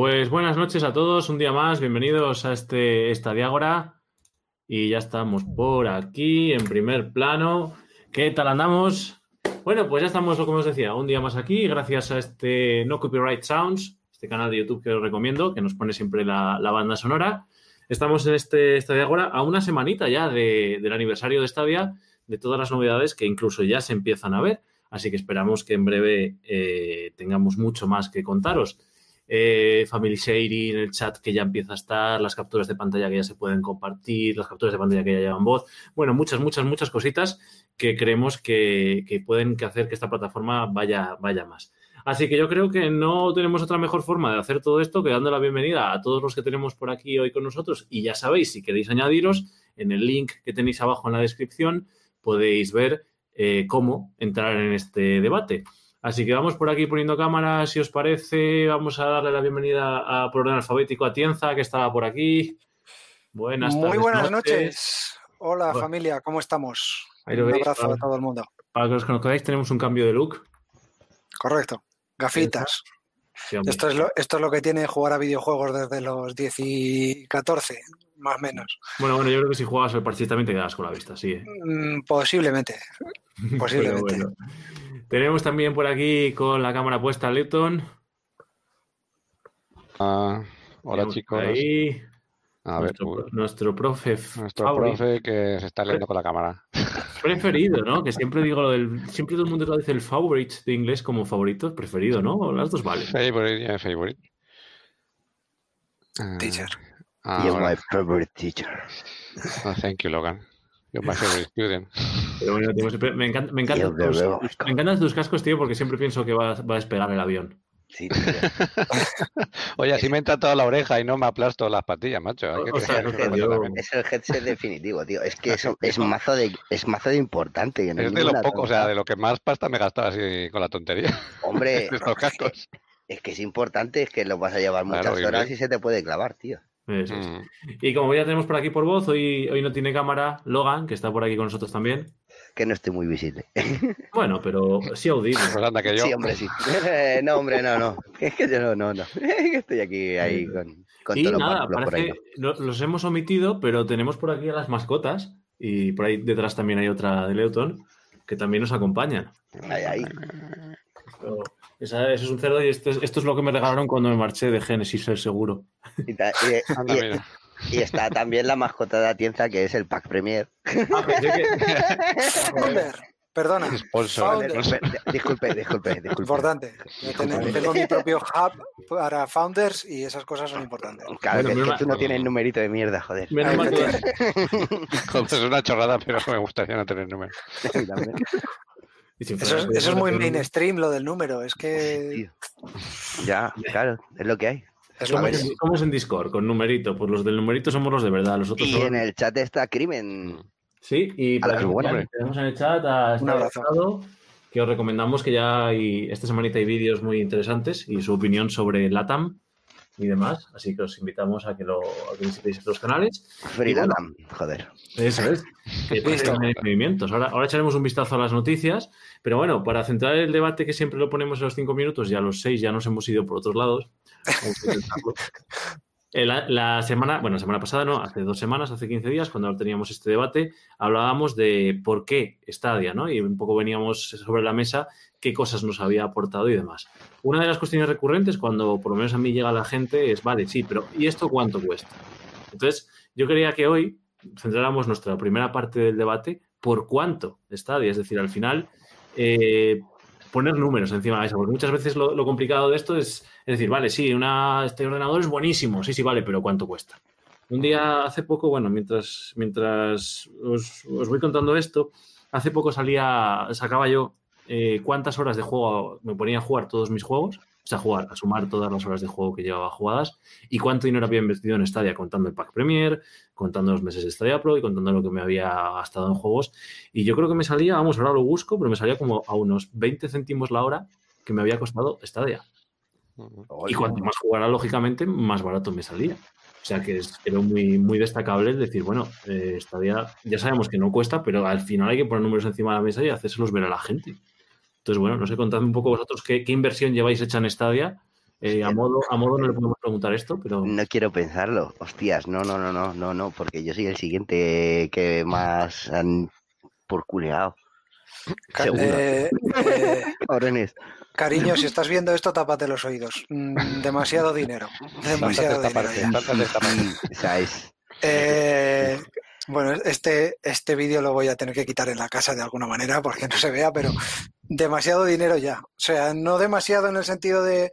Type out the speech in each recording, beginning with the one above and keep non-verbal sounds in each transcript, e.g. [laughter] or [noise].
Pues buenas noches a todos, un día más, bienvenidos a este Estadiágora. Y ya estamos por aquí, en primer plano. ¿Qué tal andamos? Bueno, pues ya estamos, como os decía, un día más aquí, gracias a este No Copyright Sounds, este canal de YouTube que os recomiendo, que nos pone siempre la, banda sonora. Estamos en este Estadiágora a una semanita ya de- del aniversario de Stadia, de todas las novedades que incluso ya se empiezan a ver. Así que esperamos que en breve eh, tengamos mucho más que contaros. Eh, family sharing, el chat que ya empieza a estar, las capturas de pantalla que ya se pueden compartir, las capturas de pantalla que ya llevan voz. Bueno, muchas, muchas, muchas cositas que creemos que, pueden hacer que esta plataforma vaya, vaya más. Así que yo creo que no tenemos otra mejor forma de hacer todo esto que dando la bienvenida a todos los que tenemos por aquí hoy con nosotros. Y ya sabéis, si queréis añadiros, en el link que tenéis abajo en la descripción podéis ver eh, cómo entrar en este debate. Así que vamos por aquí poniendo cámara, si os parece. Vamos a darle la bienvenida a, por orden alfabético a Tienza, que estaba por aquí. Buenas Muy tardes, buenas noches. Hola Bueno. familia, ¿cómo estamos? Ahí lo Un veis, abrazo para- a todo el mundo. Para que os conozcáis, tenemos un cambio de look. Correcto. Gafitas. Sí. Esto es, lo, esto es lo que tiene jugar a videojuegos desde los 10 y 14, más o menos. Bueno, bueno, yo creo que si juegas al parchís también te quedas con la vista, sí. ¿eh? Mm, posiblemente. [laughs] Posiblemente. Bueno. Tenemos también por aquí con la cámara puesta a Lepton. Ah, hola Tenemos chicos. Ahí, A ver, nuestro, uy, nuestro profe nuestro profe que se está leyendo con la cámara. Preferido, ¿no? Que siempre digo lo del. Siempre todo el mundo lo dice el favorite de inglés como favorito, preferido, ¿no? Las dos valen. Favorite, yeah, favorite. Ah, Teacher. ah, my favorite teacher. oh, thank you, Logan. My favorite student. Pero bueno, tío, siempre- me, encanta, me, encantan Yo tus, verdad. me encantan tus cascos, tío, porque siempre pienso que va, va a despegar el avión. Sí. [laughs] Oye, así me entra toda la oreja y no me aplasto las patillas, macho. Hay que O sea, que [laughs] yo- es el headset definitivo, tío. Es que eso es [laughs] mazo de es mazo de importante. que no Es de lo poco, o sea, de lo que más pasta me he gastado así con la tontería. Hombre, Estos cascos. es que es importante, es que lo vas a llevar muchas horas y se te puede clavar, tío. Eso es. Mm. Y como ya tenemos por aquí por voz, hoy, hoy no tiene cámara Logan, que está por aquí con nosotros también. Que no estoy muy visible. [laughs] Bueno, pero sí audible. Pues anda que yo. Sí, hombre, sí. no, hombre, no, no. [laughs] Es que yo no, no, no. [laughs] Es que estoy aquí ahí con, con Y todos los nada, bártulos por ahí. parece, lo- los hemos omitido, pero tenemos por aquí a las mascotas y por ahí detrás también hay otra de Leuton que también nos acompañan. ¿no? Ahí, ahí. Esto, esa- eso es un cerdo y esto es, esto es lo que me regalaron cuando me marché de Genesis, el seguro. Y, ta- y- [laughs] está también la mascota de Atienza, que es el Pack Premier. Ah, pensé que- Founder, perdona. Sponsor. Disculpe, disculpe, disculpe. Importante. Yo ten- tengo mi propio hub para founders y esas cosas son importantes. Claro, Bueno, que, es que tú no tienes numerito de mierda, joder. menos mal que- [laughs] Es una chorrada, pero me gustaría no tener número. [laughs] Eso fuera- es, eso es muy mainstream lo del número. Es que. Ya, claro, es lo que hay. ¿Cómo es, en- cómo es en Discord? Con numerito. Pues los del numerito somos los de verdad. Los otros Y son- en el chat está Crimen. Sí, y A buenas. tenemos en el chat a Un abrazo. Estado, que os recomendamos que ya hay, esta semanita hay vídeos muy interesantes y su opinión sobre LATAM y demás. Así que os invitamos a que lo a que visitéis estos canales. Bueno, joder. Eso es. [laughs] Que movimientos. Ahora, ahora echaremos un vistazo a las noticias. Pero bueno, para centrar el debate que siempre lo ponemos en los cinco minutos y a los seis ya nos hemos ido por otros lados. [laughs] Eh, La, semana, bueno, semana pasada no, hace dos semanas, hace 15 días, cuando teníamos este debate, hablábamos de por qué Stadia, ¿no? Y un poco veníamos sobre la mesa qué cosas nos había aportado y demás. Una de las cuestiones recurrentes, cuando por lo menos a mí llega la gente, es, vale, sí, pero ¿y esto cuánto cuesta? Entonces, yo quería que hoy centráramos nuestra primera parte del debate por cuánto Stadia, es decir, al final, eh, poner números encima de la mesa, porque muchas veces lo, complicado de esto es, es decir, vale, sí, una, este ordenador es buenísimo, sí, sí, vale, pero ¿cuánto cuesta? Un día, hace poco, bueno, mientras, mientras os, os voy contando esto, hace poco salía, sacaba yo eh, cuántas horas de juego me ponía a jugar todos mis juegos, o sea, jugar, a sumar todas las horas de juego que llevaba jugadas y cuánto dinero había invertido en Stadia, contando el pack Premier, contando los meses de Stadia Pro y contando lo que me había gastado en juegos. Y yo creo que me salía, vamos, ahora lo busco, pero me salía como a unos 20 céntimos la hora que me había costado Stadia. Y cuanto más jugara, lógicamente, más barato me salía. O sea que es, muy, muy destacable decir, bueno, eh, Stadia ya sabemos que no cuesta, pero al final hay que poner números encima de la mesa y hacérselos ver a la gente. Entonces, bueno, no sé, contadme un poco vosotros qué, qué inversión lleváis hecha en Stadia Eh, a, modo, a modo no le podemos preguntar esto, pero... No quiero pensarlo. Hostias, no, no, no, no, no, no, porque yo soy el siguiente que más han porculeado. Seguro. eh, [laughs] eh, Cabrones. cariño, si estás viendo esto, tápate los oídos. Mm, demasiado dinero. Demasiado dinero. parte, parte. Eh, bueno, este, este vídeo lo voy a tener que quitar en la casa de alguna manera porque no se vea, pero demasiado dinero ya. O sea, no demasiado en el sentido de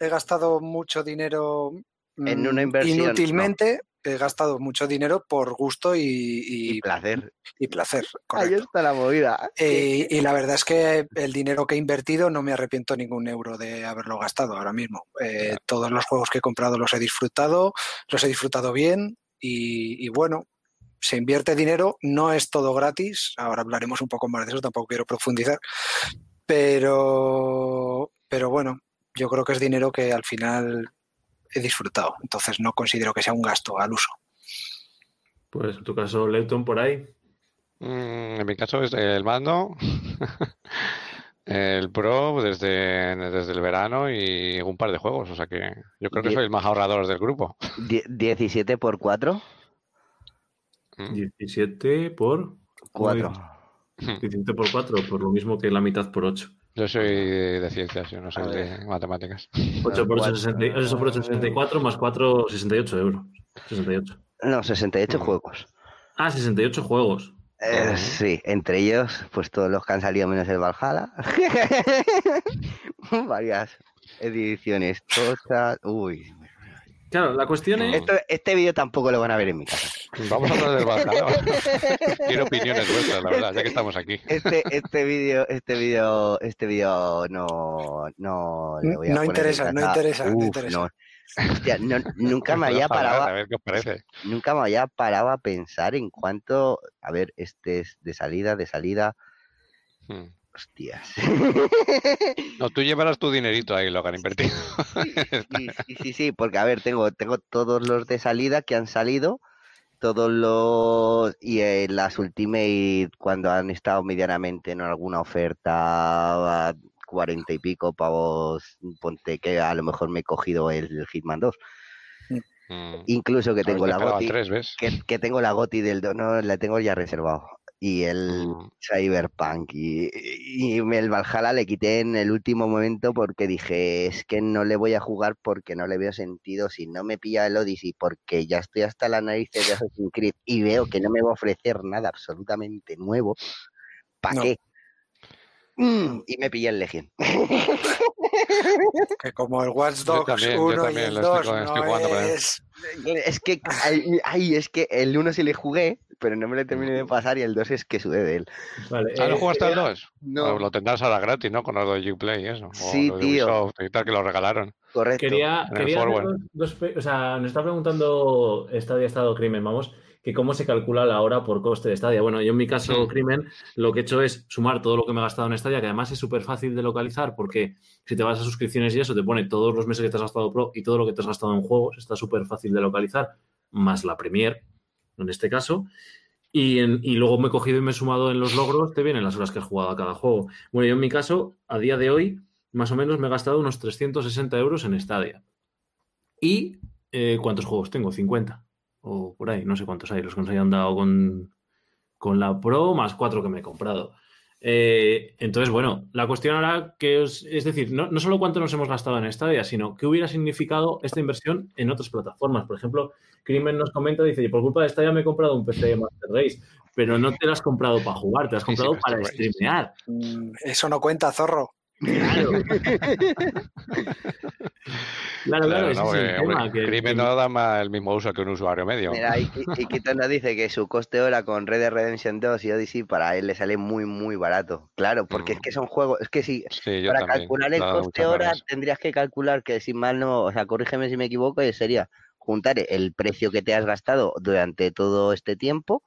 he gastado mucho dinero En mm, una inversión, inútilmente, he gastado mucho dinero por gusto y, Y y- placer. y placer. Ahí está la movida. Eh, y la verdad es que el dinero que he invertido no me arrepiento ningún euro de haberlo gastado ahora mismo. Eh, todos los juegos que he comprado los he disfrutado, los he disfrutado bien y, y bueno, se invierte dinero, no es todo gratis, ahora hablaremos un poco más de eso, tampoco quiero profundizar, pero, pero bueno, yo creo que es dinero que al final he disfrutado, entonces no considero que sea un gasto al uso. Pues en tu caso, Leuton, por ahí. Mm, en mi caso es el mando, [laughs] el Pro desde, desde el verano y un par de juegos. O sea que yo creo que Die- soy el más ahorrador del grupo. Die- 17 por 4. Mm. 17 por... 4. 17 por 4, por lo mismo que la mitad por 8. Yo soy de ciencias, yo no soy de matemáticas. 8 por 8, Cuatro. 60, eso por 8, 64, más 4, 68 euros. 68. No, 68 Mm. juegos. Ah, 68 juegos. Eh, Ujú. sí, entre ellos, pues todos los que han salido menos el Valhalla. [laughs] Varias ediciones tochas. Uy. Claro, la cuestión es... Esto- este vídeo tampoco lo van a ver en mi casa. Vamos a hablar del Valhalla. [laughs] Quiero opiniones vuestras, la verdad, ya que estamos aquí. Este, este vídeo, este vídeo, este vídeo no, no le voy a No poner interesa, no interesa, no interesa. no. Hostia, no- nunca me había parado, A ver qué os parece. nunca me había parado a pensar en cuánto, a ver, este es de salida, de salida, Mm. Hostias. [laughs] No, tú llevarás tu dinerito ahí, lo que han invertido. Sí, sí, sí, sí, porque a ver, tengo, tengo todos los de salida que han salido, todos los y eh, las Ultimate cuando han estado medianamente en alguna oferta a 40 y pico pavos, ponte que a lo mejor me he cogido el Hitman 2. Mm. Incluso que ver, tengo te la ¿ves? que, que tengo la GOTY del no la tengo ya reservado. Y el Mm. Cyberpunk y, y el Valhalla le quité en el último momento porque dije es que no le voy a jugar porque no le veo sentido si no me pilla el Odyssey porque ya estoy hasta la nariz de Assassin's Creed y veo que no me va a ofrecer nada absolutamente nuevo ¿para No. qué? Mm, y me pillé el Legion [laughs] Que como el Watch Dogs también, yo 1 y el lo estoy 2 co- no es... es que ay, ay, es que el 1 sí le jugué pero no me lo terminé de pasar y el 2 es que sudé de él Vale, ¿Ah, no eh, jugaste al 2? no Lo tendrás ahora gratis, ¿no? Con lo de Uplay y eso. O Sí, de tío. Ubisoft y tal, que lo regalaron. correcto Quería, quería dos, dos o sea, nos está preguntando Stadia Estado Crimen, vamos, que cómo se calcula la hora por coste de Stadia. Bueno, yo en mi caso, Mm. Crimen, lo que he hecho es sumar todo lo que me he gastado en Stadia, que además es súper fácil de localizar, porque si te vas a suscripciones y eso, te pone todos los meses que te has gastado Pro y todo lo que te has gastado en juegos, está súper fácil de localizar, más la Premier, en este caso. Y, en- y luego me he cogido y me he sumado en los logros, te vienen las horas que has jugado a cada juego. Bueno, yo en mi caso, a día de hoy, más o menos me he gastado unos 360 euros en Stadia. ¿Y eh, cuántos juegos tengo? 50. O por ahí, no sé cuántos hay, los que nos hayan dado con, con la Pro, más cuatro que me he comprado. Eh, entonces, bueno, la cuestión ahora que os, es decir, no, no solo cuánto nos hemos gastado en Stadia, sino qué hubiera significado esta inversión en otras plataformas. Por ejemplo, Crimen nos comenta, dice, "Y por culpa de Stadia me he comprado un PC de Master Race, pero no te lo has comprado para jugar, te lo has Sí, sí, comprado para streamear. Mm, Eso no cuenta, zorro. [laughs] Claro. claro, claro, ese no, es el eh, tema. hombre, que- Crimen que- no da más el mismo uso que un usuario medio. Mira, y, y Quito nos dice que su coste hora con Red Dead Redemption 2 y Odyssey para él le sale muy, muy barato. Claro, porque es Mm. que son juegos, es que si Sí, para también. calcular el da coste hora ganas. tendrías que calcular que si mal no, o sea, corrígeme si me equivoco, y sería juntar el precio que te has gastado durante todo este tiempo,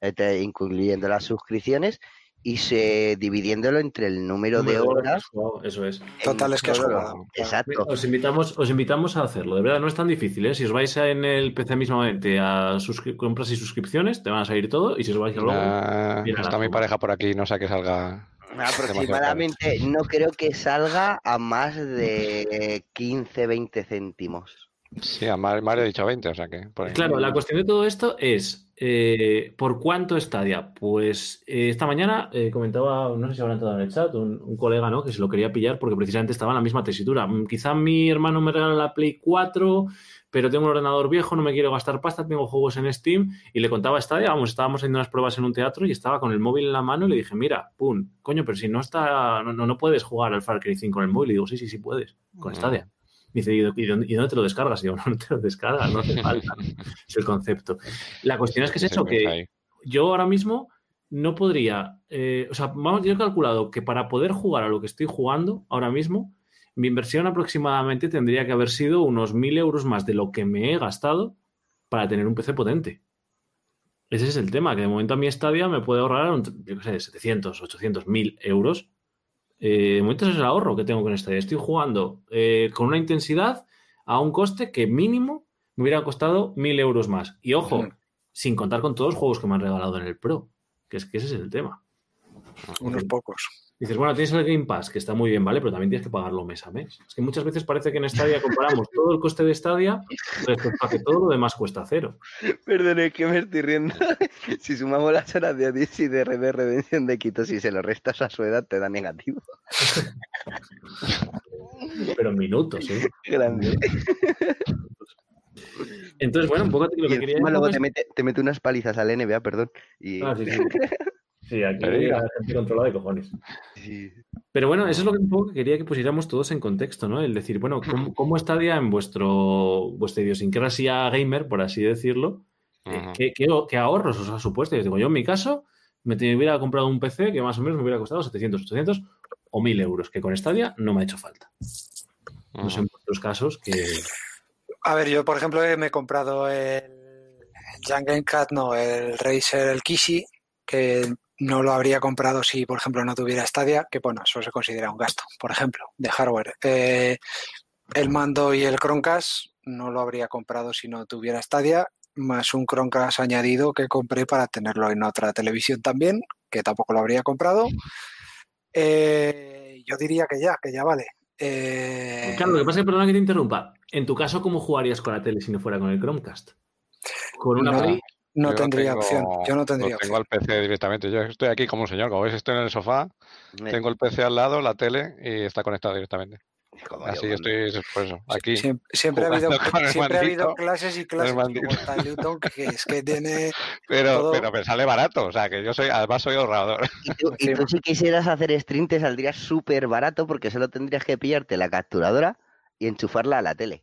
este, incluyendo las suscripciones, y se dividiéndolo entre el número de horas. Eso es. Totales que has jugado. Exacto. Os invitamos, os invitamos a hacerlo. De verdad, no es tan difícil. ¿eh? Si os vais en el PC mismamente a compras y suscripciones, te van a salir todo. Y si os vais luego. Ah, Mira, está mi suma. pareja por aquí, no sé que salga. Aproximadamente no creo que salga a más de 15, 20 céntimos. Sí, a Mar- Mario ha dicho 20, o sea que... por ahí. Claro, la cuestión de todo esto es, eh, ¿por cuánto Stadia? Pues eh, esta mañana eh, comentaba, no sé si habrá entrado en el chat, un, un colega ¿no? que se lo quería pillar porque precisamente estaba en la misma tesitura. Mm, Quizá mi hermano me regala la Play 4, pero tengo un ordenador viejo, no me quiero gastar pasta, tengo juegos en Steam y le contaba a Stadia, vamos, estábamos haciendo unas pruebas en un teatro y estaba con el móvil en la mano y le dije, mira, pum, coño, pero si no está, no, no, no puedes jugar al Far Cry 5 con el móvil. Y digo, sí, sí, sí puedes, con Ujú. Stadia. Dice, ¿y dónde, y te lo descargas? Y digo, [laughs] no, te lo descargas, no hace falta. es el concepto. La cuestión es que es eso, que yo ahora mismo no podría, eh, o sea, vamos, yo he calculado que para poder jugar a lo que estoy jugando ahora mismo, mi inversión aproximadamente tendría que haber sido unos 1.000 euros más de lo que me he gastado para tener un PC potente. Ese es el tema, que de momento a mi Stadia me puede ahorrar, yo qué sé, 700, 800, 1.000 euros. Eh, de momento es el ahorro que tengo con Stadia. Estoy jugando eh, con una intensidad a un coste que mínimo me hubiera costado 1.000 euros más. Y ojo, sin contar con todos los juegos que me han regalado en el Pro, que es que ese es el tema. Unos pocos. Dices, bueno, tienes el Game Pass, que está muy bien, ¿vale? Pero también tienes que pagarlo mes a mes. Es que muchas veces parece que en Stadia [laughs] comparamos todo el coste de Stadia respecto a que todo lo demás cuesta cero. Perdón, es que me estoy riendo. [laughs] si sumamos las horas de Odyssey y de Red Dead Redemption de Quito, si se lo restas a su edad, te da negativo. [laughs] Pero en minutos, ¿eh? Grande. Entonces, bueno, un poco lo Y que quería encima decir luego te mete, te mete unas palizas al NBA, perdón. Y... Ah, sí, sí. Sí, aquí hay diga. gente controlada de cojones. Sí. Pero bueno, eso es lo que un poco que quería que pusiéramos todos en contexto, ¿no? El decir, bueno, ¿cómo, [clears throat] cómo Stadia en vuestro, vuestra idiosincrasia gamer, por así decirlo, eh. ¿qué, qué, qué ahorros os ha supuesto? Y os digo, yo en mi caso, me te- hubiera comprado un PC que más o menos me hubiera costado 700, 800 o 1000 euros, que con Stadia no me ha hecho falta. No sé en vuestros casos que... A ver, yo por ejemplo eh, me he comprado el, el Jungle Cat, no, el Razer, el Kishi, que no lo habría comprado si, por ejemplo, no tuviera Stadia, que bueno, eso se considera un gasto, por ejemplo, de hardware. Eh, el mando y el Chromecast no lo habría comprado si no tuviera Stadia, más un Chromecast añadido que compré para tenerlo en otra televisión también, que tampoco lo habría comprado. Eh, yo diría que ya, que ya vale. Eh, Claro, lo que pasa es que, perdona que te interrumpa, en tu caso, ¿cómo jugarías con la tele si no fuera con el Chromecast? Con una No. Play... no Yo tendría tengo- opción. Yo no tendría tengo opción. al PC directamente. Yo estoy aquí como un señor. Como veis, estoy en el sofá. Tengo el PC al lado, la tele y está conectado directamente. Como yo, Así cuando- estoy, por eso, aquí. Siempre, siempre ha habido, [laughs] el siempre ha habido clases y clases. Como está Newton, que es que [laughs] tiene. Pero, todo- pero me sale barato. O sea, que yo soy, además soy ahorrador. [laughs] Y tú, y tú si quisieras hacer stream te saldría súper barato porque solo tendrías que pillarte la capturadora y enchufarla a la tele.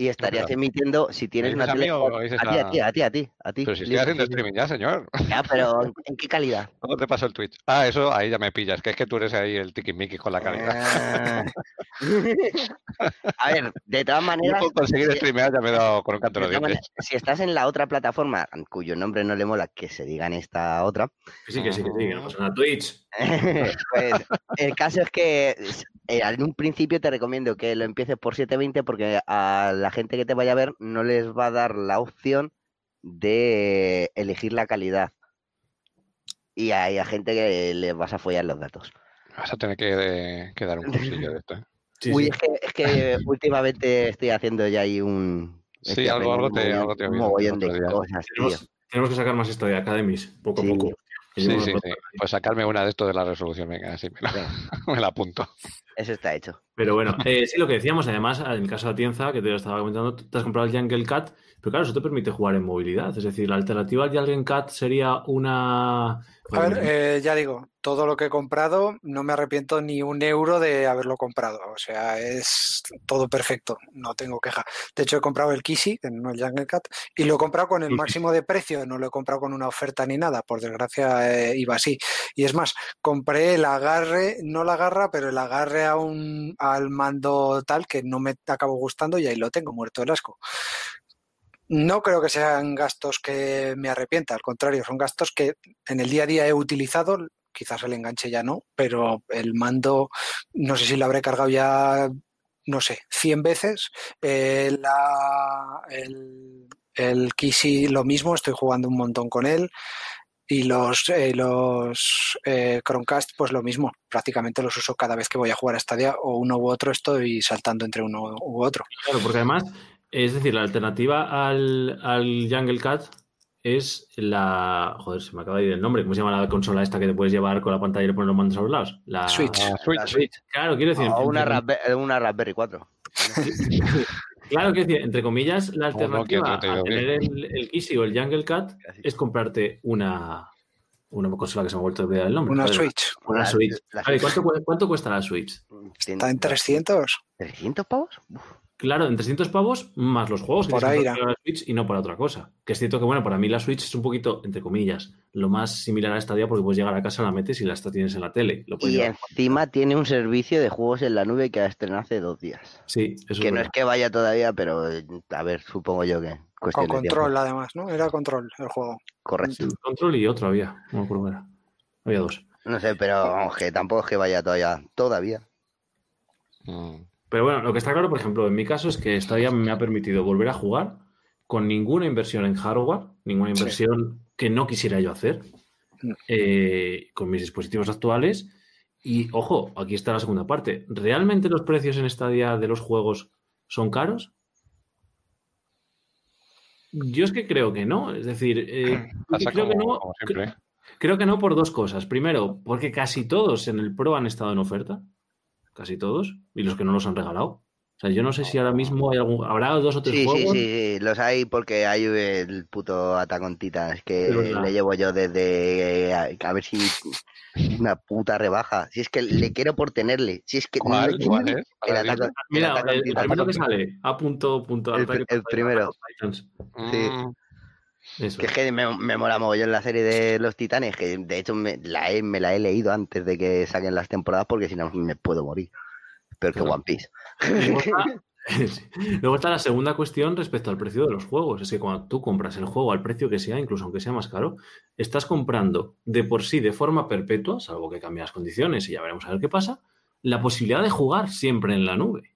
Y estarías claro. emitiendo, si tienes una a tele... a ti, a ti, a ti, a ti, a ti. Pero si estoy haciendo streaming ya, señor. Ya, pero ¿en, qué calidad? [laughs] ¿Cómo te paso el Twitch? Ah, eso ahí ya me pillas, que es que tú eres ahí el tiquismiquis con la calidad. Ah. [laughs] a ver, de todas maneras, por conseguir si- streamear ya me he dado con un canto de de maneras, si estás en la otra plataforma, cuyo nombre no le mola que se diga en esta otra, Que sí, que sí, que sí, que no pasa nada. Twitch. [laughs] pues el caso es que en un principio te recomiendo que lo empieces por 720 porque a la gente que te vaya a ver no les va a dar la opción de elegir la calidad. Y hay a gente que les vas a follar los datos. Vas a tener que, que dar un cursillo de esto. ¿eh? Sí, Uy, sí. es que, es que [laughs] últimamente estoy haciendo ya ahí un... Sí, algo- algo te- algo mogollón- de cosas, tío. Tenemos, tenemos que sacar más Stadia Academies, poco a Sí. poco. Sí, sí, sí. Pues sacarme una de esto de la resolución, venga, así me la, [laughs] me la apunto. Eso está hecho. Pero bueno, eh, sí, lo que decíamos, además, en el caso de Atienza, que te lo estaba comentando, te has comprado el Jungle Cat, pero claro, eso te permite jugar en movilidad. Es decir, la alternativa al Jungle Cat sería una. A ver, eh, ya digo, todo lo que he comprado, no me arrepiento ni un euro de haberlo comprado. O sea, es todo perfecto, no tengo queja. De hecho, he comprado el Kisi, que no el Jungle Cat, y lo he comprado con el máximo de precio, no lo he comprado con una oferta ni nada, por desgracia eh, iba así. Y es más, compré el agarre, no la garra, pero el agarre a un, al mando tal que no me acabó gustando y ahí lo tengo, muerto el asco. No creo que sean gastos que me arrepienta, al contrario, son gastos que en el día a día he utilizado, quizás el enganche ya no, pero el mando, no sé si lo habré cargado ya, no sé, 100 veces. Eh, el, el Kisi lo mismo, estoy jugando un montón con él. Y los, eh, los eh, Chromecast, pues lo mismo. Prácticamente los uso cada vez que voy a jugar a Stadia o uno u otro estoy saltando entre uno u otro. Claro, porque además, es decir, la alternativa al, al Jungle Cat es la. Joder, se me acaba de ir el nombre. ¿Cómo se llama la consola esta que te puedes llevar con la pantalla y le pones los mandos a los lados? La Switch. Switch. La Switch. Claro, quiero decir. O una, Raspberry, una Raspberry 4. Claro, quiero decir, entre comillas, la alternativa a 32.000. tener el, el Easy o el Jungle Cat Casi. es comprarte una, una consola que se me ha vuelto a olvidar el nombre. Una Switch. Una La- Switch. la Vale, Switch. ¿cuánto, cu- cuánto cuesta la Switch? Está en 300. ¿300 pavos? Uf, Claro, en 300 pavos más los juegos que Por que comprar la Switch y no para otra cosa. Que es cierto que, bueno, para mí la Switch es un poquito, entre comillas, lo más similar a Stadia porque puedes llegar a casa, la metes y la esta tienes en la tele. Lo Y llevar. encima tiene un servicio de juegos en la nube que ha estrenado hace dos días. Sí, eso que es no verdad. es que vaya todavía, pero eh, a ver, supongo yo que Con control, además, ¿no? Era control el juego. Correcto. Control y otro había, no me era. Había dos. No sé, pero vamos, que tampoco es que vaya todavía. Todavía. Mm. Pero bueno, lo que está claro, por ejemplo, en mi caso es que Stadia me ha permitido volver a jugar con ninguna inversión en hardware, ninguna Sí. inversión que no quisiera yo hacer No. eh, con mis dispositivos actuales. Y ojo, aquí está la segunda parte. ¿Realmente los precios en Stadia de los juegos son caros? Yo es que creo que no. Es decir, eh, Pasa creo, que no, como siempre. creo que no por dos cosas. Primero, porque casi todos en el Pro han estado en oferta. Casi todos. Y los que no los han regalado. O sea, yo no sé si ahora mismo hay algún, habrá dos o tres Sí, sí, juegos. sí, sí, los hay porque hay el puto Attack on Titans que le llevo yo desde eh, a, a ver si una puta rebaja. Si es que le quiero por tenerle. Si es que no ¿Cuál? le- ¿Cuál el el Mira, el, primero que sale, a punto, punto. El ataque, el primero. Titans. Sí. Mm. Eso. Que es que me, me mola mogollón la serie de los titanes, que de hecho me la, he, me la he leído antes de que saquen las temporadas porque si no me puedo morir. Peor que. One Piece. [laughs] Luego está la segunda cuestión respecto al precio de los juegos. Es que cuando tú compras el juego al precio que sea, incluso aunque sea más caro, estás comprando de por sí de forma perpetua, salvo que cambie las condiciones y ya veremos a ver qué pasa, la posibilidad de jugar siempre en la nube.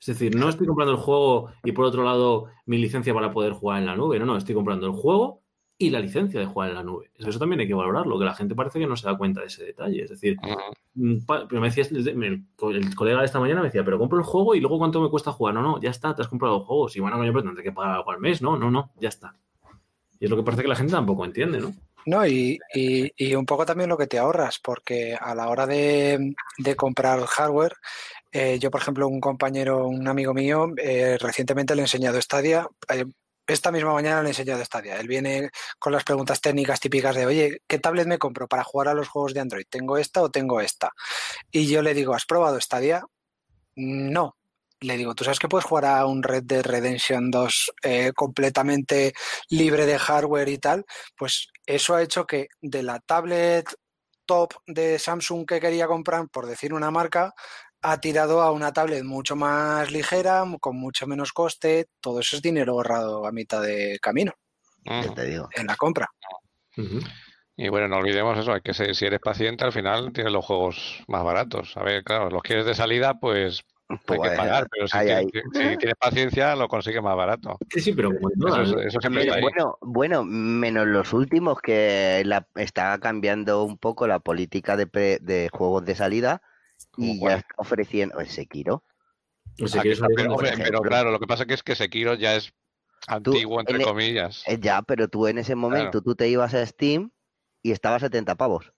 Es decir, no estoy comprando el juego y por otro lado mi licencia para poder jugar en la nube. No, no, estoy comprando el juego y la licencia de jugar en la nube. Eso también hay que valorarlo, que la gente parece que no se da cuenta de ese detalle. Es decir, Mm. Me decías, el, el colega de esta mañana me decía, pero compro el juego y luego cuánto me cuesta jugar. No, no, ya está, te has comprado el juego. Si bueno, coño, pero tendré que pagar algo al mes. No, no, no, ya está. Y es lo que parece que la gente tampoco entiende, ¿no? No, y, y- y un poco también lo que te ahorras, porque a la hora de, de comprar hardware, eh, yo, por ejemplo, un compañero, un amigo mío, eh, recientemente le he enseñado Stadia. eh, esta misma mañana le he enseñado Stadia. Él viene con las preguntas técnicas típicas de, oye, ¿qué tablet me compro para jugar a los juegos de Android? ¿Tengo esta o tengo esta? Y yo le digo, ¿has probado Stadia? No. Le digo, ¿tú sabes que puedes jugar a un Red Dead Redemption 2 eh, completamente libre de hardware y tal? Pues eso ha hecho que de la tablet top de Samsung que quería comprar, por decir una marca, ha tirado a una tablet mucho más ligera, con mucho menos coste. Todo eso es dinero ahorrado a mitad de camino Ya te digo. en la compra. Y bueno, no olvidemos eso, hay que ser- si eres paciente, al final tienes los juegos más baratos. A ver, claro, los quieres de salida, pues hay Pues, que pagar, pero si, ahí, tienes, ahí. si tienes paciencia, lo consigues más barato. Sí, sí, pero como en Eso, todas, es- ¿no? eso siempre Pero está ahí. bueno, bueno, menos los últimos que la, está cambiando un poco la política de, pre- de juegos de salida ¿Cómo y cuál? ya está ofreciendo el Sekiro. Está, pero, hombre, claro, lo que pasa que es que Sekiro ya es antiguo, entre en e- comillas. Eh, ya, pero tú en ese momento tú te ibas a Steam y estaba a 70 pavos.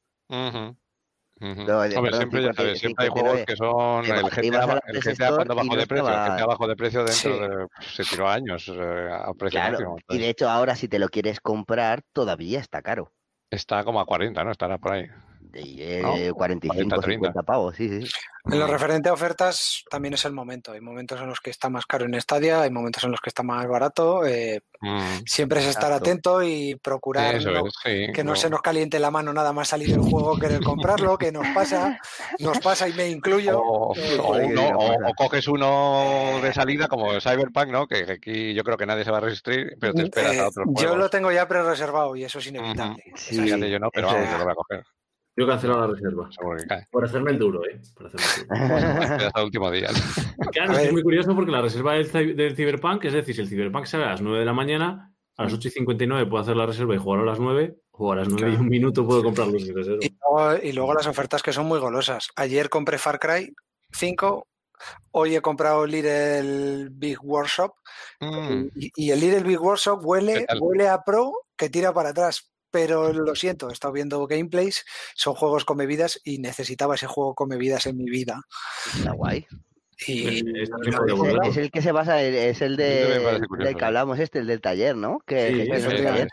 No, Hombre, perdón, siempre, ya 50, sabes, siempre hay 59. juegos que son el GTA, el GTA cuando bajó no de precio, el estaba- GTA bajó de precio dentro Sí. de, se tiró años eh, a precio Claro, máximo. y de hecho ahora si te lo quieres comprar todavía está caro. está como a 40, ¿no? Estará por ahí. De eh, No, 45, 40, 30. 50 pavos, sí, sí. En lo referente a ofertas, también es el momento. Hay momentos en los que está más caro en Stadia, hay momentos en los que está más barato. eh, Mm, siempre es estar Exacto. atento y procurar Eso no- es, sí. que no no. se nos caliente la mano nada más salir el juego, querer comprarlo, que nos pasa, nos pasa y me incluyo. O, eh, o puede uno- que o- pasa. o coges uno de salida como Cyberpunk, ¿no? Que aquí yo creo que nadie se va a resistir, pero te esperas eh, a otros yo juegos. lo tengo ya pre-reservado y eso es inevitable. Sí, yo no, pero vamos, yo lo voy a coger. Yo he cancelado la reserva. Por hacerme el duro, ¿eh? Por hacerme el duro. [laughs] Bueno, [laughs] hasta el último día. Claro, es [laughs] muy curioso porque la reserva del, del Cyberpunk, es decir, si el Cyberpunk sale a las 9 de la mañana, a las 8 y 59 puedo hacer la reserva y jugar a las 9, o a las 9 y un minuto puedo comprarlo sin reserva. Y luego, y luego las ofertas que son muy golosas. Ayer compré Far Cry 5, hoy he comprado Little Big Workshop Mm, y, y el Little Big Workshop ¿Qué huele, huele a pro que tira para atrás. Pero lo siento, he estado viendo gameplays, son juegos con bebidas y necesitaba ese juego con bebidas en mi vida. Está guay. Y Es, el- es el que se basa, en- es el de, del que sí. hablamos, este, el del taller, ¿no? Que Sí, que es el taller.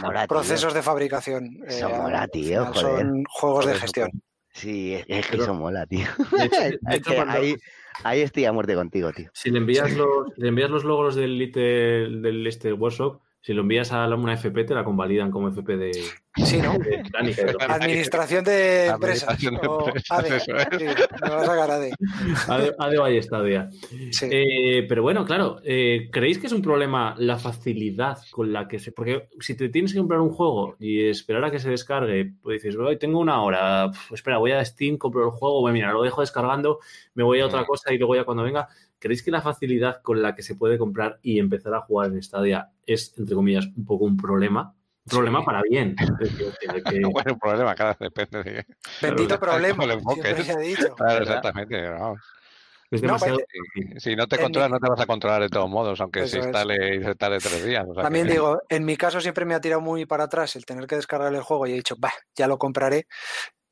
Mola, tío. procesos de fabricación. Eso eh, mola, tío, final joder. Son juegos de gestión. Sí, es, que Pero- eso mola, tío. De hecho, de [laughs] Es hecho, que cuando- ahí, ahí estoy a muerte contigo, tío. Si le envías los, le envías los logos del Little, del este workshop, si lo envías a una FP, te la convalidan como FP de, Sí, ¿no? de lo- Administración de empresas. Administración de empresas, ADE. eso es. Sí, a. Eh, pero bueno, claro, eh, ¿creéis que es un problema la facilidad con la que se... Porque si te tienes que comprar un juego y esperar a que se descargue, pues dices, hoy tengo una hora, espera, voy a Steam, compro el juego, bueno, mira, lo dejo descargando, me voy a otra Mm. cosa y luego ya cuando venga, ¿creéis que la facilidad con la que se puede comprar y empezar a jugar en Stadia es, entre comillas, un poco un problema? Problema Sí. para bien. Es [laughs] que- Bueno, el problema, cada depende de... Bendito claro, problema. se ha dicho. Claro, exactamente. vamos. es No. Si, no te controlas, mi- no te vas a controlar de todos modos, aunque Eso se es. instale y se instale tres días. o sea También que- digo, en mi caso siempre me ha tirado muy para atrás el tener que descargar el juego y he dicho, bah, ya lo compraré.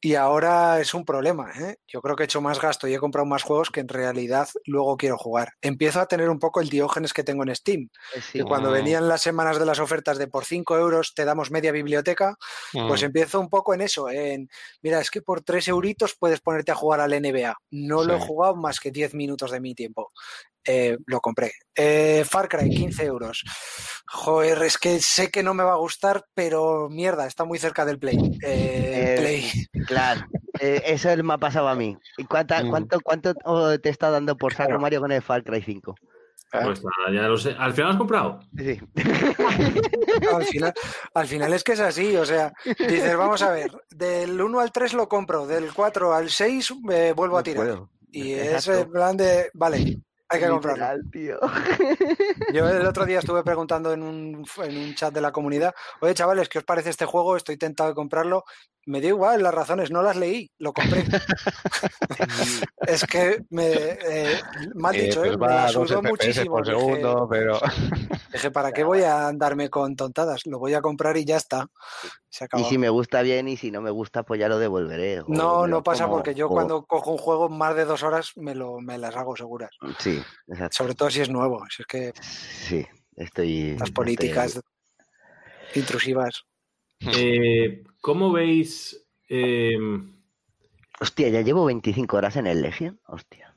Y ahora es un problema. ¿eh? Yo creo que he hecho más gasto y he comprado más juegos que en realidad luego quiero jugar. Empiezo a tener un poco el diógenes que tengo en Steam. Eh, Sí. Que cuando venían las semanas de las ofertas de por 5 euros te damos media biblioteca, pues Mm, empiezo un poco en eso, en, mira, es que por 3 euritos puedes ponerte a jugar al NBA. No lo he jugado más que 10 minutos de mi tiempo. Eh, lo compré. Eh, Far Cry, 15 euros. Joder, es que sé que no me va a gustar, pero mierda, está muy cerca del Play. Eh, Eh, Play. Claro, eh, eso me ha pasado a mí. ¿Y cuánta- Mm. cuánto, cuánto te está dando por saco Claro. Mario con el Far Cry 5? Pues nada, ya lo sé. ¿Al final lo has comprado? Sí. Al final, al final es que es así, o sea, dices, vamos a ver, del 1 al 3 lo compro, del 4 al 6 eh, vuelvo a tirar. puedo. Y es en plan de, vale, hay que comprarlo. Literal, tío. [laughs] Yo el otro día [laughs] estuve preguntando en un, en un chat de la comunidad, oye chavales, ¿qué os parece este juego? Estoy tentado de comprarlo. Me dio igual las razones, no las leí, lo compré. [laughs] es que me, eh, mal eh, dicho, pues ¿eh? me va la a dos sudó FPS muchísimo. por Dije, segundo, pero... [laughs] dije, ¿para qué voy [laughs] a andarme con tontadas? Lo voy a comprar y ya está. Se Y si me gusta bien y si no me gusta, pues ya lo devolveré. No, no pasa como, porque yo cuando cojo un juego más de dos horas me, lo, me las hago seguras. Sí, exacto. Sobre todo si es nuevo. Si es que Sí, estoy... las estoy políticas intrusivas. [laughs] Eh, ¿Cómo veis? eh, Hostia, ya llevo 25 horas en el Legion. Hostia.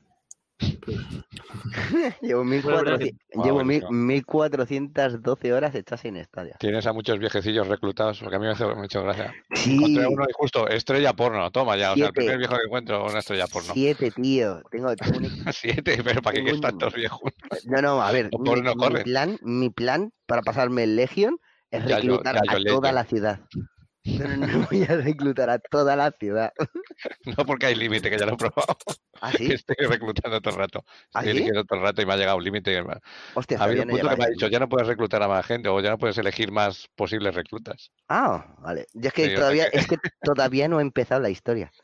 llevo, 1400, Wow, llevo mil- buenísimo. 1412 horas hechas en Stadia. Tienes a muchos viejecillos reclutados, porque a mí me hace mucha gracia. Sí, Encontré uno y justo, estrella porno, toma ya, o sea, el primer viejo que encuentro, una estrella porno. siete, tío. Tengo, [laughs] Siete, pero ¿para qué un- tantos viejos? No, no, a ver. Mi, plan, mi plan para pasarme el Legion es Ya yo- reclutar ya yo a toda la ciudad. No, no, voy a reclutar a toda la ciudad. [laughs] No porque hay límite, que ya lo he probado. ¿Ah, sí? [laughs] Estoy reclutando todo el rato. ¿Ah, Estoy sí? eligiendo todo el rato y me ha llegado un límite. Ha Hostia, habido todavía un no he punto que me ha dicho, ya no puedes reclutar a más gente o ya no puedes elegir más posibles reclutas. Ah, vale. Yo es que Sí, todavía, es que todavía no he empezado la historia. [laughs]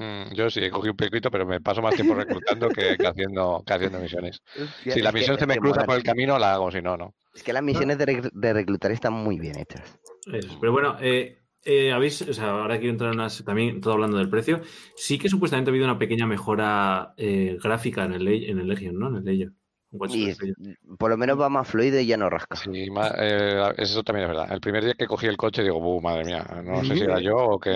Mm, yo sí, he cogido un piquito, pero me paso más tiempo reclutando que, que haciendo, que haciendo misiones. Hostia, Si la que- misión se me cruza por el camino, la hago, si no, no. Es que las misiones de, rec- de reclutar están muy bien hechas. Eso, Pero bueno, eh, eh, habéis, o sea, ahora quiero entrar en unas, también todo hablando del precio. Sí que supuestamente ha habido una pequeña mejora eh, gráfica en el, en el Legion, ¿no? En el Legion. Y por lo menos va más fluido y ya no rasca. Sí, eh, eso también es verdad. El primer día que cogí el coche, digo, "Buh, madre mía, no sé si era yo o que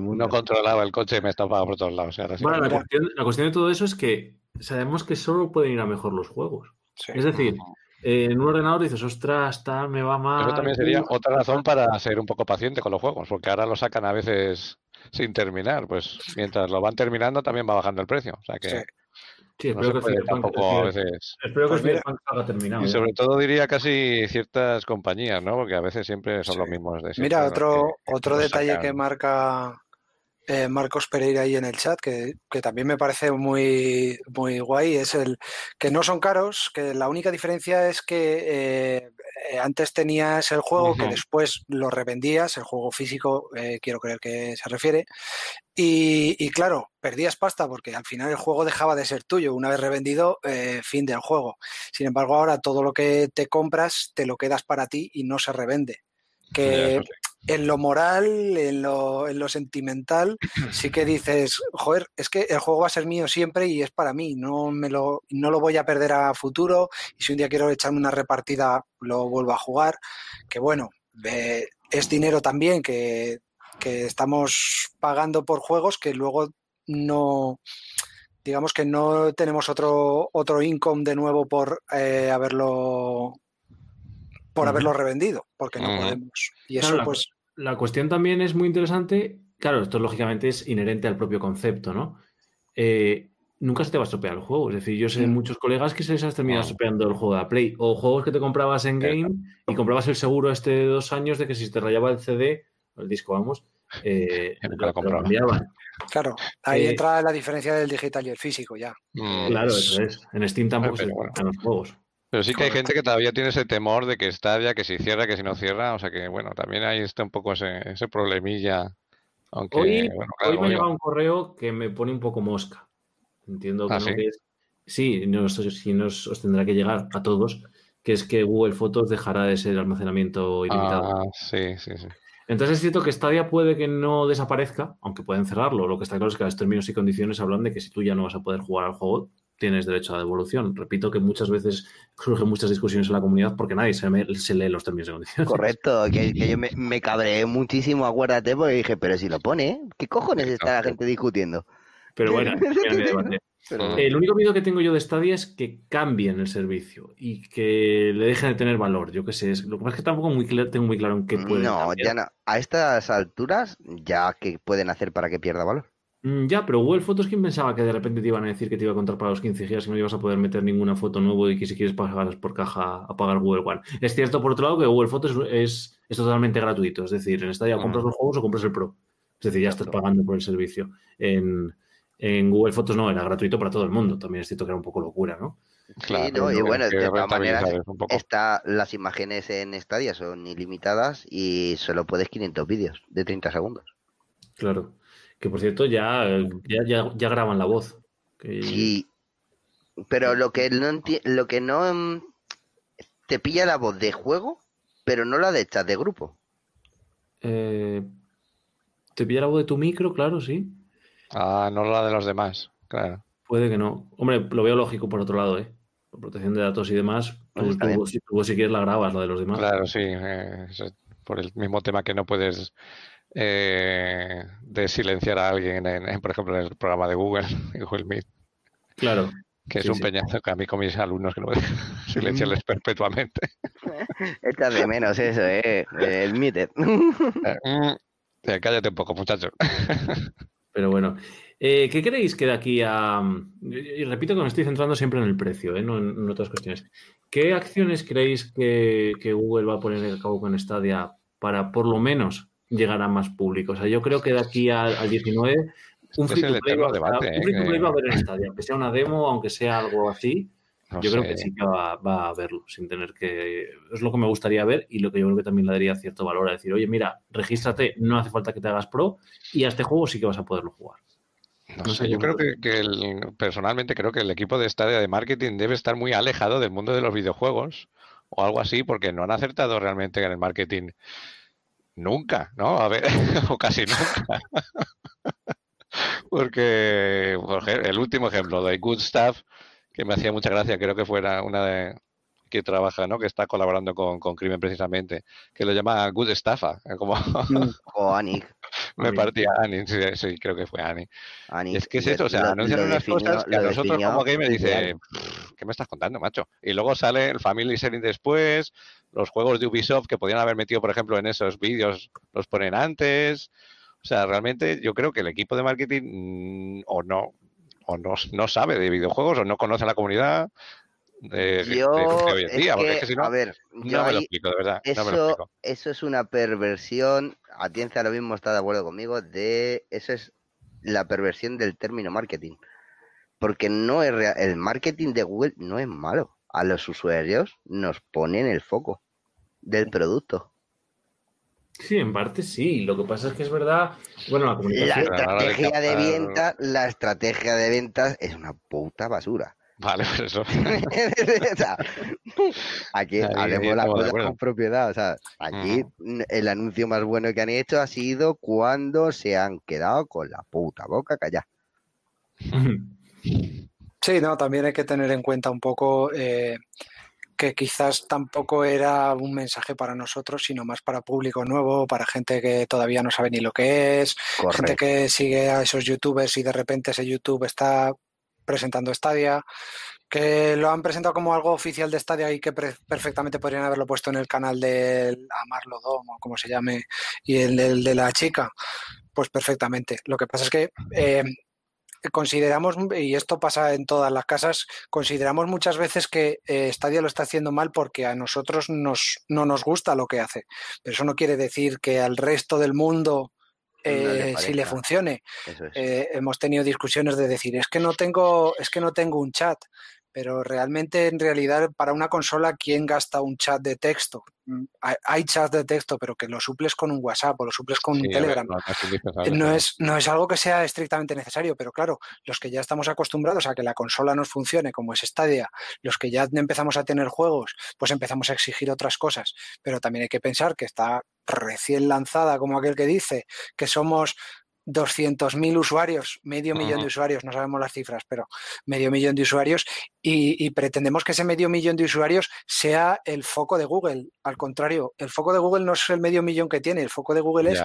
no controlaba el coche y me estaba por todos lados. Bueno, la cuestión, la cuestión de todo eso es que sabemos que solo pueden ir a mejor los juegos. Sí. Es decir, eh, en un ordenador dices, ostras, tal, me va mal. Eso también sería otra razón para ser un poco paciente con los juegos, porque ahora lo sacan a veces sin terminar. Pues mientras lo van terminando también va bajando el precio. O sea que Sí. Espero que Cyberpunk- veces. Pues Cyberpunk terminado. Y ¿eh? sobre todo diría casi ciertas compañías, ¿no? Porque a veces siempre son Sí. los mismos de siempre. Mira, otro, otro detalle sacan. que marca eh, Marcos Pereira ahí en el chat, que, también me parece muy, muy guay, es el que no son caros, que la única diferencia es que eh, eh, antes tenías el juego que después lo revendías, el juego físico, quiero creer que se refiere, y, y, claro, perdías pasta porque al final el juego dejaba de ser tuyo, una vez revendido, fin del juego. Sin embargo, ahora todo lo que te compras te lo quedas para ti y no se revende. Que en lo moral, en lo, en lo, sentimental, sí que dices, joder, es que el juego va a ser mío siempre y es para mí, no, me lo, no lo voy a perder a futuro y si un día quiero echarme una repartida lo vuelvo a jugar, que bueno, es dinero también que, estamos pagando por juegos que luego no, digamos que no tenemos otro, otro income de nuevo por eh, haberlo por haberlo revendido, porque no podemos. Y eso, la, pues. La cuestión también es muy interesante. Claro, esto lógicamente es inherente al propio concepto, ¿no? Eh, nunca se te va a estropear el juego. Es decir, yo sé de mm. muchos colegas que se les ha terminado estropeando el juego de Play. O juegos que te comprabas en game y comprabas el seguro este de dos años de que si te rayaba el CD, el disco, vamos, eh, [laughs] lo, cambiaban. Claro, ahí eh, entra la diferencia del digital y el físico ya. Mm, claro, eso es. En Steam tampoco se bueno. los juegos. Pero sí que hay gente que todavía tiene ese temor de que Stadia, que si cierra, que si no cierra. O sea que, bueno, también hay está un poco ese, ese problemilla. Aunque, hoy, bueno, hoy me ha llegado un correo que me pone un poco mosca. Entiendo que, ¿Ah, no sí? que es. Sí, nos, sí nos, os tendrá que llegar a todos, que es que Google Fotos dejará de ser almacenamiento ilimitado. Ah, sí, sí, sí. Entonces es cierto que Stadia puede que no desaparezca, aunque pueden cerrarlo. Lo que está claro es que los términos y condiciones hablan de que si tú ya no vas a poder jugar al juego, tienes derecho a devolución. Repito que muchas veces surgen muchas discusiones en la comunidad porque nadie se, me, se lee los términos y condiciones. Correcto, [laughs] que, que yo me, me, cabreé muchísimo, acuérdate, porque dije, pero si lo pone, ¿eh? ¿qué cojones está la gente discutiendo? Pero bueno. [laughs] Pero... El único miedo que tengo yo de Stadia es que cambien el servicio y que le dejen de tener valor. Yo qué sé, es, lo que pasa es que tampoco muy claro, tengo muy claro en qué puede. No, cambiar. ya no. A estas alturas, ya que pueden hacer para que pierda valor. Mm, ya, pero Google Fotos, ¿quién pensaba que de repente te iban a decir que te iba a contar para los 15 gigas y no ibas a poder meter ninguna foto nueva y que si quieres pagar por caja a pagar Google One? Es cierto, por otro lado, que Google Fotos es, es totalmente gratuito. Es decir, en Stadia compras los juegos o compras el Pro. Es decir, ya estás pagando por el servicio. En, en Google Fotos no, era gratuito para todo el mundo. También es cierto que era un poco locura, ¿no? Claro, sí, no, y bueno, de todas maneras, está, las imágenes en Stadia son ilimitadas y solo puedes 500 vídeos de 30 segundos. Claro. Que por cierto, ya, ya, ya, ya graban la voz. Que... Sí. Pero lo que no lo que no te pilla la voz de juego, pero no la de chat de grupo. Eh, te pilla la voz de tu micro, claro, sí. Ah, no la de los demás, claro. Puede que no. Hombre, lo veo lógico por otro lado, ¿eh? Por protección de datos y demás. Pues tú, tú, tú, si quieres la grabas, la de los demás. Claro, sí. Eh, por el mismo tema que no puedes eh, de silenciar a alguien, en, en, por ejemplo, en el programa de Google, [laughs] Google Meet. Claro. Que es sí, un sí. peñazo que a mí con mis alumnos que no [laughs] silenciarles mm. perpetuamente. [laughs] Echas de menos eso, ¿eh? El Meet. eh, mm, cállate un poco, muchacho. Pero bueno, eh, ¿qué creéis que de aquí a... Y repito que me estoy centrando siempre en el precio, ¿eh? no en, en, otras cuestiones. ¿Qué acciones creéis que, que Google va a poner a cabo con Stadia para por lo menos llegar a más público. O sea, yo creo que de aquí al, al 19 un free to play, va, a haber en Stadia, aunque sea una demo, aunque sea algo así. No yo sé. creo que sí que va, va, a verlo, sin tener que. Es lo que me gustaría ver y lo que yo creo que también le daría cierto valor a decir, oye, mira, regístrate, no hace falta que te hagas pro y a este juego sí que vas a poderlo jugar. No, no sé, yo creo que, que el, personalmente creo que el equipo de Stadia de marketing debe estar muy alejado del mundo de los videojuegos o algo así, porque no han acertado realmente en el marketing nunca, ¿no? A ver, [laughs] o casi nunca. [laughs] Porque, por ejemplo, el último ejemplo de Good Stuff, que me hacía mucha gracia, creo que fuera una de que trabaja, ¿no? Que está colaborando con, con Crimen precisamente, que lo llama Good Estafa, como... [laughs] o Me partía Ani, sí, sí, creo que fue Ani. Ani. Es que es eso, o sea, anuncian unas definió, cosas que a nosotros definió, como game me dice, ¿qué me estás contando, macho? Y luego sale el Family Sharing después, los juegos de Ubisoft que podían haber metido, por ejemplo, en esos vídeos, los ponen antes. O sea, realmente yo creo que el equipo de marketing mmm, o no o no, no sabe de videojuegos o no conoce a la comunidad. Yo, a ver, no me lo explico, de verdad. Eso, eso es una perversión, Atienza lo mismo está de acuerdo conmigo, de eso es la perversión del término marketing. Porque no es real, el marketing de Google no es malo. A los usuarios nos ponen el foco del producto. Sí, en parte sí. Lo que pasa es que es verdad. Bueno, la comunicación. La estrategia de ventas, la estrategia de ventas es una puta basura. Vale, por eso. [laughs] aquí hablemos la cosa con propiedad. O sea, aquí el anuncio más bueno que han hecho ha sido cuando se han quedado con la puta boca callada. [laughs] Sí, no, también hay que tener en cuenta un poco eh, que quizás tampoco era un mensaje para nosotros, sino más para público nuevo, para gente que todavía no sabe ni lo que es, gente que sigue a esos youtubers y de repente ese YouTube está presentando Stadia, que lo han presentado como algo oficial de Stadia y que perfectamente podrían haberlo puesto en el canal de Amarlo Dom o como se llame, y el, de la chica, pues perfectamente. Lo que pasa es que eh, consideramos, y esto pasa en todas las casas, consideramos muchas veces que eh, Stadia lo está haciendo mal porque a nosotros nos, no nos gusta lo que hace. Pero eso no quiere decir que al resto del mundo eh, si le funcione. Eh, hemos tenido discusiones de decir, es que no tengo, es que no tengo un chat pero realmente en realidad para una consola, ¿quién gasta un chat de texto? Mm, hay, chats de texto, pero que lo suples con un WhatsApp o lo suples con un Telegram. no, es, no es algo que sea estrictamente necesario, pero claro, los que ya estamos acostumbrados a que la consola nos funcione como es Stadia, los que ya empezamos a tener juegos, pues empezamos a exigir otras cosas. Pero también hay que pensar que está recién lanzada, como aquel que dice, que somos 200.000 usuarios, medio millón de usuarios, no sabemos las cifras, pero medio millón de usuarios, y, pretendemos que ese medio millón de usuarios sea el foco de Google. Al contrario, el foco de Google no es el medio millón que tiene, el foco de Google es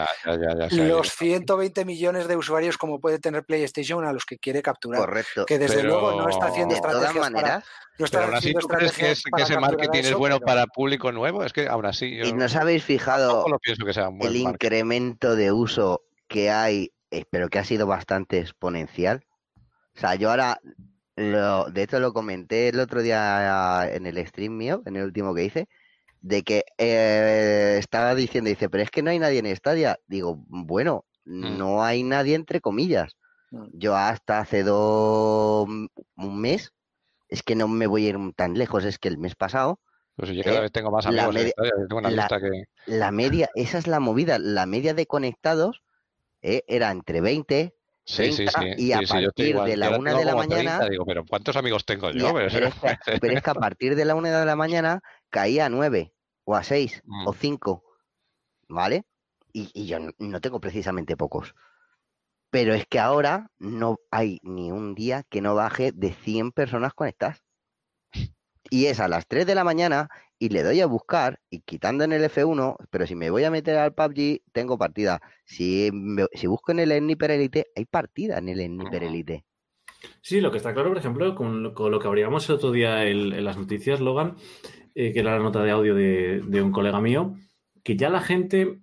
los 120 millones de usuarios como puede tener PlayStation a los que quiere capturar. Correcto. Que desde luego no está haciendo estrategias de todas maneras, no está pero aún así, ¿tú crees que, ese marketing es bueno para público nuevo? Es que aún así... ¿Y no os habéis fijado el incremento de uso que hay, pero que ha sido bastante exponencial. O sea, yo ahora, lo, de hecho lo comenté el otro día en el stream mío, en el último que hice, de que eh, estaba diciendo, dice, pero es que no hay nadie en Stadia. Digo, bueno, mm. no hay nadie entre comillas. Mm. Yo hasta hace dos, un mes, es que no me voy a ir tan lejos, es que el mes pasado, pues yo cada eh, vez tengo más amigos en Stadia, tengo una la, que... la media, esa es la movida, la media de conectados ¿eh? era entre 20, 30 y a partir de la una de la mañana... digo, pero ¿cuántos amigos tengo yo? [laughs] pero, es que, a partir de la una de la mañana caía a 9 o a 6 o 5, mm. ¿vale? Y, yo no tengo precisamente pocos. Pero es que ahora no hay ni un día que no baje de 100 personas conectadas. Y es a las 3 de la mañana y le doy a buscar y quitando en el F1, pero si me voy a meter al PUBG, tengo partida. Si, si busco en el Sniper Elite, hay partida en el Sniper Elite. Sí, lo que está claro, por ejemplo, con, lo que abríamos el otro día en, las noticias, Logan, eh, que era la nota de audio de, un colega mío, que ya la gente,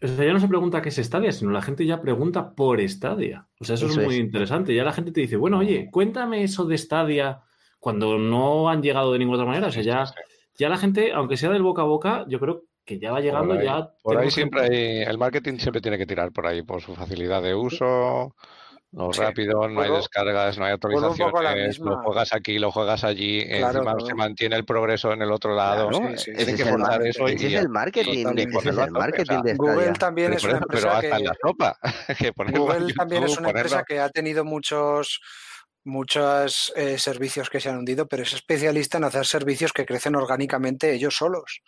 o sea, ya no se pregunta qué es Stadia, sino la gente ya pregunta por Stadia. O sea, eso, es muy interesante. Ya la gente te dice, bueno, oye, cuéntame eso de Stadia cuando no han llegado de ninguna otra manera. O sea, ya ya la gente, aunque sea del boca a boca, yo creo que ya va llegando ya. Por ahí siempre hay, el marketing siempre tiene que tirar por ahí, por su facilidad de uso, lo rápido, no hay descargas, no hay actualizaciones, lo juegas aquí, lo juegas allí, encima se mantiene el progreso en el otro lado. Tienen que forzar eso. Ese es el marketing, ese es el marketing de Google también es una empresa que... Google también es una empresa que ha tenido muchos muchos eh, servicios que se han hundido, pero es especialista en hacer servicios que crecen orgánicamente ellos solos,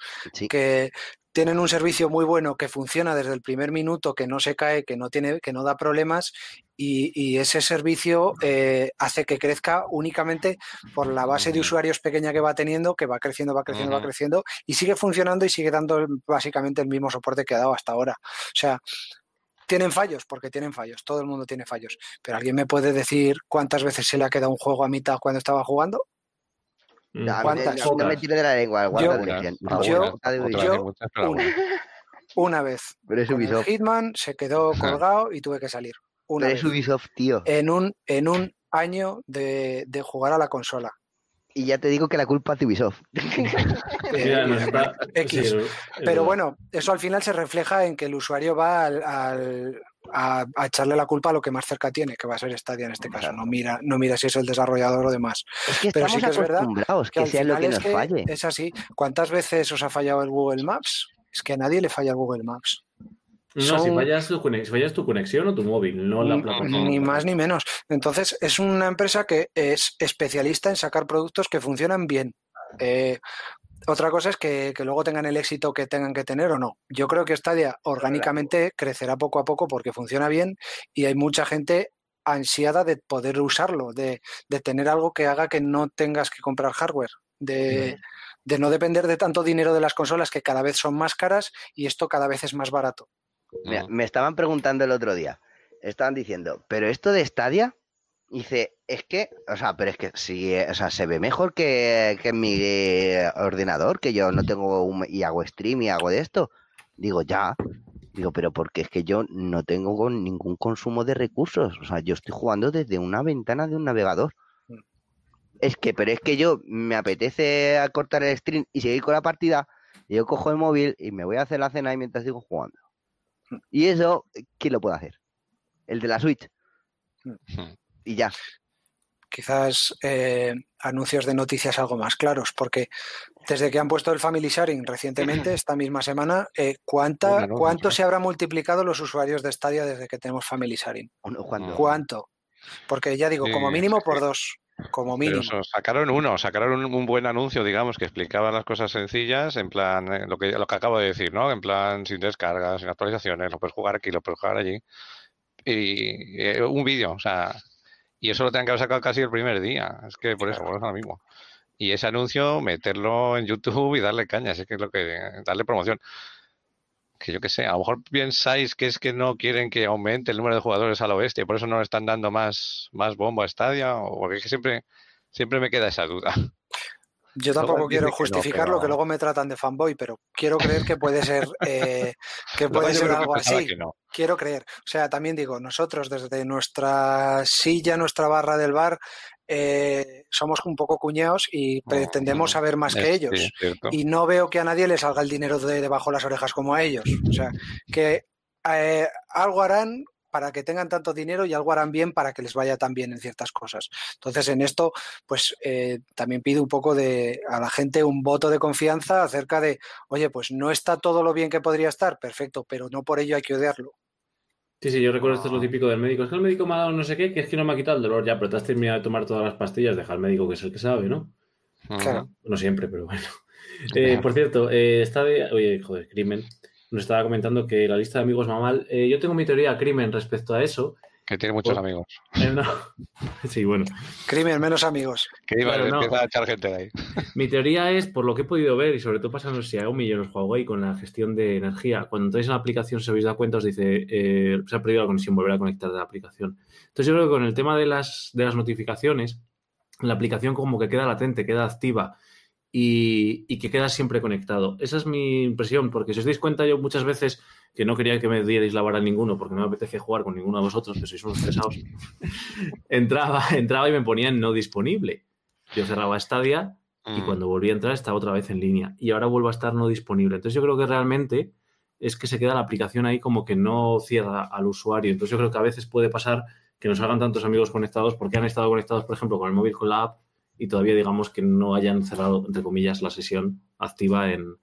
que tienen un servicio muy bueno que funciona desde el primer minuto, que no se cae, que no tiene, que no da problemas y, ese servicio eh, hace que crezca únicamente por la base de usuarios pequeña que va teniendo, que va creciendo, va creciendo, va creciendo y sigue funcionando y sigue dando básicamente el mismo soporte que ha dado hasta ahora. O sea, tienen fallos, porque tienen fallos, todo el mundo tiene fallos. Pero ¿alguien me puede decir cuántas veces se le ha quedado un juego a mitad cuando estaba jugando? ¿Cuántas? No, me tire de la lengua, yo, una, vez. Pero Hitman se quedó colgado y tuve que salir. Una Pero es Ubisoft, tío. En un, en un año de, de jugar a la consola. Y ya te digo que la culpa es de Ubisoft. [laughs] Pero bueno, eso al final se refleja en que el usuario va al, a, echarle la culpa a lo que más cerca tiene, que va a ser Stadia en este caso. No mira, no mira si es el desarrollador o demás. Pero sí que es verdad que, que sea lo que nos falle. Es así. ¿Cuántas veces os ha fallado el Google Maps? Es que a nadie le falla el Google Maps. No, si, fallas tu, tu conexión o tu móvil, no la plataforma. Ni más ni menos. Entonces, es una empresa que es especialista en sacar productos que funcionan bien. Eh, otra cosa es que, luego tengan el éxito que tengan que tener o no. Yo creo que Stadia orgánicamente crecerá poco a poco porque funciona bien y hay mucha gente ansiada de poder usarlo, de, tener algo que haga que no tengas que comprar hardware, de, de no depender de tanto dinero de las consolas que cada vez son más caras y esto cada vez es más barato me estaban preguntando el otro día, estaban diciendo, pero esto de Stadia, dice, es que, o sea, pero es que sí, o sea, se ve mejor que, en mi eh, ordenador, que yo no tengo un, y hago stream y hago de esto. Digo, ya, digo, pero porque es que yo no tengo ningún consumo de recursos, o sea, yo estoy jugando desde una ventana de un navegador. Es que, pero es que yo me apetece cortar el stream y seguir con la partida, y yo cojo el móvil y me voy a hacer la cena y mientras sigo jugando. Y eso, ¿quién lo puede hacer? El de la Switch. Hmm. Y ya. Quizás eh, anuncios de noticias algo más claros, porque desde que han puesto el Family Sharing recientemente, [clears throat] esta misma semana, eh, ¿cuánta, ¿cuánto se habrá multiplicado los usuarios de Stadia desde que tenemos Family Sharing? ¿Cuánto? Porque ya digo, como mínimo por dos. Como mínimo. sacaron uno, sacaron un, buen anuncio, digamos, que explicaba las cosas sencillas, en plan, eh, lo que, lo que acabo de decir, ¿no? En plan, sin descargas, sin actualizaciones, lo puedes jugar aquí, lo puedes jugar allí. Y eh, un vídeo, o sea, y eso lo tenían que haber sacado casi el primer día. Es que por eso, por es lo mismo. Y ese anuncio, meterlo en YouTube y darle caña, es que es lo que, darle promoción que yo qué sé, a lo mejor pensáis que es que no quieren que aumente el número de jugadores al oeste y por eso no le están dando más, más bombo a Stadia, o porque es que siempre, siempre me queda esa duda. Yo tampoco quiero justificarlo, que, luego me tratan de fanboy, pero quiero creer que puede ser, [laughs] eh, que puede ser algo así. Quiero creer. O sea, también digo, nosotros desde nuestra silla, nuestra barra del bar, eh, somos un poco cuñados y pretendemos saber más que ellos. y no veo que a nadie le salga el dinero de debajo las orejas como a ellos. O sea, que eh, algo harán para que tengan tanto dinero y algo harán bien para que les vaya tan bien en ciertas cosas. Entonces, en esto, pues eh, también pido un poco de a la gente un voto de confianza acerca de, oye, pues no está todo lo bien que podría estar, perfecto, pero no por ello hay que odiarlo. Sí, sí, yo recuerdo esto es lo típico del médico. Es que el médico me ha dado no sé qué, que es que no me ha quitado el dolor ya, pero te has terminado de tomar todas las pastillas, deja al médico que es el que sabe, ¿no? Claro. No siempre, pero bueno. Eh, por cierto, eh, está de. Oye, joder, crimen. Nos estaba comentando que la lista de amigos va mal. Eh, yo tengo mi teoría crimen respecto a eso. Que tiene muchos amigos. [laughs] sí, bueno. Crimen, menos amigos. Que iba a echar gente de ahí. Mi teoría es, por lo que he podido ver, y sobre todo pasando si a un millón os juego ahí con la gestión de energía, cuando entráis en la aplicación, si os habéis dado cuenta, os dice, eh, se ha perdido la conexión, volver a conectar de la aplicación. Entonces yo creo que con el tema de las, de las notificaciones, la aplicación como que queda latente, queda activa y, que queda siempre conectado. Esa es mi impresión, porque si os dais cuenta, yo muchas veces que no quería que me dierais la vara a ninguno porque no me apetece jugar con ninguno de vosotros, que sois unos pesados, [laughs] entraba, entraba y me ponían no disponible. Yo cerraba Stadia y mm. cuando volví a entrar estaba otra vez en línea y ahora vuelvo a estar no disponible. Entonces yo creo que realmente es que se queda la aplicación ahí como que no cierra al usuario. Entonces yo creo que a veces puede pasar que nos hagan tantos amigos conectados porque han estado conectados, por ejemplo, con el móvil, con la app y todavía digamos que no hayan cerrado, entre comillas, la sesión activa en,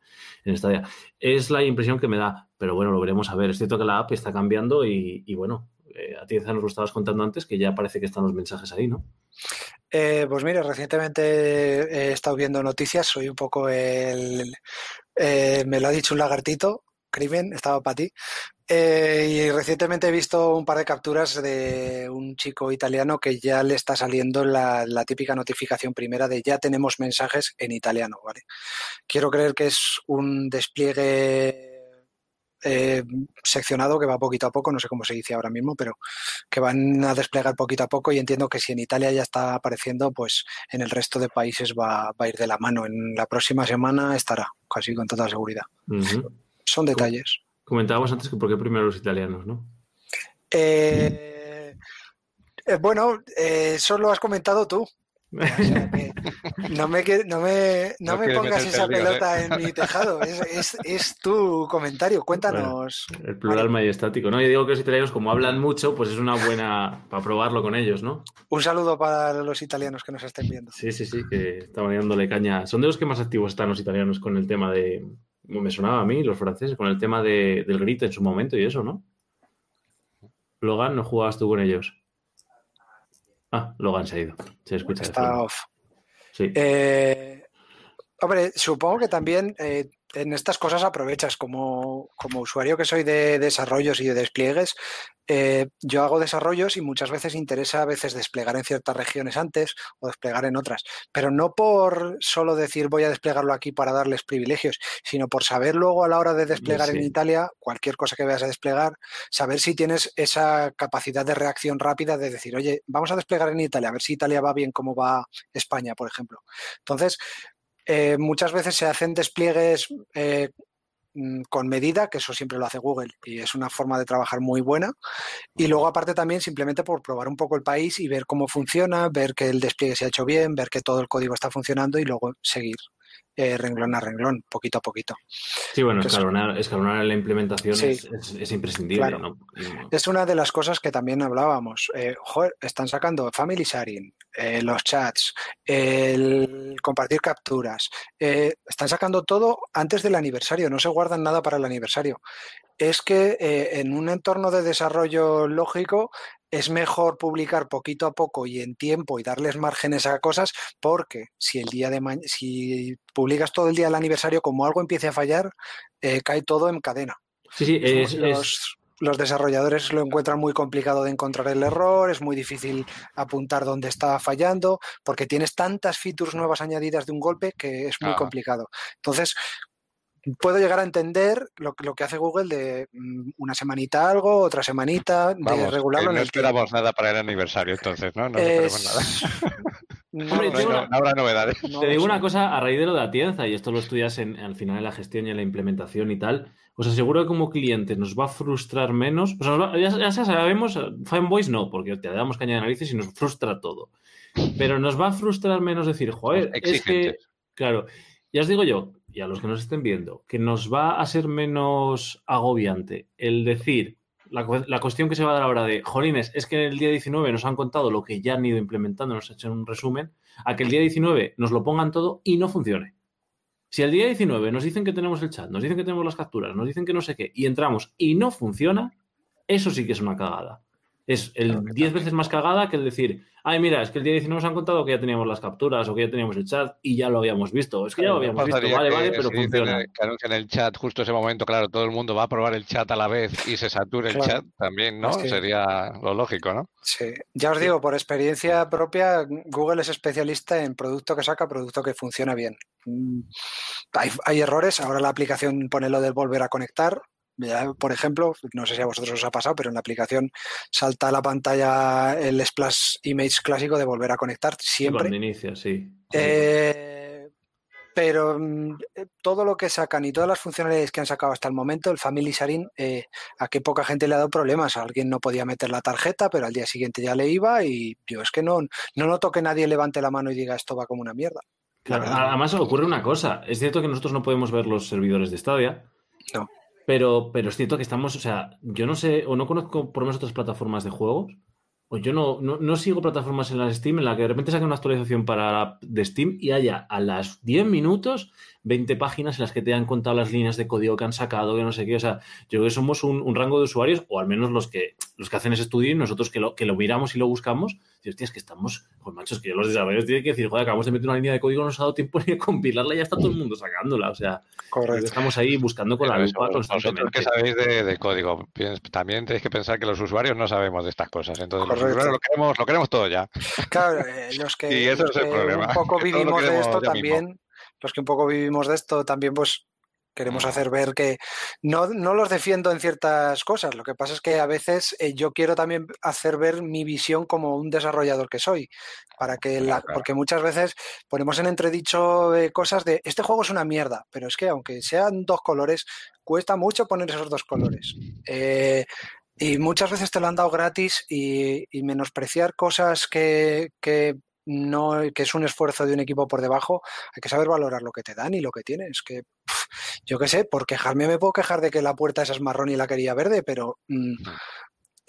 en Stadia. Es la impresión que me da, pero bueno, lo veremos a ver. Es cierto que la app está cambiando y, bueno, eh, a ti nos lo estabas contando antes, que ya parece que están los mensajes ahí, ¿no? Eh, pues mire, recientemente he estado viendo noticias, soy un poco el... Eh, me lo ha dicho un lagartito, crimen, estaba para ti. Y recientemente he visto un par de capturas de un chico italiano que ya le está saliendo la, típica notificación primera de ya tenemos mensajes en italiano, ¿vale? Quiero creer que es un despliegue eh, seccionado que va poquito a poco, no sé cómo se dice ahora mismo, pero que van a desplegar poquito a poco y entiendo que si en Italia ya está apareciendo, pues en el resto de países va, a ir de la mano. En la próxima semana estará, casi con toda seguridad. Son detalles. Comentábamos antes que por qué primero los italianos, ¿no? Eh, eh, bueno, eso lo has comentado tú. [laughs] no me, no me, no me pongas esa pelota ¿eh? en mi tejado. Es, es, tu comentario. Cuéntanos. el plural majestático. No, yo digo que los italianos, como hablan mucho, pues es una buena para probarlo con ellos, ¿no? Un saludo para los italianos que nos estén viendo. Sí, sí, sí, que estaban dándole caña. Son de los que más activos están los italianos con el tema de. Me sonaba a mí, los franceses, con el tema de, del grito en su momento y eso, ¿no? Logan, ¿no jugabas tú con ellos? Ah, Logan se ha ido. Se escucha. Está off. Sí. Eh, hombre, supongo que también eh, en estas cosas aprovechas como, como, usuario que soy de desarrollos y de despliegues. Eh, yo hago desarrollos y muchas veces interesa a veces desplegar en ciertas regiones antes o desplegar en otras, pero no por solo decir voy a desplegarlo aquí para darles privilegios, sino por saber luego a la hora de desplegar en Italia cualquier cosa que vayas a desplegar, saber si tienes esa capacidad de reacción rápida de decir, oye, vamos a desplegar en Italia, a ver si Italia va bien como va España, por ejemplo. Entonces, eh, muchas veces se hacen despliegues eh, con medida, que eso siempre lo hace Google y es una forma de trabajar muy buena. Y luego aparte también simplemente por probar un poco el país y ver cómo funciona, ver que el despliegue se ha hecho bien, ver que todo el código está funcionando y luego seguir eh, renglón a renglón, poquito a poquito. Sí, bueno, escalonar, escalonar la implementación es, imprescindible. Es una de las cosas que también hablábamos. Eh, joder, están sacando Family Sharing, eh, los chats, el compartir capturas. están sacando todo antes del aniversario, no se guardan nada para el aniversario. Es que en un entorno de desarrollo lógico es mejor publicar poquito a poco y en tiempo y darles márgenes a cosas, porque si el día de si publicas todo el día del aniversario, como algo empiece a fallar, eh, cae todo en cadena. Sí, sí, los, los, desarrolladores lo encuentran muy complicado de encontrar el error, es muy difícil apuntar dónde está fallando, porque tienes tantas features nuevas añadidas de un golpe que es muy complicado. Entonces, puedo llegar a entender lo, lo, que hace Google de mm, una semanita algo, otra semanita, de regularlo no esperamos nada para el aniversario, entonces, ¿no? No esperamos nada. [laughs] no, habrá novedades. te digo una cosa a raíz de lo de la tienda, y esto lo estudias en, al final en la gestión y en la implementación y tal. Os aseguro que como cliente nos va a frustrar menos. ya, ya, sabemos, Fanboys no, porque te damos caña de narices y nos frustra todo. Pero nos va a frustrar menos decir, joder, es que, claro, ya os digo yo, y a los que nos estén viendo, que nos va a ser menos agobiante el decir la, cuestión que se va a dar ahora de, jolines, es que en el día 19 nos han contado lo que ya han ido implementando, nos han hecho un resumen, a que el día 19 nos lo pongan todo y no funcione. Si el día 19 nos dicen que tenemos el chat, nos dicen que tenemos las capturas, nos dicen que no sé qué, y entramos y no funciona, eso sí que es una cagada. Es el 10 veces más cagada que el decir, ay, mira, es que el día 19 nos han contado que ya teníamos las capturas o que ya teníamos el chat y ya lo habíamos visto. Es que ya lo habíamos visto, vale, vale, pero funciona. Claro que en el chat, justo ese momento, claro, todo el mundo va a probar el chat a la vez y se sature el chat también, ¿no? Sería lo lógico, ¿no? Sí, ya os digo, por experiencia propia, Google es especialista en producto que saca, producto que funciona bien. Mm, hay, hay errores, ahora la aplicación pone lo del volver a conectar, por ejemplo, no sé si a vosotros os ha pasado, pero en la aplicación salta a la pantalla el splash image clásico de volver a conectar siempre. Cuando inicia, sí. Eh, pero mm, todo lo que sacan y todas las funcionalidades que han sacado hasta el momento, el Family Sharing, eh, a qué poca gente le ha dado problemas. alguien no podía meter la tarjeta, pero al día siguiente ya le iba y yo es que no, no noto que nadie levante la mano y diga esto va como una mierda. Claro, además ocurre una cosa. Es cierto que nosotros no podemos ver los servidores de Stadia. No. Pero, pero es cierto que estamos, o sea, yo no sé, o no conozco por lo menos otras plataformas de juegos, o yo no, no, sigo plataformas en la Steam en la que de repente saquen una actualización para de Steam y haya a las 10 minutos 20 páginas en las que te han contado las líneas de código que han sacado, que no sé qué. O sea, yo creo que somos un, rango de usuarios, o al menos los que, los que hacen ese estudio y nosotros que lo, que lo miramos y lo buscamos. Y hostia, es que estamos, pues machos, que los desarrolladores tienen que decir, joder, acabamos de meter una línea de código, no nos ha dado tiempo ni de [laughs] compilarla y ya está todo el mundo sacándola. O sea, estamos ahí buscando con la lupa Vosotros que sabéis de, código, también tenéis que pensar que los usuarios no sabemos de estas cosas. Entonces, los usuarios lo queremos, lo queremos todo ya. Claro, eh, los que, [laughs] un poco vivimos de esto también los que un poco vivimos de esto, también pues queremos hacer ver que no, no, los defiendo en ciertas cosas. Lo que pasa es que a veces eh, yo quiero también hacer ver mi visión como un desarrollador que soy. Para que la, Porque muchas veces ponemos en entredicho eh, cosas de este juego es una mierda, pero es que aunque sean dos colores, cuesta mucho poner esos dos colores. Eh, y muchas veces te lo han dado gratis y, y menospreciar cosas que, que no, que es un esfuerzo de un equipo por debajo, hay que saber valorar lo que te dan y lo que tienes. Que yo qué sé, por quejarme me puedo quejar de que la puerta esa es marrón y la quería verde, pero mm,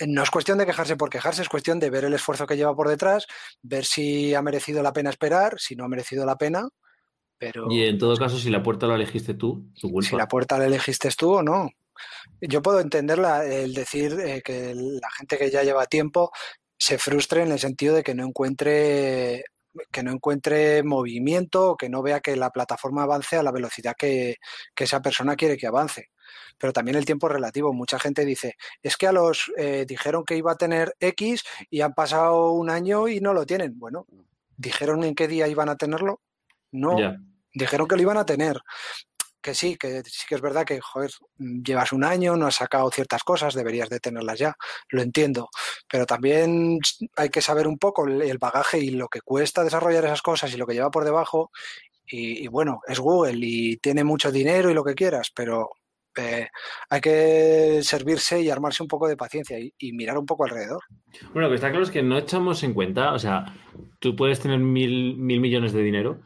no es cuestión de quejarse por quejarse, es cuestión de ver el esfuerzo que lleva por detrás, ver si ha merecido la pena esperar, si no ha merecido la pena. Pero... Y en todo caso, si la puerta la elegiste tú, Si la puerta la elegiste tú o no. Yo puedo entender el decir eh, que la gente que ya lleva tiempo se frustre en el sentido de que no encuentre que no encuentre movimiento o que no vea que la plataforma avance a la velocidad que, esa persona quiere que avance. Pero también el tiempo relativo. Mucha gente dice, es que a los eh, dijeron que iba a tener X y han pasado un año y no lo tienen. Bueno, ¿dijeron en qué día iban a tenerlo? No, dijeron que lo iban a tener que sí, que sí que es verdad que, joder, llevas un año, no has sacado ciertas cosas, deberías de tenerlas ya, lo entiendo, pero también hay que saber un poco el bagaje y lo que cuesta desarrollar esas cosas y lo que lleva por debajo, y, bueno, es Google y tiene mucho dinero y lo que quieras, pero eh, hay que servirse y armarse un poco de paciencia y, y, mirar un poco alrededor. Bueno, lo que está claro es que no echamos en cuenta, o sea, tú puedes tener mil, mil millones de dinero,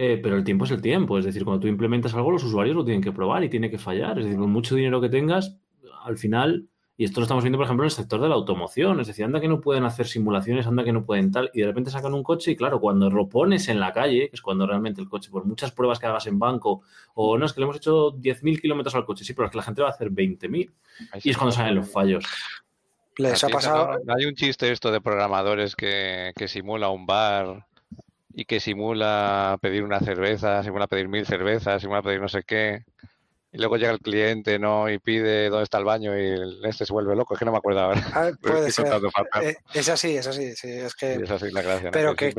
eh, pero el tiempo es el tiempo. Es decir, cuando tú implementas algo, los usuarios lo tienen que probar y tiene que fallar. Es decir, con mucho dinero que tengas, al final, y esto lo estamos viendo, por ejemplo, en el sector de la automoción. Es decir, anda que no pueden hacer simulaciones, anda que no pueden tal, y de repente sacan un coche y claro, cuando lo pones en la calle, que es cuando realmente el coche, por muchas pruebas que hagas en banco, o no, es que le hemos hecho 10.000 kilómetros al coche, sí, pero es que la gente va a hacer 20.000. Y es cuando salen los fallos. Les ha pasado. Hay un chiste esto de programadores que, que simula un bar y que simula pedir una cerveza, simula pedir mil cervezas, simula pedir no sé qué. Y luego llega el cliente, ¿no? Y pide dónde está el baño y este se vuelve loco. Es que no me acuerdo ahora. Ah, [laughs] puede ser. Eh, es así, es así. Sí, es que... es así la gracia. Pero que,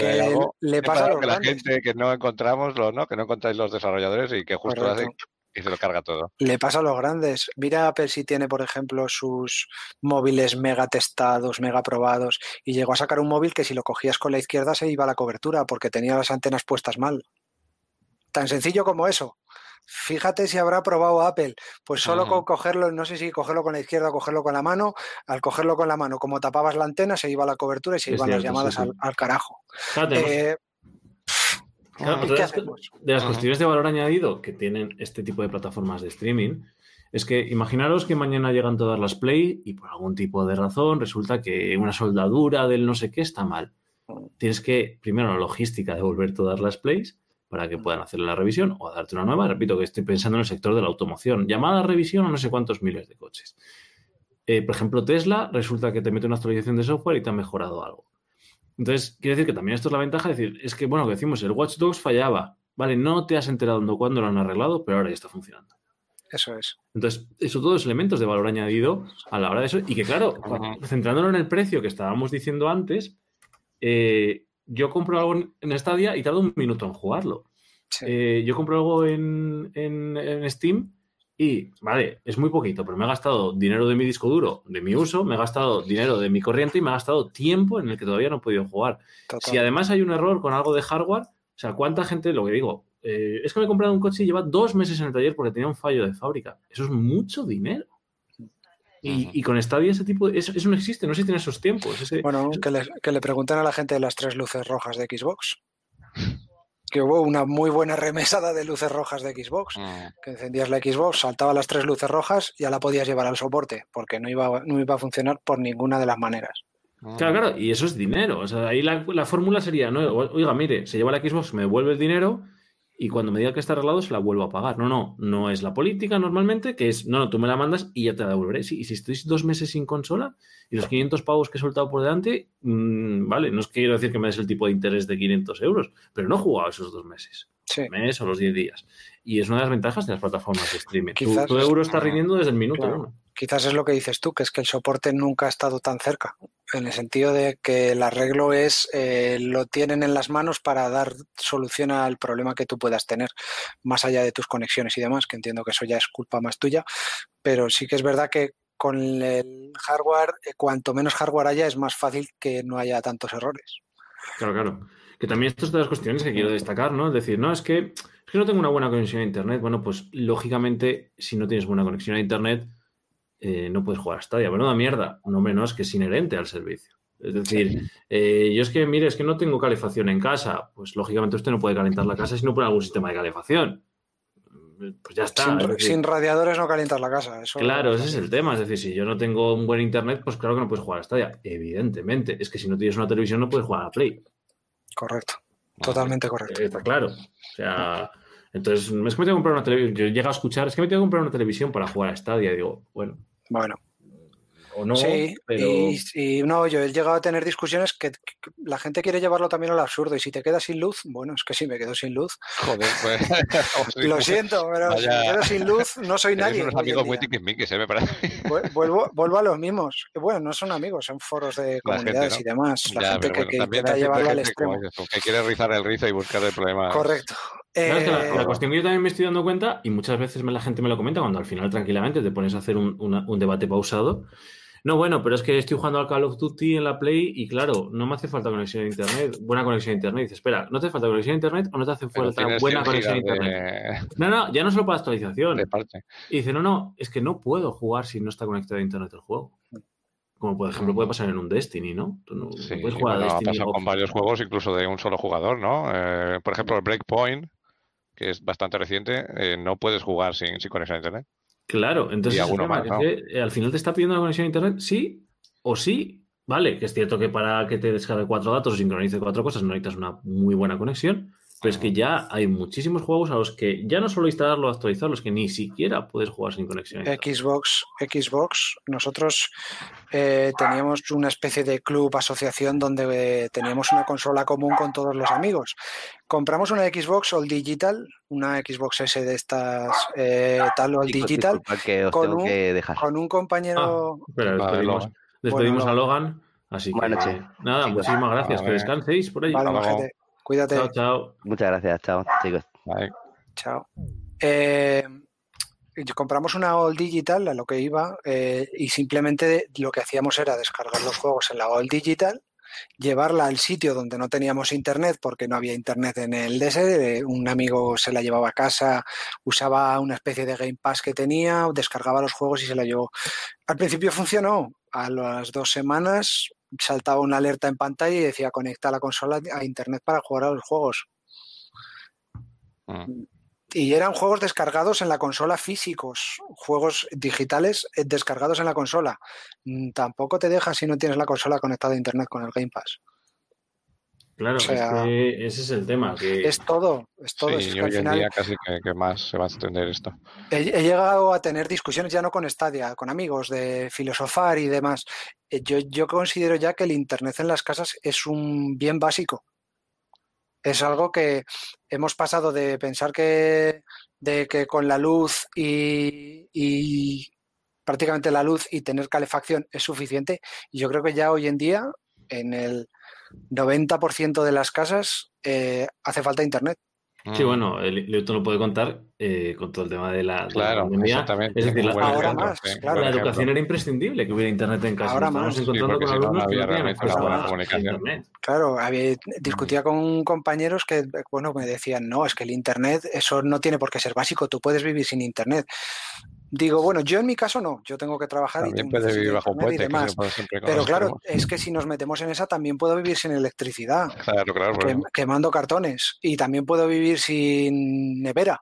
le pasa a los que la gente que no encontramos, ¿no? Que no encontráis los desarrolladores y que justo hace y se lo carga todo. Le pasa a los grandes. Mira Apple si tiene, por ejemplo, sus móviles mega testados, mega probados, y llegó a sacar un móvil que si lo cogías con la izquierda se iba a la cobertura porque tenía las antenas puestas mal. Tan sencillo como eso. Fíjate si habrá probado Apple. Pues solo con cogerlo, no sé si cogerlo con la izquierda o cogerlo con la mano. Al cogerlo con la mano, como tapabas la antena, se iba a la cobertura y se iban las llamadas Al, carajo. Eh, de las cuestiones de valor añadido que tienen este tipo de plataformas de streaming es que imaginaros que mañana llegan todas las Play y por algún tipo de razón resulta que una soldadura del no sé qué está mal. Tienes que, primero, la logística, devolver todas las Plays para que puedan hacer la revisión o darte una nueva. Repito que estoy pensando en el sector de la automoción. Llamada a revisión a no sé cuántos miles de coches. Eh, por ejemplo, Tesla resulta que te mete una actualización de software y te ha mejorado algo. Entonces, quiere decir que también esto es la ventaja, de decir, es que, bueno, que decimos, el Watch Dogs fallaba, vale, no te has enterado cuándo lo han arreglado, pero ahora ya está funcionando. Eso es. Entonces, eso todos elementos de valor añadido a la hora de eso. Y que, claro, centrándonos en el precio que estábamos diciendo antes, eh, yo compro algo en Stadia y tardo un minuto en jugarlo. Eh, yo compro algo en, en Steam y, vale, es muy poquito, pero me he gastado dinero de mi disco duro, de mi uso, me he gastado dinero de mi corriente y me he gastado tiempo en el que todavía no he podido jugar. Si además hay un error con algo de hardware, o sea, ¿cuánta gente, lo que digo, eh, es que me he comprado un coche y lleva dos meses en el taller porque tenía un fallo de fábrica? Eso es mucho dinero. Y, con Stadia ese tipo de, eso, no existe, no existen esos tiempos. bueno, que le, que le pregunten a la gente de las tres luces rojas de Xbox que hubo una muy buena remesada de luces rojas de Xbox, mm. que encendías la Xbox, saltaba las tres luces rojas y ya la podías llevar al soporte, porque no iba, no iba a funcionar por ninguna de las maneras. Mm. Claro, claro, y eso es dinero. O sea, ahí la, la fórmula sería, no, oiga, mire, se lleva la Xbox, me devuelve el dinero y cuando me diga que está arreglado se la vuelvo a pagar. No, no, no es la política normalmente, que es, no, no, tú me la mandas y ya te la devolveré. Sí, y si estoy dos meses sin consola y los 500 pavos que he soltado por delante, mm, vale, no es que quiero decir que me des el tipo de interés de 500 euros, pero no he jugado esos dos meses. Sí. mes o los 10 días. Y es una de las ventajas de las plataformas de streaming. tu, euro está rindiendo desde el minuto uno quizás es lo que dices tú, que es que el soporte nunca ha estado tan cerca, en el sentido de que el arreglo es, eh, lo tienen en las manos para dar solución al problema que tú puedas tener, más allá de tus conexiones y demás, que entiendo que eso ya es culpa más tuya, pero sí que es verdad que con el hardware, eh, cuanto menos hardware haya, es más fácil que no haya tantos errores. Claro, claro. Que también esto es de las cuestiones que quiero destacar, ¿no? Es decir, no, es que, es que no tengo una buena conexión a Internet. Bueno, pues lógicamente, si no tienes buena conexión a Internet, eh, no puedes jugar a Stadia. Bueno, da mierda. No menos que es inherente al servicio. Es decir, eh, yo es que, mire, es que no tengo calefacción en casa. Pues lógicamente usted no puede calentar la casa si no pone algún sistema de calefacción. Pues ya está. Sin, radiadores no calientas la casa. claro, ese es el tema. Es decir, si yo no tengo un buen internet, pues claro que no puedes jugar a Stadia. Evidentemente. Es que si no tienes una televisión no puedes jugar a Play. Correcto. Totalmente correcto. Está claro. O sea, entonces, es que me tengo que comprar una televisión. Yo llego a escuchar, es que me tengo que comprar una televisión para jugar a Stadia. Digo, bueno. Bueno, sí, y, no, yo he llegado a tener discusiones que, la gente quiere llevarlo también al absurdo y si te quedas sin luz, bueno, es que sí, me quedo sin luz. Joder, pues. [laughs] [laughs] Lo siento, pero si me quedo sin luz, no soy nadie. Unos amigos muy tiquismiquis, ¿eh? me parece. [laughs] Vuelvo, vuelvo, a los mismos. Bueno, no son amigos, son foros de comunidades y demás. La gente que, intenta llevarlo al extremo. que quiere rizar el rizo y buscar el problema. Correcto. La, eh, cuestión que yo también me estoy dando cuenta, y muchas veces la gente me lo comenta cuando al final tranquilamente te pones a hacer un, un debate pausado, no, bueno, pero es que estoy jugando al Call of Duty en la Play y claro, no me hace falta conexión a Internet, buena conexión a Internet. Dice, espera, ¿no te hace falta conexión a Internet o no te hace falta buena conexión a Internet? No, no, ya no solo para actualización. Y dice, no, no, es que no puedo jugar si no está conectado a Internet el juego. Como por ejemplo puede pasar en un Destiny, ¿no? Tú no, puedes jugar a Destiny. Ha pasado con varios juegos, incluso de un solo jugador, ¿no? Eh, por ejemplo, el Breakpoint, que es bastante reciente, eh, no puedes jugar sin, sin conexión a Internet. Claro, entonces eh, al final te está pidiendo la conexión a internet, sí o sí. Vale, que es cierto que para que te descargue cuatro datos o sincronice cuatro cosas no necesitas una muy buena conexión, pero es que ya hay muchísimos juegos a los que ya no solo instalarlo o actualizarlo, es que ni siquiera puedes jugar sin conexión. Xbox, Xbox, nosotros eh, teníamos una especie de club, asociación, donde eh, teníamos una consola común con todos los amigos. Compramos una Xbox All Digital, una Xbox S de estas eh, tal All Digital, con, un, con, un, compañero. Ah, despedimos, a Logan. Así que nada, muchísimas gracias. Que descanséis por ahí. Cuídate. Chao, chao. Muchas gracias. Chao, chicos. Chao. Eh, compramos una All Digital a lo que iba eh, y simplemente lo que hacíamos era descargar los juegos en la All Digital, llevarla al sitio donde no teníamos internet porque no había internet en el DS, un amigo se la llevaba a casa, usaba una especie de Game Pass que tenía, descargaba los juegos y se la llevó. Al principio funcionó, a las dos semanas saltaba una alerta en pantalla y decía conecta la consola a internet para jugar a los juegos. Mm. Y eran juegos descargados en la consola físicos, juegos digitales eh, descargados en la consola. Mm, tampoco te deja si no tienes la consola conectada a internet con el Game Pass. Claro, ese es el tema. Es todo, es todo. Sí, hoy en día casi que, más se va a extender esto. He, llegado a tener discusiones ya no con Stadia, con amigos, de filosofar y demás. Eh, yo, yo considero ya que el Internet en las casas es un bien básico. Es algo que hemos pasado de pensar que, de que con la luz y, y prácticamente la luz y tener calefacción es suficiente. Y yo creo que ya hoy en día, en el 90% de las casas eh, hace falta internet. Sí, bueno, el lo puede contar eh, con todo el tema de la, claro, Es decir, la, ahora más, claro, la educación era imprescindible que hubiera internet en casa. Ahora más. encontrando con alumnos que no comunicación. Claro, había, discutía con compañeros que, bueno, me decían, no, es que el internet, eso no tiene por qué ser básico, tú puedes vivir sin internet. Digo, bueno, yo en mi caso no, yo tengo que trabajar y, vivir bajo puente, demás. Pero claro, es que si nos metemos en esa también puedo vivir sin electricidad, claro, claro, quemando cartones y también puedo vivir sin nevera.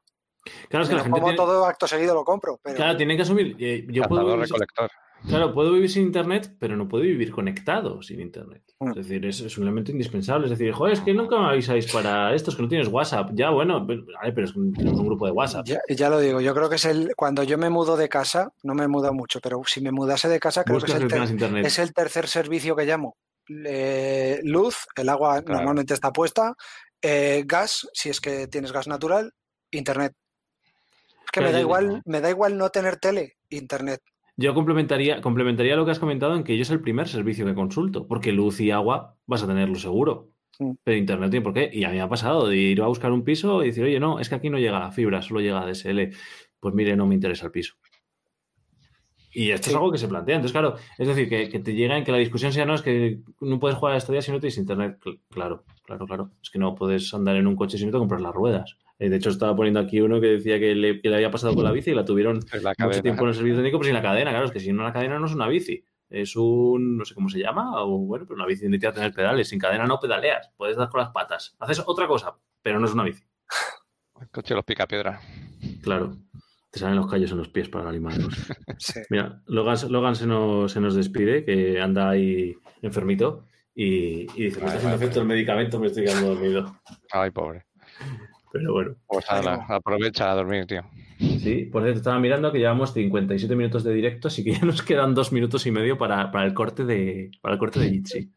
Claro, es que la gente como todo acto seguido lo compro. Pero... Claro, tiene que asumir. Eh, yo puedo recolector. Claro, puedo vivir sin internet, pero no puedo vivir conectado sin internet. Es decir, es, un elemento indispensable. Es decir, joder, es que nunca me avisáis para estos que no tienes WhatsApp. Ya, bueno, pero, es un, un grupo de WhatsApp. Ya, lo digo, yo creo que es el. Cuando yo me mudo de casa, no me mudo mucho, pero si me mudase de casa, creo que es el, tercer servicio que llamo. luz, el agua normalmente está puesta. Eh, gas, si es que tienes gas natural, internet. Es que me da igual, me da igual no tener tele, internet. Yo complementaría, complementaría lo que has comentado en que yo es el primer servicio que consulto, porque luz y agua vas a tenerlo seguro. Pero internet tiene por qué. Y a mí me ha pasado de ir a buscar un piso y decir, oye, no, es que aquí no llega la fibra, solo llega DSL. Pues mire, no me interesa el piso. Y esto es algo que se plantea. Entonces, claro, es decir, que, te llega en que la discusión sea, no, es que no puedes jugar a esta día si no tienes internet. Claro, claro, claro. Es que no puedes andar en un coche si no te compras las ruedas. Eh, de hecho, estaba poniendo aquí uno que decía que le, había pasado con la bici y la tuvieron mucho tiempo en el servicio técnico, pero sin la cadena. Claro, es que si no la cadena no es una bici. Es un, no sé cómo se llama, o bueno, pero una bici necesita tener pedales. Sin cadena no pedaleas, puedes dar con las patas. Haces otra cosa, pero no es una bici. El coche los pica piedra. Claro. Te salen los callos en los pies para animarlos. [laughs] Mira, Logan, se, nos, se, nos, despide, que anda ahí enfermito. Y, dice, me está haciendo efecto el medicamento, me estoy quedando dormido. Ay, pobre. Pero bueno. Pues aprovecha a dormir, tío. Sí, por cierto, estaba mirando que llevamos 57 minutos de directo, así que ya nos quedan dos minutos y medio para, para el corte de para el corte de [laughs] Jitsi.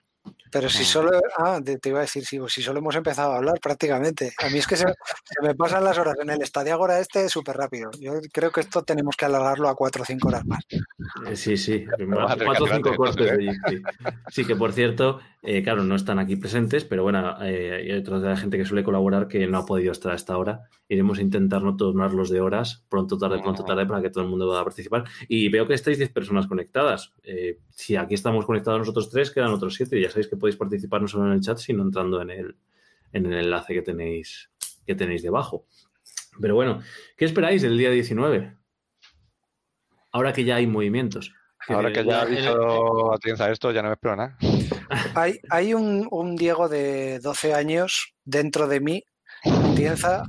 Pero si solo, ah, te iba a decir, si, si solo hemos empezado a hablar prácticamente. A mí es que se, me pasan las horas en el estadio ahora este súper rápido. Yo creo que esto tenemos que alargarlo a cuatro o cinco horas más. Eh, sí, sí, cuatro o cinco cortes de sí. sí, que por cierto, eh, claro, no están aquí presentes, pero bueno, eh, hay otra gente que suele colaborar que no ha podido estar a esta hora. Iremos a intentar no tornarlos de horas, pronto, tarde, pronto, tarde, para que todo el mundo pueda participar. Y veo que estáis 10 personas conectadas. Eh, si aquí estamos conectados nosotros tres, quedan otros siete. Y ya sabéis que podéis participar no solo en el chat, sino entrando en el, en el enlace que tenéis, que tenéis debajo. Pero bueno, ¿qué esperáis del día 19? Ahora que ya hay movimientos. Ahora que ya ha dicho Atienza esto, ya no me espero nada. [laughs] Hay, hay un, un, Diego de 12 años dentro de mí, Atienza,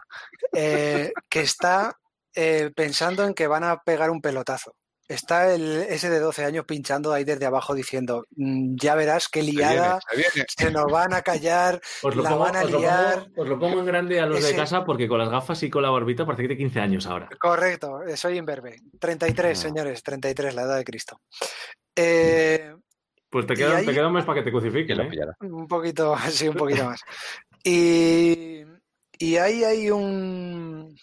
eh, que está eh, pensando en que van a pegar un pelotazo. Está el, ese de 12 años pinchando ahí desde abajo diciendo, mm, ya verás qué liada, se, nos van a callar, [laughs] la van a liar. os lo pongo en grande a los de casa porque con las gafas y con la barbita parece que tiene 15 años ahora. Correcto, soy imberbe. 33, señores, 33, la edad de Cristo. Eh, pues te queda, te queda un mes para que te crucifiquen, ¿eh? Un poquito, [laughs] sí, un poquito [laughs] más. Y, y ahí hay un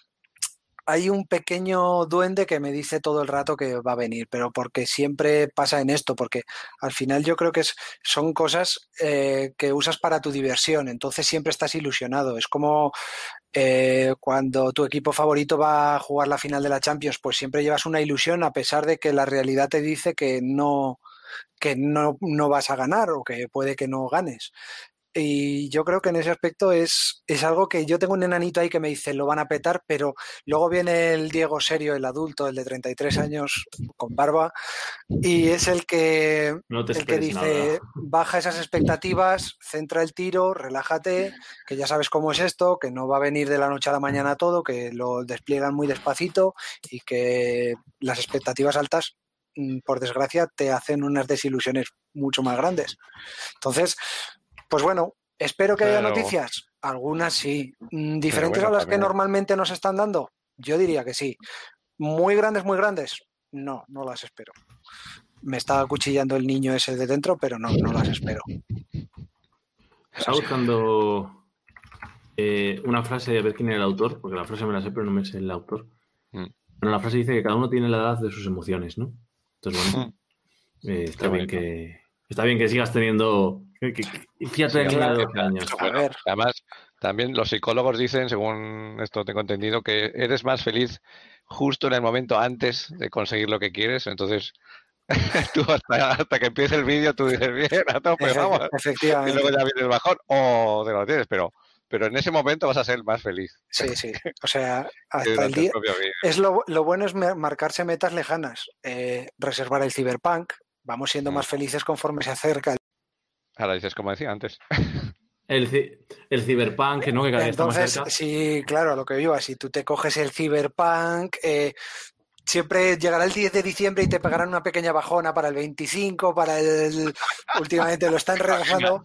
hay un pequeño duende que me dice todo el rato que va a venir, pero porque siempre pasa en esto, porque al final yo creo que son cosas eh, que usas para tu diversión, entonces siempre estás ilusionado. Es como eh, cuando tu equipo favorito va a jugar la final de la Champions, pues siempre llevas una ilusión a pesar de que la realidad te dice que no que no, no vas a ganar o que puede que no ganes. Y yo creo que en ese aspecto es, es algo que yo tengo un enanito ahí que me dice, lo van a petar, pero luego viene el Diego serio, el adulto, el de 33 años con barba, y es el que, el que dice, baja esas expectativas, centra el tiro, relájate, que ya sabes cómo es esto, que no va a venir de la noche a la mañana todo, que lo despliegan muy despacito y que las expectativas altas mm, por desgracia, te hacen unas desilusiones mucho más grandes. Entonces, pues bueno, espero que haya noticias. Algunas sí. Mm, ¿Diferentes a las que normalmente nos están dando? Yo diría que sí. ¿Muy grandes, muy grandes? No, no las espero. Me estaba cuchillando el niño ese de dentro, pero no, no las espero. Estaba buscando eh, una frase, a ver quién era el autor, porque la frase me la sé, pero no me sé el autor. Mm. Bueno, la frase dice que cada uno tiene la edad de sus emociones, ¿no? Entonces, bueno, mm. eh, está, bien que, está bien que sigas teniendo Fíjate años. además, también los psicólogos dicen, según esto tengo entendido, que eres más feliz justo en el momento antes de conseguir lo que quieres. Entonces, [laughs] tú hasta, que empiece el vídeo, tú dices, bien, a tope, vamos. Efectivamente. Y luego ya viene el bajón o te lo tienes, pero pero en ese momento vas a ser más feliz. Sí, sí. O sea, [laughs] hasta el día. Es lo, lo, bueno es marcarse metas lejanas. Eh, reservar el Cyberpunk. Vamos siendo más felices conforme se acerca el Ahora dices como decía antes. [laughs] El, el ¿no? Que cada vez Entonces, está más sí, claro, lo que iba, si tú te coges el Cyberpunk, eh, siempre llegará el 10 de diciembre y te pegarán una pequeña bajona para el 25, para el... Últimamente lo están [laughs] rebajando.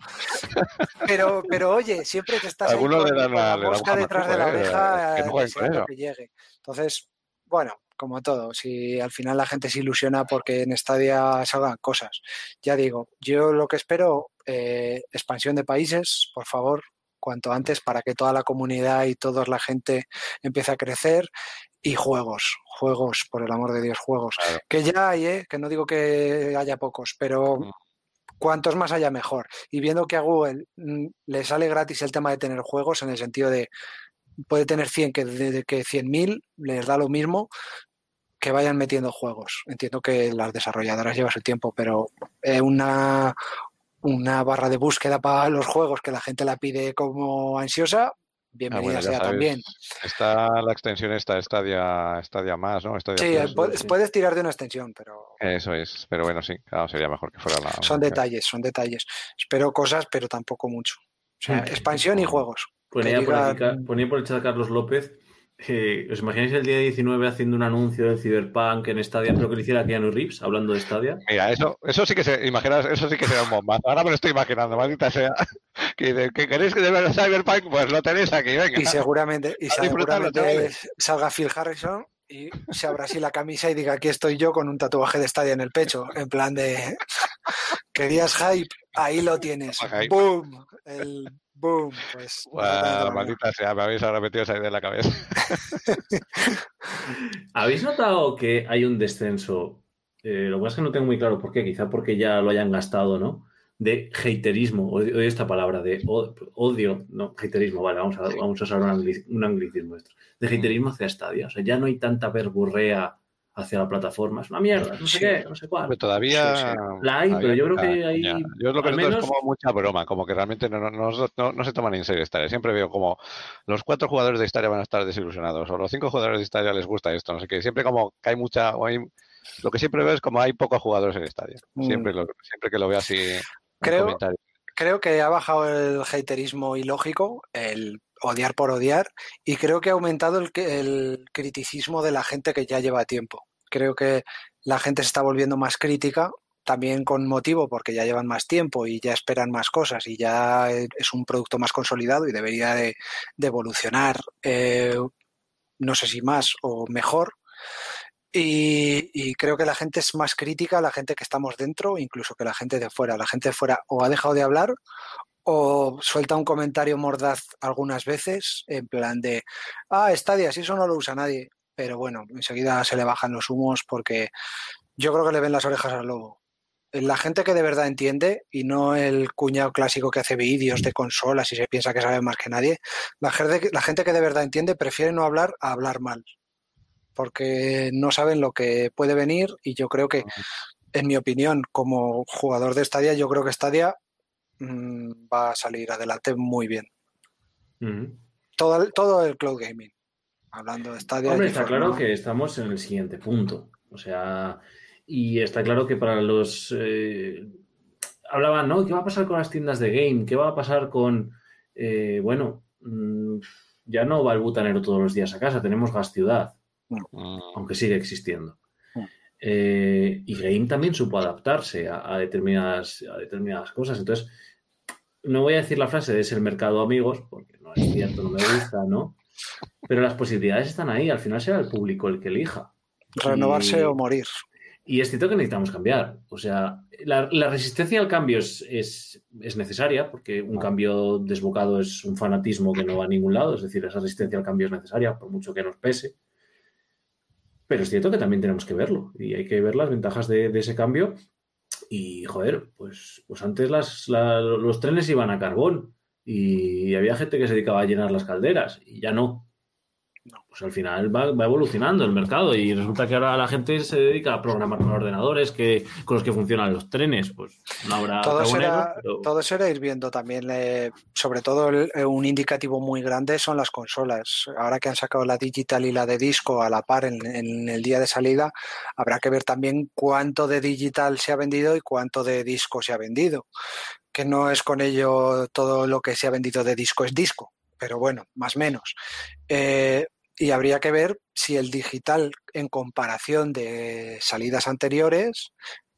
Pero, pero oye, siempre que estás ahí con, la, mosca detrás de la oreja, eh, que llegue. Entonces, bueno, como todo, si al final la gente se ilusiona porque en Stadia salgan cosas. Ya digo, yo lo que espero, eh, expansión de países, por favor, cuanto antes para que toda la comunidad y toda la gente empiece a crecer y juegos, juegos, por el amor de Dios, juegos. Que ya hay, ¿eh? que no digo que haya pocos, pero mm. cuantos más haya mejor. Y viendo que a Google mm, le sale gratis el tema de tener juegos, en el sentido de puede tener 100 que, de, que 100.000 les da lo mismo, que vayan metiendo juegos. Entiendo que las desarrolladoras llevan su tiempo, pero una, una barra de búsqueda para los juegos que la gente la pide como ansiosa, bienvenida ah, sea también. Está la extensión esta, Stadia, Stadia más, ¿no? sí, puedes, tirar de una extensión, pero... Eso es, pero bueno, sí, claro, sería mejor que fuera la... Son detalles, son detalles. Espero cosas, pero tampoco mucho. O sea, expansión y juegos. Ponía, ponía por el chat Carlos López eh, ¿Os imagináis el día 19 haciendo un anuncio del Cyberpunk en Stadia, pero que lo hiciera Keanu Reeves, hablando de Stadia? Mira, eso, eso sí que se, imaginas, eso sí que será un bombazo. Ahora me lo estoy imaginando, maldita sea. [laughs] Que, que queréis que de Cyberpunk, pues lo tenéis aquí, venga. Y seguramente, y [laughs] seguramente salga Phil Harrison y se abra así la camisa y diga aquí estoy yo con un tatuaje de Stadia en el pecho, en plan de [laughs] querías hype, ahí lo tienes. ¡Boom! El ¡Boom! Pues. [laughs] maldita sea, me habéis ahora metido esa idea en la cabeza. [laughs] ¿Habéis notado que hay un descenso? Eh, lo que pasa es que no tengo muy claro por qué, quizá porque ya lo hayan gastado, ¿no? De haterismo, odio esta palabra, de odio, no, haterismo, vale, vamos a, vamos a usar un, anglicismo nuestro. De haterismo hacia Stadia. O sea, ya no hay tanta verburrea hacia la plataforma. Es una mierda, no sé qué, no sé cuál. Pero todavía. La hay, pero yo creo que hay. Yo lo que menos... es como mucha broma, como que realmente no, no, no, se toman en serio Stadia. Siempre veo como los cuatro jugadores de Stadia van a estar desilusionados, o los cinco jugadores de Stadia les gusta esto, no sé qué. Siempre como que hay mucha. hay, lo que siempre veo es como hay pocos jugadores en Stadia. Mm. Siempre, siempre que lo veo así. Creo, creo que ha bajado el haterismo ilógico, el odiar por odiar y creo que ha aumentado el, el criticismo de la gente que ya lleva tiempo. Creo que la gente se está volviendo más crítica, también con motivo porque ya llevan más tiempo y ya esperan más cosas y ya es un producto más consolidado y debería de, evolucionar, eh, no sé si más o mejor. Y, y, creo que la gente es más crítica, la gente que estamos dentro, incluso que la gente de fuera. La gente de fuera o ha dejado de hablar o suelta un comentario mordaz algunas veces, en plan de, ah, Stadia, si eso no lo usa nadie. Pero bueno, enseguida se le bajan los humos porque yo creo que le ven las orejas al lobo. La gente que de verdad entiende y no el cuñado clásico que hace vídeos de consolas y se piensa que sabe más que nadie, la gente, la gente que de verdad entiende prefiere no hablar a hablar mal. Porque no saben lo que puede venir y yo creo que, en mi opinión, como jugador de Stadia, yo creo que Stadia Mm, va a salir adelante muy bien. todo, el, todo el cloud gaming. Hablando de Stadia. Hombre, está claro que estamos en el siguiente punto. O sea, y está claro que para los. Eh, hablaban, ¿no? ¿Qué va a pasar con las tiendas de game? ¿Qué va a pasar con. Eh, bueno, mm, ya no va el butanero todos los días a casa, tenemos gas ciudad, mm. aunque sigue existiendo. Eh, y Game también supo adaptarse a, determinadas, a determinadas cosas. Entonces, no voy a decir la frase de es el mercado amigos, porque no es cierto, no me gusta, ¿no? Pero las posibilidades están ahí, al final será el público el que elija. Renovarse o morir. Y es cierto que necesitamos cambiar. O sea, la, resistencia al cambio es, es, necesaria, porque un cambio desbocado es un fanatismo que no va a ningún lado. Es decir, esa resistencia al cambio es necesaria, por mucho que nos pese. Pero es cierto que también tenemos que verlo y hay que ver las ventajas de, ese cambio. Y, joder, pues, pues antes los trenes iban a carbón y había gente que se dedicaba a llenar las calderas y ya no pues al final va, evolucionando el mercado y resulta que ahora la gente se dedica a programar con ordenadores que, con los que funcionan los trenes. Pues no habrá todo, será, todo será ir viendo también, eh, sobre todo eh, un indicativo muy grande son las consolas. Ahora que han sacado la digital y la de disco a la par en, en el día de salida, habrá que ver también cuánto de digital se ha vendido y cuánto de disco se ha vendido. Que no es con ello todo lo que se ha vendido de disco es disco pero bueno, más o menos. Eh, y habría que ver si el digital en comparación de salidas anteriores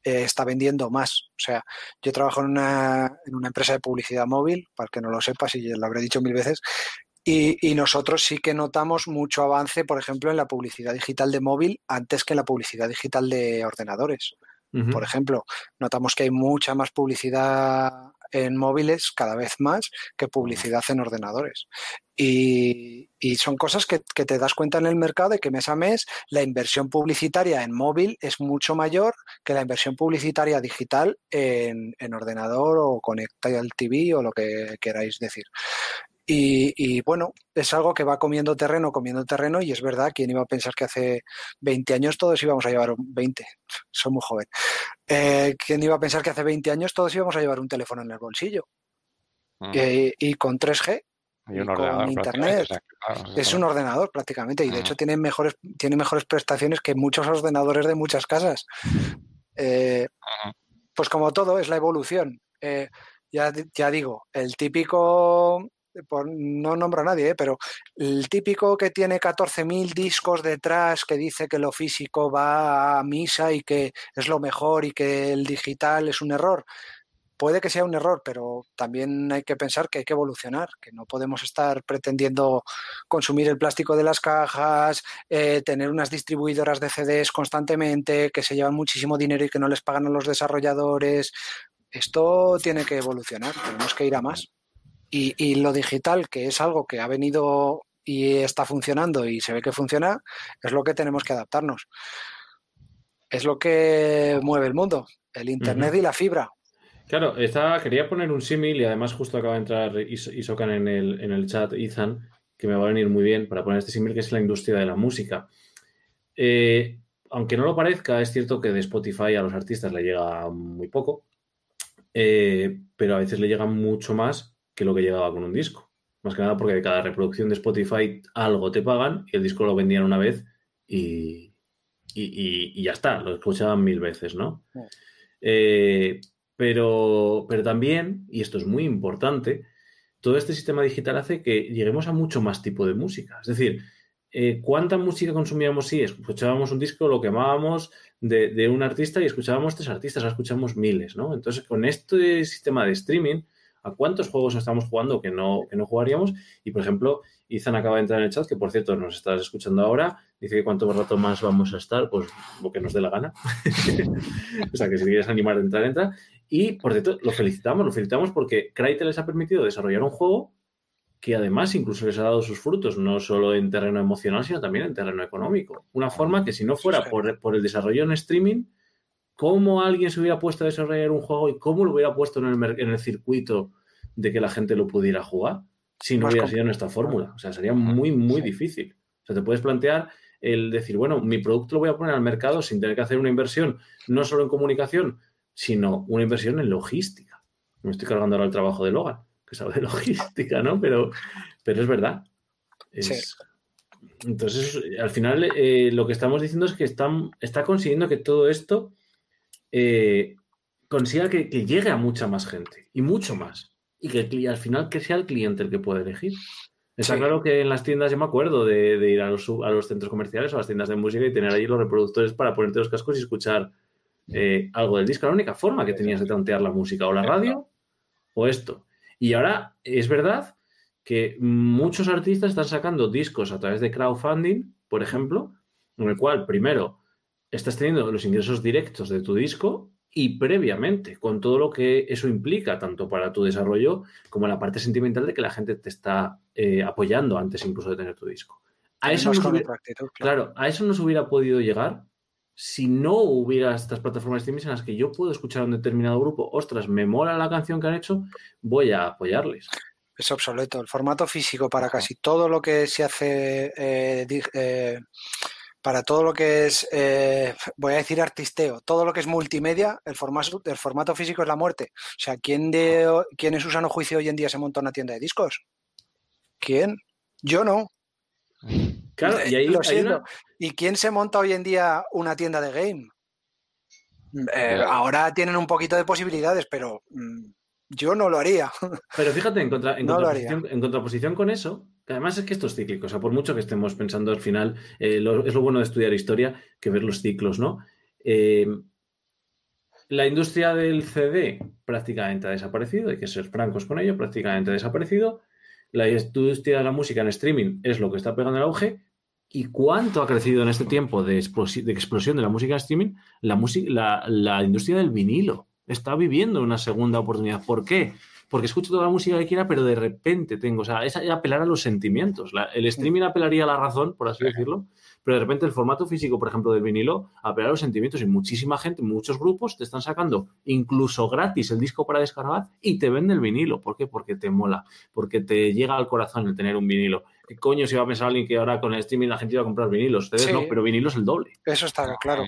eh, está vendiendo más. O sea, yo trabajo en una, en una, empresa de publicidad móvil, para el que no lo sepa, si lo habré dicho mil veces, y, y, nosotros sí que notamos mucho avance, por ejemplo, en la publicidad digital de móvil antes que en la publicidad digital de ordenadores. Por ejemplo, notamos que hay mucha más publicidad en móviles cada vez más que publicidad en ordenadores. Y, son cosas que, te das cuenta en el mercado de que mes a mes la inversión publicitaria en móvil es mucho mayor que la inversión publicitaria digital en, en ordenador o al TV o lo que queráis decir. Y, bueno, es algo que va comiendo terreno, comiendo terreno, y es verdad, ¿quién iba a pensar que hace 20 años todos íbamos a llevar 20? Soy muy joven. Eh, ¿Quién iba a pensar que hace 20 años todos íbamos a llevar un teléfono en el bolsillo? y con 3G, con internet. es un ordenador prácticamente y de hecho tiene mejores, tiene mejores prestaciones que muchos ordenadores de muchas casas. Eh, pues como todo, es la evolución. Eh, ya, ya digo, el típico no nombro a nadie, ¿eh? pero el típico que tiene 14.000 discos detrás, que dice que lo físico va a misa y que es lo mejor y que el digital es un error, puede que sea un error, pero también hay que pensar que hay que evolucionar, que no podemos estar pretendiendo consumir el plástico de las cajas, eh, tener unas distribuidoras de CDs constantemente, que se llevan muchísimo dinero y que no les pagan a los desarrolladores. Esto tiene que evolucionar, tenemos que ir a más. Y, y lo digital, que es algo que ha venido y está funcionando y se ve que funciona, es lo que tenemos que adaptarnos. Es lo que mueve el mundo, el Internet y la fibra. Claro, quería poner un símil y además justo acaba de entrar Isokan en el, en el chat, Ethan, que me va a venir muy bien para poner este símil, que es la industria de la música. Eh, aunque no lo parezca, es cierto que de Spotify a los artistas le llega muy poco, eh, pero a veces le llega mucho más que lo que llegaba con un disco. Más que nada porque de cada reproducción de Spotify algo te pagan y el disco lo vendían una vez y, y, ya está, lo escuchaban mil veces, ¿no? Eh, pero, pero también, y esto es muy importante, todo este sistema digital hace que lleguemos a mucho más tipo de música. Es decir, eh, ¿cuánta música consumíamos si escuchábamos un disco, lo quemábamos de, de, un artista y escuchábamos tres artistas, ahora escuchamos miles, ¿no? Entonces, con este sistema de streaming, ¿a cuántos juegos estamos jugando que no, que no jugaríamos? Y, por ejemplo, Izan acaba de entrar en el chat, que por cierto nos estás escuchando ahora, dice que cuánto rato más vamos a estar, pues lo que nos dé la gana. [laughs] o sea, que si quieres animar a entrar, entra. Y por cierto, lo felicitamos, lo felicitamos porque Crytek les ha permitido desarrollar un juego que además incluso les ha dado sus frutos, no solo en terreno emocional, sino también en terreno económico. Una forma que si no fuera por, el desarrollo en streaming, ¿cómo alguien se hubiera puesto a desarrollar un juego y cómo lo hubiera puesto en el, en el circuito de que la gente lo pudiera jugar si no hubiera sido en esta fórmula? O sea, sería muy, muy difícil. O sea, te puedes plantear el decir, bueno, mi producto lo voy a poner al mercado sin tener que hacer una inversión, no solo en comunicación, sino una inversión en logística. Me estoy cargando ahora el trabajo de Logan, que sabe de [laughs] logística, ¿no? Pero, pero es verdad. Entonces, al final, eh, lo que estamos diciendo es que están, está consiguiendo que todo esto eh, consiga que, llegue a mucha más gente y mucho más. Y que al final que sea el cliente el que pueda elegir. Está claro que en las tiendas, yo me acuerdo de, ir a los, a los, centros comerciales o a las tiendas de música y tener allí los reproductores para ponerte los cascos y escuchar eh, algo del disco. La única forma que tenías de tantear la música, o la radio, o esto. Y ahora es verdad que muchos artistas están sacando discos a través de crowdfunding, por ejemplo, en el cual primero estás teniendo los ingresos directos de tu disco y previamente, con todo lo que eso implica, tanto para tu desarrollo como la parte sentimental de que la gente te está eh, apoyando antes incluso de tener tu disco. A eso, claro. a eso no se hubiera podido llegar si no hubiera estas plataformas de streaming en las que yo puedo escuchar a un determinado grupo, ostras, me mola la canción que han hecho, voy a apoyarles. Es obsoleto. El formato físico para casi todo lo que se hace, eh, eh, para todo lo que es, eh, voy a decir artisteo, todo lo que es multimedia, el formato, el formato físico es la muerte. O sea, ¿quién, de, ¿quién en su sano juicio hoy en día se monta una tienda de discos? ¿Quién? Yo no. Claro, y ahí, Lo. ¿Y quién se monta hoy en día una tienda de game? Eh, ahora tienen un poquito de posibilidades, pero mm, yo no lo haría. Pero fíjate, en, contraposición, con eso, además es que esto es cíclico, o sea, por mucho que estemos pensando al final, eh, es lo bueno de estudiar historia que ver los ciclos, ¿no? Eh, la industria del CD prácticamente ha desaparecido, hay que ser francos con ello, prácticamente ha desaparecido. La industria de la música en streaming es lo que está pegando el auge y cuánto ha crecido en este tiempo de, explosión de la música streaming la, la, industria del vinilo. Está viviendo una segunda oportunidad. ¿Por qué? Porque escucho toda la música que quiera, pero de repente tengo, o sea, es apelar a los sentimientos. el streaming apelaría a la razón, por así decirlo, pero de repente el formato físico, por ejemplo, del vinilo, apela a los sentimientos y muchísima gente, muchos grupos te están sacando incluso gratis el disco para descargar y te vende el vinilo. ¿Por qué? Porque te mola, porque te llega al corazón el tener un vinilo. ¿Qué coño se va a pensar alguien que ahora con el streaming la gente iba a comprar vinilos? Ustedes no, pero vinilos el doble. Eso está claro.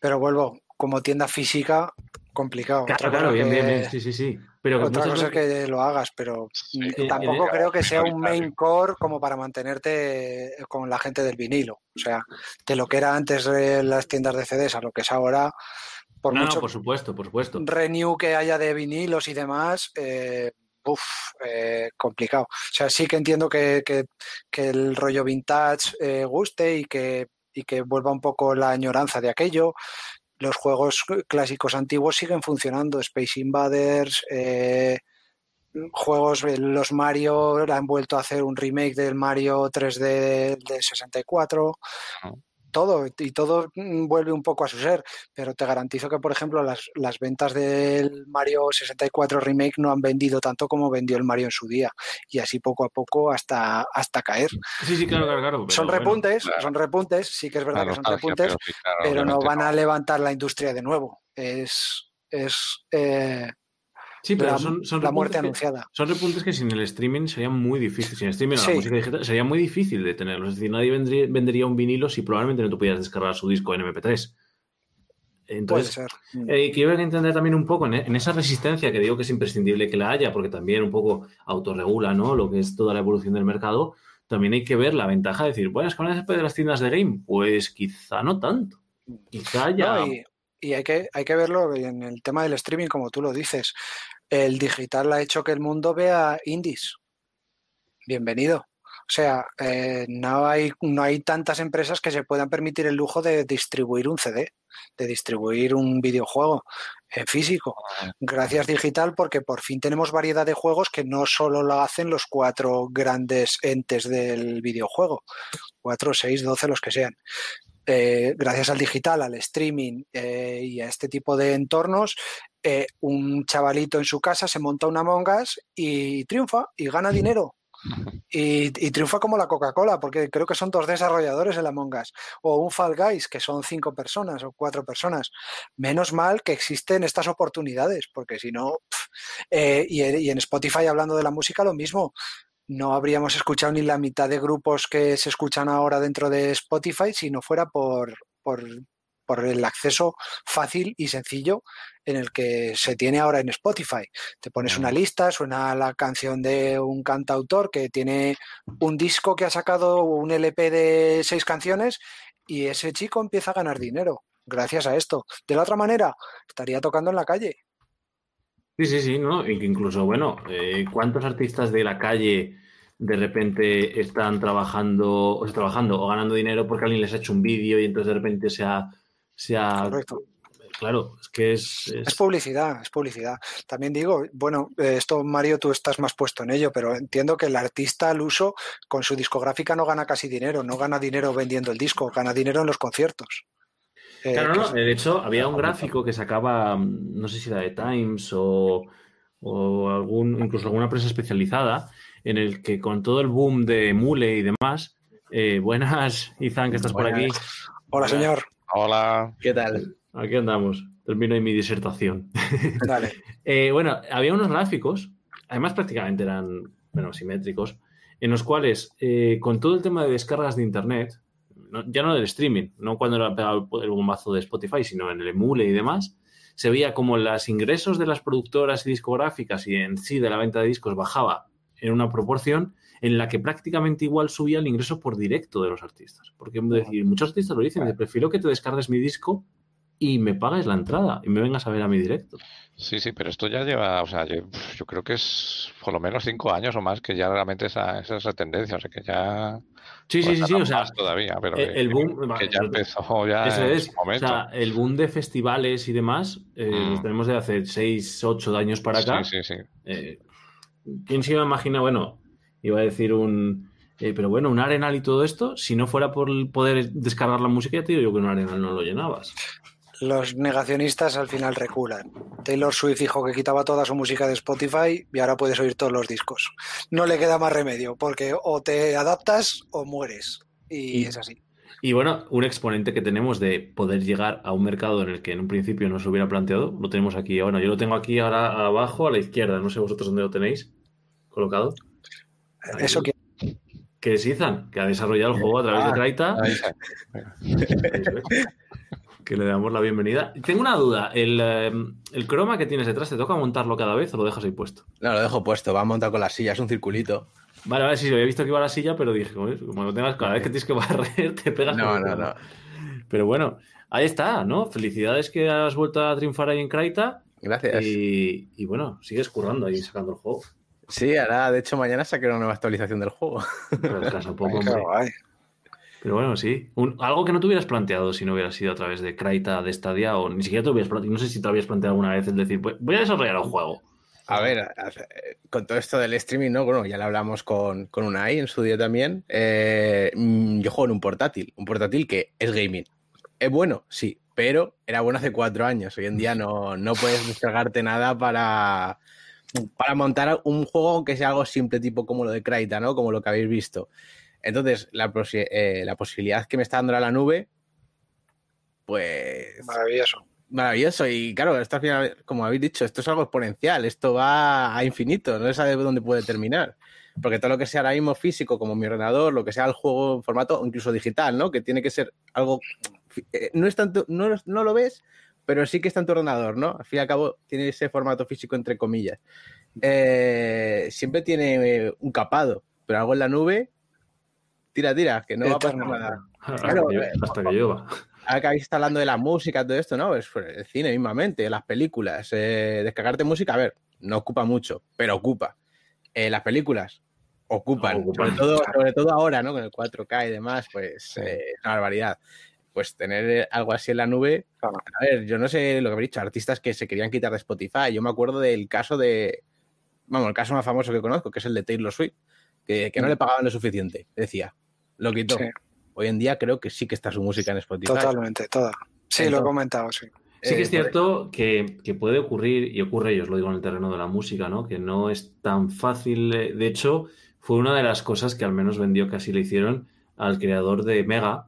Pero vuelvo, como tienda física, complicado. Claro, claro, bien, bien, bien, sí, sí, sí. Pero Otra cosa es que lo hagas, pero tampoco creo que sea un main core como para mantenerte con la gente del vinilo. O sea, de lo que era antes las tiendas de CDs a lo que es ahora, por mucho por supuesto, por supuesto. Renew que haya de vinilos y demás, eh, uff, eh, complicado. O sea, sí que entiendo que, el rollo vintage eh, guste y que, y que vuelva un poco la añoranza de aquello, los juegos clásicos antiguos siguen funcionando. Space Invaders, eh, juegos, eh, los Mario han vuelto a hacer un remake del Mario 3D de 64 todo y todo mm, vuelve un poco a su ser, pero te garantizo que, por ejemplo, las, las, ventas del Mario 64 Remake no han vendido tanto como vendió el Mario en su día y así poco a poco hasta, hasta caer. Sí, sí, claro, claro. son repuntes, son repuntes, sí que es verdad que son repuntes, pero, no van a levantar la industria de nuevo. Es, es eh, Sí, pero son, la muerte anunciada. Son repuntes que sin el streaming sería muy difícil. Sin el streaming la música digital sería muy difícil de tenerlos. Es decir, nadie vendería un vinilo si probablemente no tú pudieras descargar su disco en MP3. Entonces, Puede ser. Eh, quiero entender también un poco en, esa resistencia que digo que es imprescindible que la haya, porque también un poco autorregula ¿no? lo que es toda la evolución del mercado. También hay que ver la ventaja de decir, bueno, es que van a de las tiendas de game. Pues quizá no tanto. Quizá ya. y, hay, que, hay que verlo en el tema del streaming, como tú lo dices el digital ha hecho que el mundo vea indies. Bienvenido. O sea, eh, no, hay, no hay tantas empresas que se puedan permitir el lujo de distribuir un CD, de distribuir un videojuego en físico. Gracias digital porque por fin tenemos variedad de juegos que no solo lo hacen los cuatro grandes entes del videojuego, cuatro, seis, doce, los que sean. Eh, gracias al digital, al streaming eh, y a este tipo de entornos, eh, un chavalito en su casa se monta una mongas y triunfa y gana dinero. Y, triunfa como la Coca-Cola, porque creo que son dos desarrolladores en la Mongas. O un Fall Guys, que son cinco personas o cuatro personas. Menos mal que existen estas oportunidades, porque si no. y, y en Spotify, hablando de la música, lo mismo no habríamos escuchado ni la mitad de grupos que se escuchan ahora dentro de Spotify si no fuera por, el acceso fácil y sencillo en el que se tiene ahora en Spotify. Te pones una lista, suena la canción de un cantautor que tiene un disco que ha sacado un LP de seis canciones y ese chico empieza a ganar dinero gracias a esto. De la otra manera, estaría tocando en la calle. Sí, sí, sí, ¿no? Incluso, bueno, eh, ¿cuántos artistas de la calle de repente están trabajando o, trabajando o ganando dinero porque alguien les ha hecho un vídeo y entonces de repente se ha... Correcto. Claro, es que es, es, publicidad, es publicidad. También digo, bueno, eh, esto Mario, tú estás más puesto en ello, pero entiendo que el artista al uso con su discográfica no gana casi dinero, no gana dinero vendiendo el disco, gana dinero en los conciertos. Eh, claro, no, de hecho, había un gráfico que sacaba, mm, no sé si era de Times o, algún, incluso alguna prensa especializada, en el que con todo el boom de Mule y demás, eh, buenas, [laughs] Izan, que estás por aquí. Hola, señor. Hola. ¿Qué tal? Aquí andamos. Termino ahí mi disertación. Dale. [laughs] Eh, bueno, había unos gráficos, además prácticamente eran, bueno, simétricos, en los cuales, con todo el tema de descargas de Internet, ya no del streaming, no cuando era pegado el bombazo de Spotify, sino en el emule y demás, se veía como los ingresos de las productoras y discográficas y en sí de la venta de discos bajaba en una proporción en la que prácticamente igual subía el ingreso por directo de los artistas. Porque decir, muchos artistas lo dicen, prefiero que te descargues mi disco y me pagues la entrada y me vengas a ver a mi directo. Sí, sí, pero esto ya lleva, o sea, yo, creo que es por lo menos cinco años o más que ya realmente esa, esa es la tendencia, o sea, que ya... Sí, sí, sí, sí, o sea, todavía, pero el, boom, que ya empezó ya eso es, o sea, el boom de festivales y demás, eh, mm. tenemos de hace seis, ocho años para acá. Sí, sí, sí. Eh, ¿Quién se iba a imaginar, bueno, iba a decir un... Eh, pero bueno, un Arenal y todo esto, si no fuera por poder descargar la música, ya te digo yo que un Arenal no lo llenabas los negacionistas al final reculan. Taylor Swift dijo que quitaba toda su música de Spotify y ahora puedes oír todos los discos. No le queda más remedio, porque o te adaptas o mueres. Y, es así. Y bueno, un exponente que tenemos de poder llegar a un mercado en el que en un principio no se hubiera planteado, lo tenemos aquí. Bueno, yo lo tengo aquí ahora abajo a la izquierda. No sé vosotros dónde lo tenéis colocado. Eso que que es Ethan, que ha desarrollado el juego a través de Traita. que le damos la bienvenida. Tengo una duda. ¿El, em, ¿El, croma que tienes detrás te toca montarlo cada vez o lo dejas ahí puesto? No, lo dejo puesto. Va a montar con la silla. Es un circulito. Vale, vale, sí, había visto que iba a la silla, pero dije, como lo tengas, cada vez que tienes que barrer, te pegas. No, no, no. Pero bueno, ahí está, ¿no? Felicidades que has vuelto a triunfar ahí en Kraita. Gracias. Y, bueno, sigues currando ahí sacando el juego. Sí, ahora, de hecho, mañana saqué una nueva actualización del juego. Pero, poco, pero bueno, sí. algo que no te hubieras planteado si no hubiera sido a través de Kraita, de Stadia, o ni siquiera te hubieras planteado. No sé si te habías planteado alguna vez el decir, pues, voy a desarrollar un juego. A ver, con todo esto del streaming, ¿no? Bueno, ya lo hablamos con, con Unai en su día también. Eh, mm, yo juego en un portátil, un portátil que es gaming. Es bueno, sí, pero era bueno hace cuatro años. Hoy en día no, no puedes descargarte nada para, para montar un juego que sea algo simple, tipo como lo de Kraita, ¿no? Como lo que habéis visto. Entonces, eh, la, posibilidad que me está dando la nube, pues. Maravilloso. Maravilloso. Y claro, esto al final, como habéis dicho, esto es algo exponencial, esto va a infinito, no se sabe dónde puede terminar. Porque todo lo que sea ahora mismo físico, como mi ordenador, lo que sea el juego en formato incluso digital, ¿no? Que tiene que ser algo. Eh, no es tanto, no, no lo ves, pero sí que está en tu ordenador, ¿no? Al fin y al cabo, tiene ese formato físico entre comillas. Eh, siempre tiene un capado, pero algo en la nube tira, tira, que no va a pasar nada. Claro, hasta que llueva. Que habéis hablando de la música, todo esto, ¿no? Es el cine mismamente, las películas. Eh, descargarte música, a ver, no ocupa mucho, pero ocupa. Eh, las películas ocupan, sobre, todo, sobre todo ahora, ¿no? Con el 4K y demás, pues eh, es una barbaridad. Pues tener algo así en la nube. A ver, yo no sé lo que habéis dicho, artistas que se querían quitar de Spotify. Yo me acuerdo del caso de. Vamos, el caso más famoso que conozco, que es el de Taylor Swift, que, que no mm. le pagaban lo suficiente. Decía, lo quitó. Hoy en día creo que sí que está su música en Spotify. Totalmente, toda. Sí, lo he comentado, sí. Sí que es eh, cierto que, puede ocurrir, y ocurre, y os lo digo en el terreno de la música, ¿no? Que no es tan fácil. De hecho, fue una de las cosas que al menos vendió que así le hicieron al creador de Mega.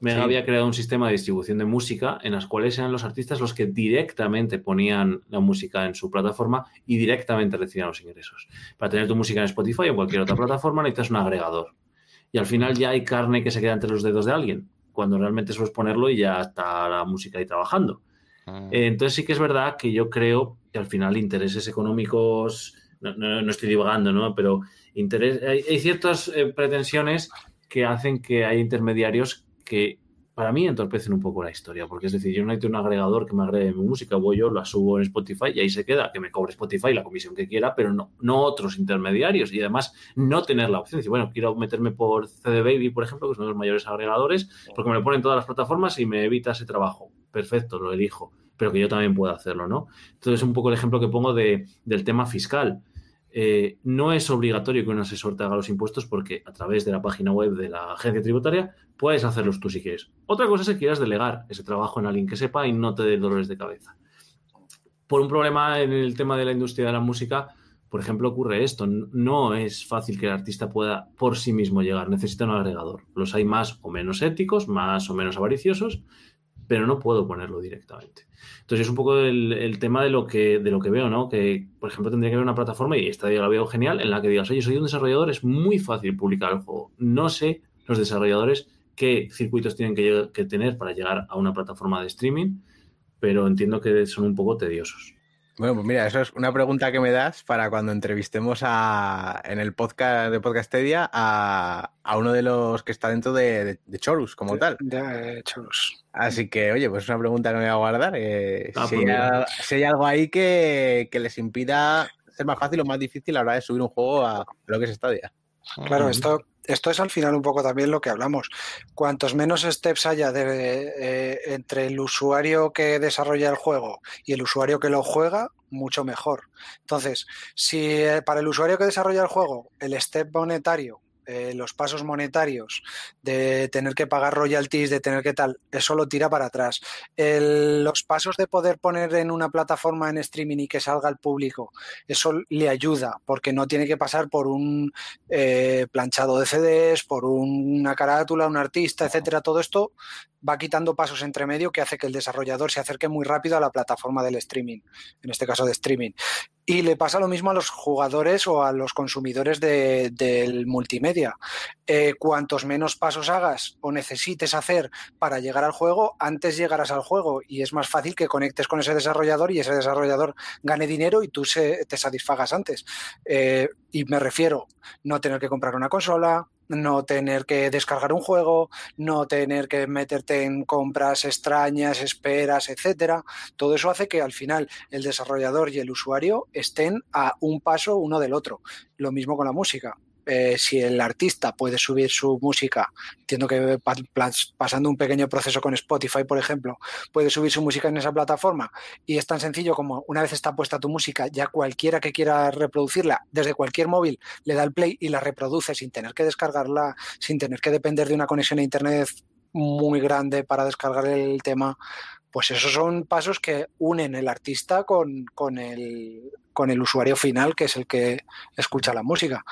Mega había creado un sistema de distribución de música en las cuales eran los artistas los que directamente ponían la música en su plataforma y directamente recibían los ingresos. Para tener tu música en Spotify o cualquier otra plataforma necesitas un agregador y al final ya hay carne que se queda entre los dedos de alguien, cuando realmente solo es ponerlo y ya está la música ahí trabajando. Ah. Eh, entonces sí que es verdad que yo creo que al final intereses económicos, no, estoy divagando, ¿no? Pero interés, hay, ciertas eh, pretensiones que hacen que hay intermediarios que para mí entorpecen un poco la historia, porque es decir, yo no necesito un agregador que me agregue mi música, voy yo, la subo en Spotify y ahí se queda, que me cobre Spotify la comisión que quiera, pero no, no otros intermediarios y además no tener la opción. Decir, bueno, quiero meterme por CD Baby, por ejemplo, que son los mayores agregadores, porque me lo ponen todas las plataformas y me evita ese trabajo. Perfecto, lo elijo, pero que yo también pueda hacerlo, ¿no? Entonces, un poco el ejemplo que pongo de, del tema fiscal. Eh, no es obligatorio que un asesor te haga los impuestos porque a través de la página web de la agencia tributaria puedes hacerlos tú si quieres. Otra cosa es que quieras delegar ese trabajo en alguien que sepa y no te dé dolores de cabeza. Por un problema en el tema de la industria de la música, por ejemplo, ocurre esto. No es fácil que el artista pueda por sí mismo llegar, necesita un agregador. Los hay más o menos éticos, más o menos avariciosos, pero no puedo ponerlo directamente. Entonces es un poco el, tema de lo, que, de lo que veo, ¿no? Que, por ejemplo, tendría que haber una plataforma, y esta día la veo genial, en la que digas, oye, soy un desarrollador, es muy fácil publicar el juego. No sé los desarrolladores qué circuitos tienen que, que tener para llegar a una plataforma de streaming, pero entiendo que son un poco tediosos. Bueno, pues mira, eso es una pregunta que me das para cuando entrevistemos a, en el podcast de Podcastedia a, a uno de los que está dentro de, de, Chorus, como tal. De, Chorus. Así que, oye, pues es una pregunta que me voy a guardar. Eh, ah, si, pues hay, algo ahí que, que, les impida ser más fácil o más difícil a la hora de subir un juego a, lo que es Stadia. Claro, esto, esto es al final un poco también lo que hablamos. Cuantos menos steps haya eh, entre el usuario que desarrolla el juego y el usuario que lo juega, mucho mejor. Entonces, si eh, para el usuario que desarrolla el juego el step monetario eh, los pasos monetarios, de tener que pagar royalties, de tener que tal, eso lo tira para atrás. los pasos de poder poner en una plataforma en streaming y que salga al público, eso le ayuda, porque no tiene que pasar por un eh, planchado de CDs, por una carátula, un artista, etcétera. Todo esto va quitando pasos entre medio que hace que el desarrollador se acerque muy rápido a la plataforma del streaming, en este caso de streaming. Y le pasa lo mismo a los jugadores o a los consumidores del multimedia. Eh, cuantos menos pasos hagas o necesites hacer para llegar al juego, antes llegarás al juego y es más fácil que conectes con ese desarrollador y ese desarrollador gane dinero y tú se, te satisfagas antes. Eh, y me refiero no tener que comprar una consola, no tener que descargar un juego, no tener que meterte en compras extrañas, esperas, etcétera. Todo eso hace que al final el desarrollador y el usuario estén a un paso uno del otro. Lo mismo con la música. Eh, si el artista puede subir su música, entiendo que pasando un pequeño proceso con Spotify, por ejemplo, puede subir su música en esa plataforma y es tan sencillo como una vez está puesta tu música, ya cualquiera que quiera reproducirla desde cualquier móvil le da el play y la reproduce sin tener que descargarla, sin tener que depender de una conexión a Internet muy grande para descargar el tema, pues esos son pasos que unen el artista con, con, el, con el usuario final, que es el que escucha la música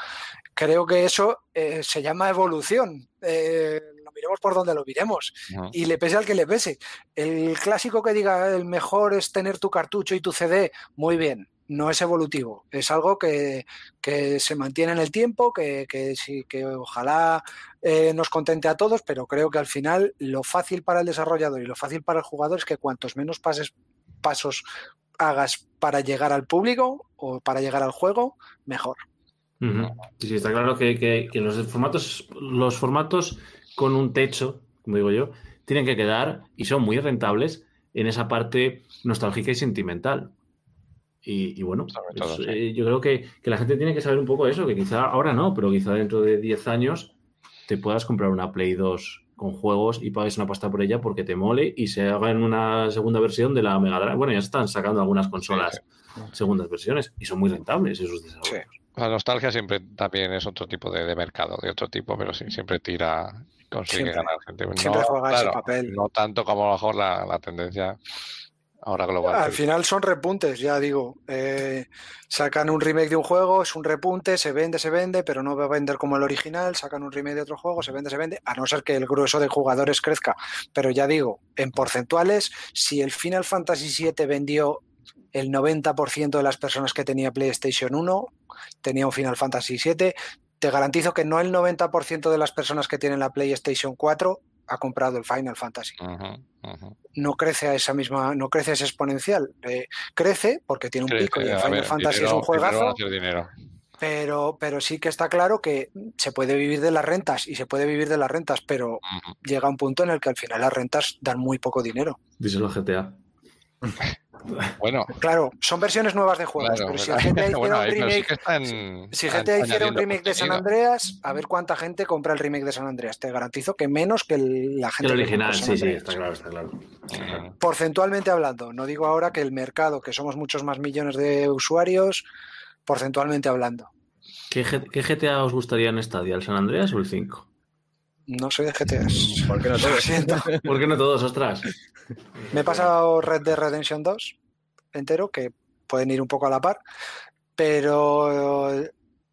creo que eso eh, se llama evolución. Eh, lo miremos por donde lo miremos. Y le pese al que le pese. El clásico que diga el mejor es tener tu cartucho y tu CD, muy bien. No es evolutivo, es algo que, se mantiene en el tiempo, que, sí, que ojalá eh, nos contente a todos, pero creo que al final lo fácil para el desarrollador y lo fácil para el jugador es que cuantos menos pases, pasos hagas para llegar al público o para llegar al juego, mejor. Sí, está claro que, los formatos, los formatos con un techo, como digo yo, tienen que quedar y son muy rentables en esa parte nostálgica y sentimental. Y, bueno, eh, yo creo que, la gente tiene que saber un poco eso, que quizá ahora no, pero quizá dentro de 10 años te puedas comprar una Play 2 con juegos y pagues una pasta por ella porque te mole y se haga en una segunda versión de la Mega Drive. Bueno, ya están sacando algunas consolas segundas versiones y son muy rentables esos desarrollos. La nostalgia siempre también es otro tipo de, mercado, de otro tipo, pero sí, siempre tira, consigue ganar gente. Siempre no, juega ese papel. No tanto como a lo mejor la, tendencia ahora global. Al final son repuntes, ya digo. Eh, sacan un remake de un juego, es un repunte, se vende, se vende, pero no va a vender como el original. Sacan un remake de otro juego, se vende, se vende, a no ser que el grueso de jugadores crezca. Pero ya digo, en porcentuales, si el Final Fantasy VII vendió el 90% de las personas que tenía PlayStation 1 tenía un Final Fantasy VII. Te garantizo que no el 90% de las personas que tienen la PlayStation 4 ha comprado el Final Fantasy. No crece a esa misma, no crece ese exponencial. Eh, crece porque tiene un pico y el Final Fantasy es un juegazo. Pero, pero sí que está claro que se puede vivir de las rentas y se puede vivir de las rentas, pero llega un punto en el que al final las rentas dan muy poco dinero. Díselo GTA. [laughs] Bueno. Claro, son versiones nuevas de juegos, pero si GTA hiciera un remake, si GTA hiciera un remake de San Andreas, a ver cuánta gente compra el remake de San Andreas. Te garantizo que menos que la gente. El original, sí, sí, está claro, está claro. Porcentualmente hablando, no digo ahora que el mercado, que somos muchos más millones de usuarios, porcentualmente hablando. ¿Qué, GTA os gustaría en Stadia, el San Andreas o el 5? No soy de GTA. ¿Por qué no [laughs] todos? ¿Por qué no todos, ostras? Me he pasado Red Dead Redemption 2 entero, que pueden ir un poco a la par, pero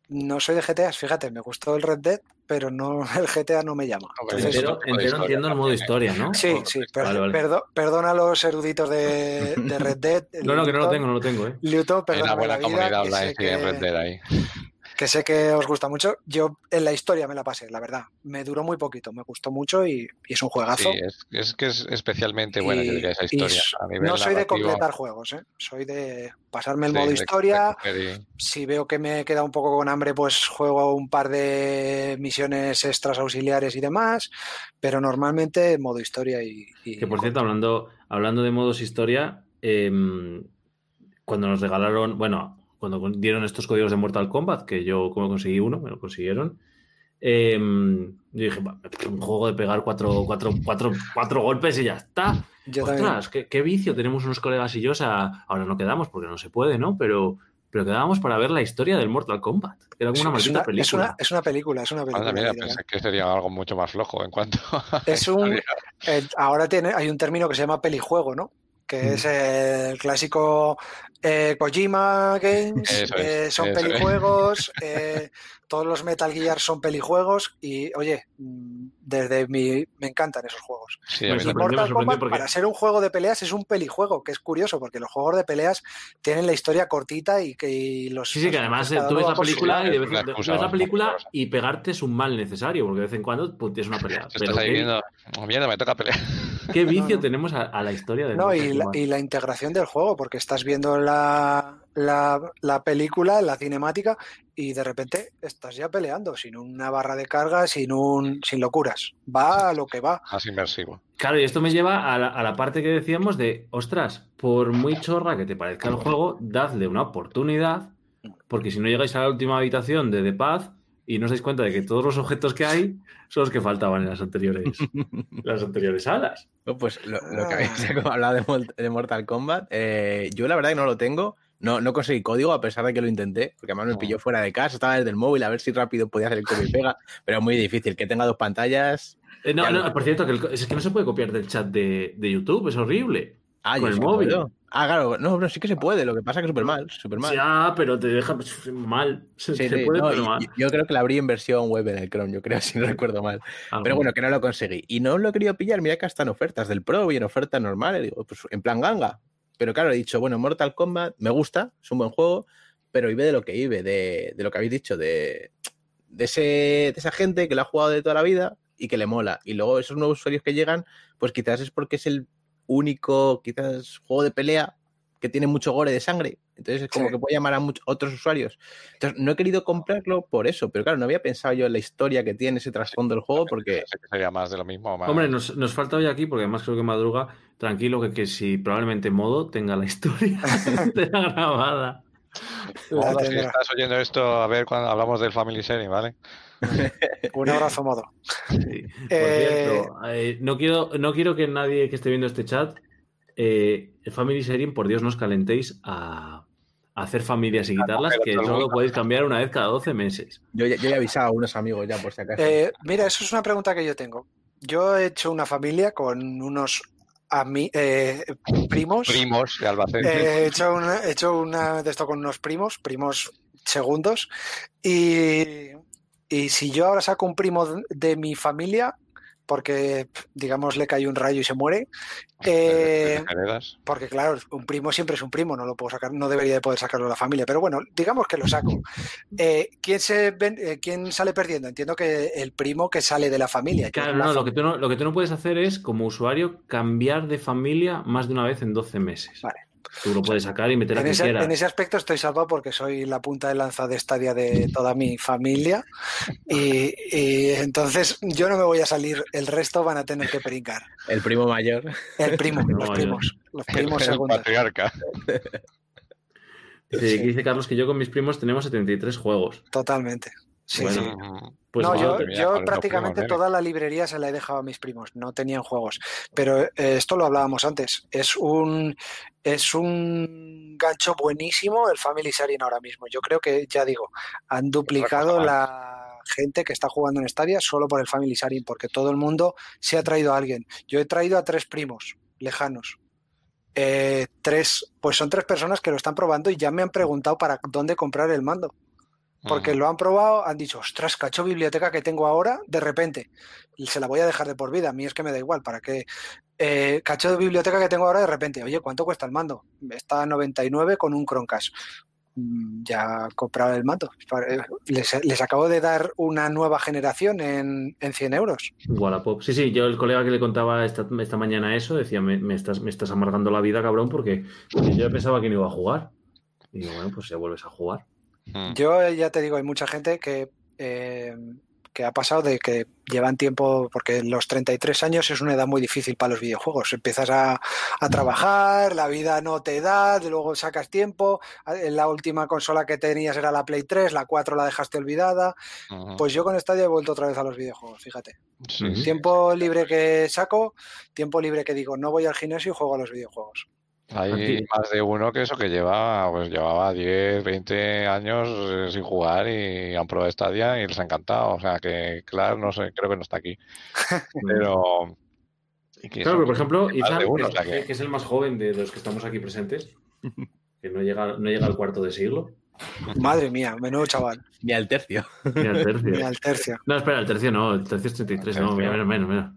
no soy de GTA, fíjate, me gustó el Red Dead, pero no [laughs] el GTA no me llama. entero, entiendo el modo historia, ¿no? Sí, sí, perdona a los eruditos de, Red Dead. no, no, que no lo tengo, no lo tengo. ¿eh? Hay una buena comunidad online en Red Dead ahí que sé que os gusta mucho. Yo en la historia me la pasé, la verdad. Me duró muy poquito, me gustó mucho y, es un juegazo. Sí, es, que es especialmente buena esa historia. no soy de completar juegos, ¿eh? soy de pasarme el modo historia. Si veo que me queda un poco con hambre, pues juego un par de misiones extras auxiliares y demás. Pero normalmente modo historia y. que por cierto, hablando, hablando de modos historia, em, cuando nos regalaron, bueno, cuando dieron estos códigos de Mortal Kombat, que yo como conseguí uno, me lo consiguieron, em, yo dije, un juego de pegar cuatro, cuatro, cuatro, cuatro golpes y ya está. Ostras, qué, vicio. Tenemos unos colegas y yo, o sea, ahora no quedamos porque no se puede, ¿no? Pero, pero quedábamos para ver la historia del Mortal Kombat. Era como una maldita película. Es una, película, es una película. pensé que sería algo mucho más flojo en cuanto Es un. Eh, ahora tiene, hay un término que se llama pelijuego, ¿no? Que es el clásico Eh, Kojima Games eh, son pelijuegos, eh, todos los Metal Gear son pelijuegos y, oye, mm, desde mi... me encantan esos juegos. Mortal Kombat, para ser un juego de peleas, es un pelijuego, que es curioso, porque los juegos de peleas tienen la historia cortita y que los... Sí, sí, que además tú ves la película, y, ves la película y pegarte es un mal necesario, porque de vez en cuando pues, tienes una pelea. Pero ahí viendo, mierda, me toca pelear. [laughs] Qué vicio tenemos a, la historia de... No, y la, y la integración del juego, porque estás viendo la, la, película, la cinemática, y de repente estás ya peleando, sin una barra de carga, sin un sin locuras. Va a lo que va. Más inmersivo. Claro, y esto me lleva a la, parte que decíamos de, ostras, por muy chorra que te parezca el juego, dadle una oportunidad, porque si no llegáis a la última habitación de The Path y no os dais cuenta de que todos los objetos que hay son los que faltaban en las anteriores, [laughs] las anteriores salas. pues lo, que habéis [laughs] hablado de, Mortal Kombat, eh, yo la verdad que no lo tengo. No, no conseguí código a pesar de que lo intenté, porque además me pilló fuera de casa, estaba desde el móvil a ver si rápido podía hacer el copy y pega, pero es muy difícil. Que tenga dos pantallas. Eh, no, no, por cierto, que es que no se puede copiar del chat de, YouTube, es horrible. Ah, con el móvil. Ah, claro, no, no, sí que se puede, lo que pasa es que súper mal, súper mal. Ya, pero te deja mal. Se, puede, pero mal. Yo creo que la abrí en versión web en el Chrome, yo creo, [laughs] si no recuerdo mal. Ah, pero bueno, que no lo conseguí. Y no lo he querido pillar, mira que hasta en ofertas del Pro y en ofertas normales, digo, pues en plan ganga, pero claro, he dicho, bueno, Mortal Kombat me gusta, es un buen juego, pero vive de lo que vive, de, lo que habéis dicho, de, de, ese, de esa gente que lo ha jugado de toda la vida y que le mola. Y luego esos nuevos usuarios que llegan, pues quizás es porque es el único, quizás, juego de pelea que tiene mucho gore de sangre. Entonces es como que puede llamar a muchos otros usuarios. Entonces no he querido comprarlo por eso, pero claro, no había pensado yo en la historia que tiene ese trasfondo del juego porque... Sería más de lo mismo. Hombre, nos, nos, falta hoy aquí, porque además creo que madruga, tranquilo, que, que si probablemente modo tenga la historia [laughs] de la grabada. si estás oyendo esto, a ver cuando hablamos del Family Sharing, ¿vale? [laughs] Un abrazo, modo. Por eh, cierto, eh, no, quiero, no quiero que nadie que esté viendo este chat eh, Family Sharing, por Dios, no os calentéis a, hacer familias y quitarlas, que solo podéis cambiar una vez cada 12 meses. Yo, ya he avisado a unos amigos ya, por si acaso. Eh, mira, eso es una pregunta que yo tengo. Yo he hecho una familia con unos a mí, eh, primos. Primos de Albacete. he, hecho una, he hecho una de esto con unos primos, primos segundos. Y, y si yo ahora saco un primo de mi familia, porque, digamos, le cae un rayo y se muere. Eh, porque, claro, un primo siempre es un primo, no lo puedo sacar, no debería de poder sacarlo de la familia, pero bueno, digamos que lo saco. Eh, ¿quién, se eh, ¿Quién sale perdiendo? Entiendo que el primo que sale de la familia. Claro, no, lo que, tú no, lo que tú no puedes hacer es, como usuario, cambiar de familia más de una vez en 12 meses. Vale. Tú lo puedes sacar y meter a en ese, En ese aspecto estoy salvado porque soy la punta de lanza de estadia de toda mi familia. Y, entonces yo no me voy a salir, el resto van a tener que brincar. El primo mayor. El primo, los primos. Los primos el patriarca. dice Carlos que yo con mis primos tenemos 73 juegos. Totalmente. Sí, sí. Pues no, yo, yo prácticamente toda la librería se la he dejado a mis primos, no tenían juegos. Pero eh, esto lo hablábamos antes. Es un, es un gancho buenísimo el Family Sharing ahora mismo. Yo creo que, ya digo, han duplicado la gente que está jugando en Stadia solo por el Family Sharing, porque todo el mundo se ha traído a alguien. Yo he traído a tres primos lejanos. Eh, tres, pues son tres personas que lo están probando y ya me han preguntado para dónde comprar el mando porque lo han probado, han dicho, ostras, cacho biblioteca que tengo ahora, de repente, se la voy a dejar de por vida, a mí es que me da igual, ¿para qué? Eh, cacho de biblioteca que tengo ahora, de repente, oye, ¿cuánto cuesta el mando? Está a 99 con un Chromecast. Mm, ya comprado el mando. Eh, les, acabo de dar una nueva generación en, en 100 euros. Wallapop. Sí, sí, yo el colega que le contaba esta, esta mañana eso decía, me, estás, me estás amargando la vida, cabrón, porque, porque yo pensaba que no iba a jugar. Y digo, bueno, pues ya vuelves a jugar. Mm. Yo eh, ya te digo, hay mucha gente que, eh, que ha pasado de que llevan tiempo, porque los 33 años es una edad muy difícil para los videojuegos. Empiezas a, trabajar, la vida no te da, luego sacas tiempo. La última consola que tenías era la Play 3, la 4 la dejaste olvidada. Pues yo con esta ya he vuelto otra vez a los videojuegos, fíjate. Tiempo libre que saco, tiempo libre que digo, no voy al gimnasio y juego a los videojuegos. Hay más de uno que eso que lleva, pues llevaba 10, 20 años eh, sin jugar y han probado Stadia y les ha encantado. O sea que, claro, no sé, creo que no está aquí. [laughs] Pero. claro, pero por ejemplo, Ethan, que... es el más joven de los que estamos aquí presentes, [laughs] que no llega, no llega al cuarto de siglo. Madre mía, menudo chaval. Ni al tercio. Ni al tercio. Ni al tercio. No, espera, el tercio no, el tercio es 33, no, menos, menos, menos.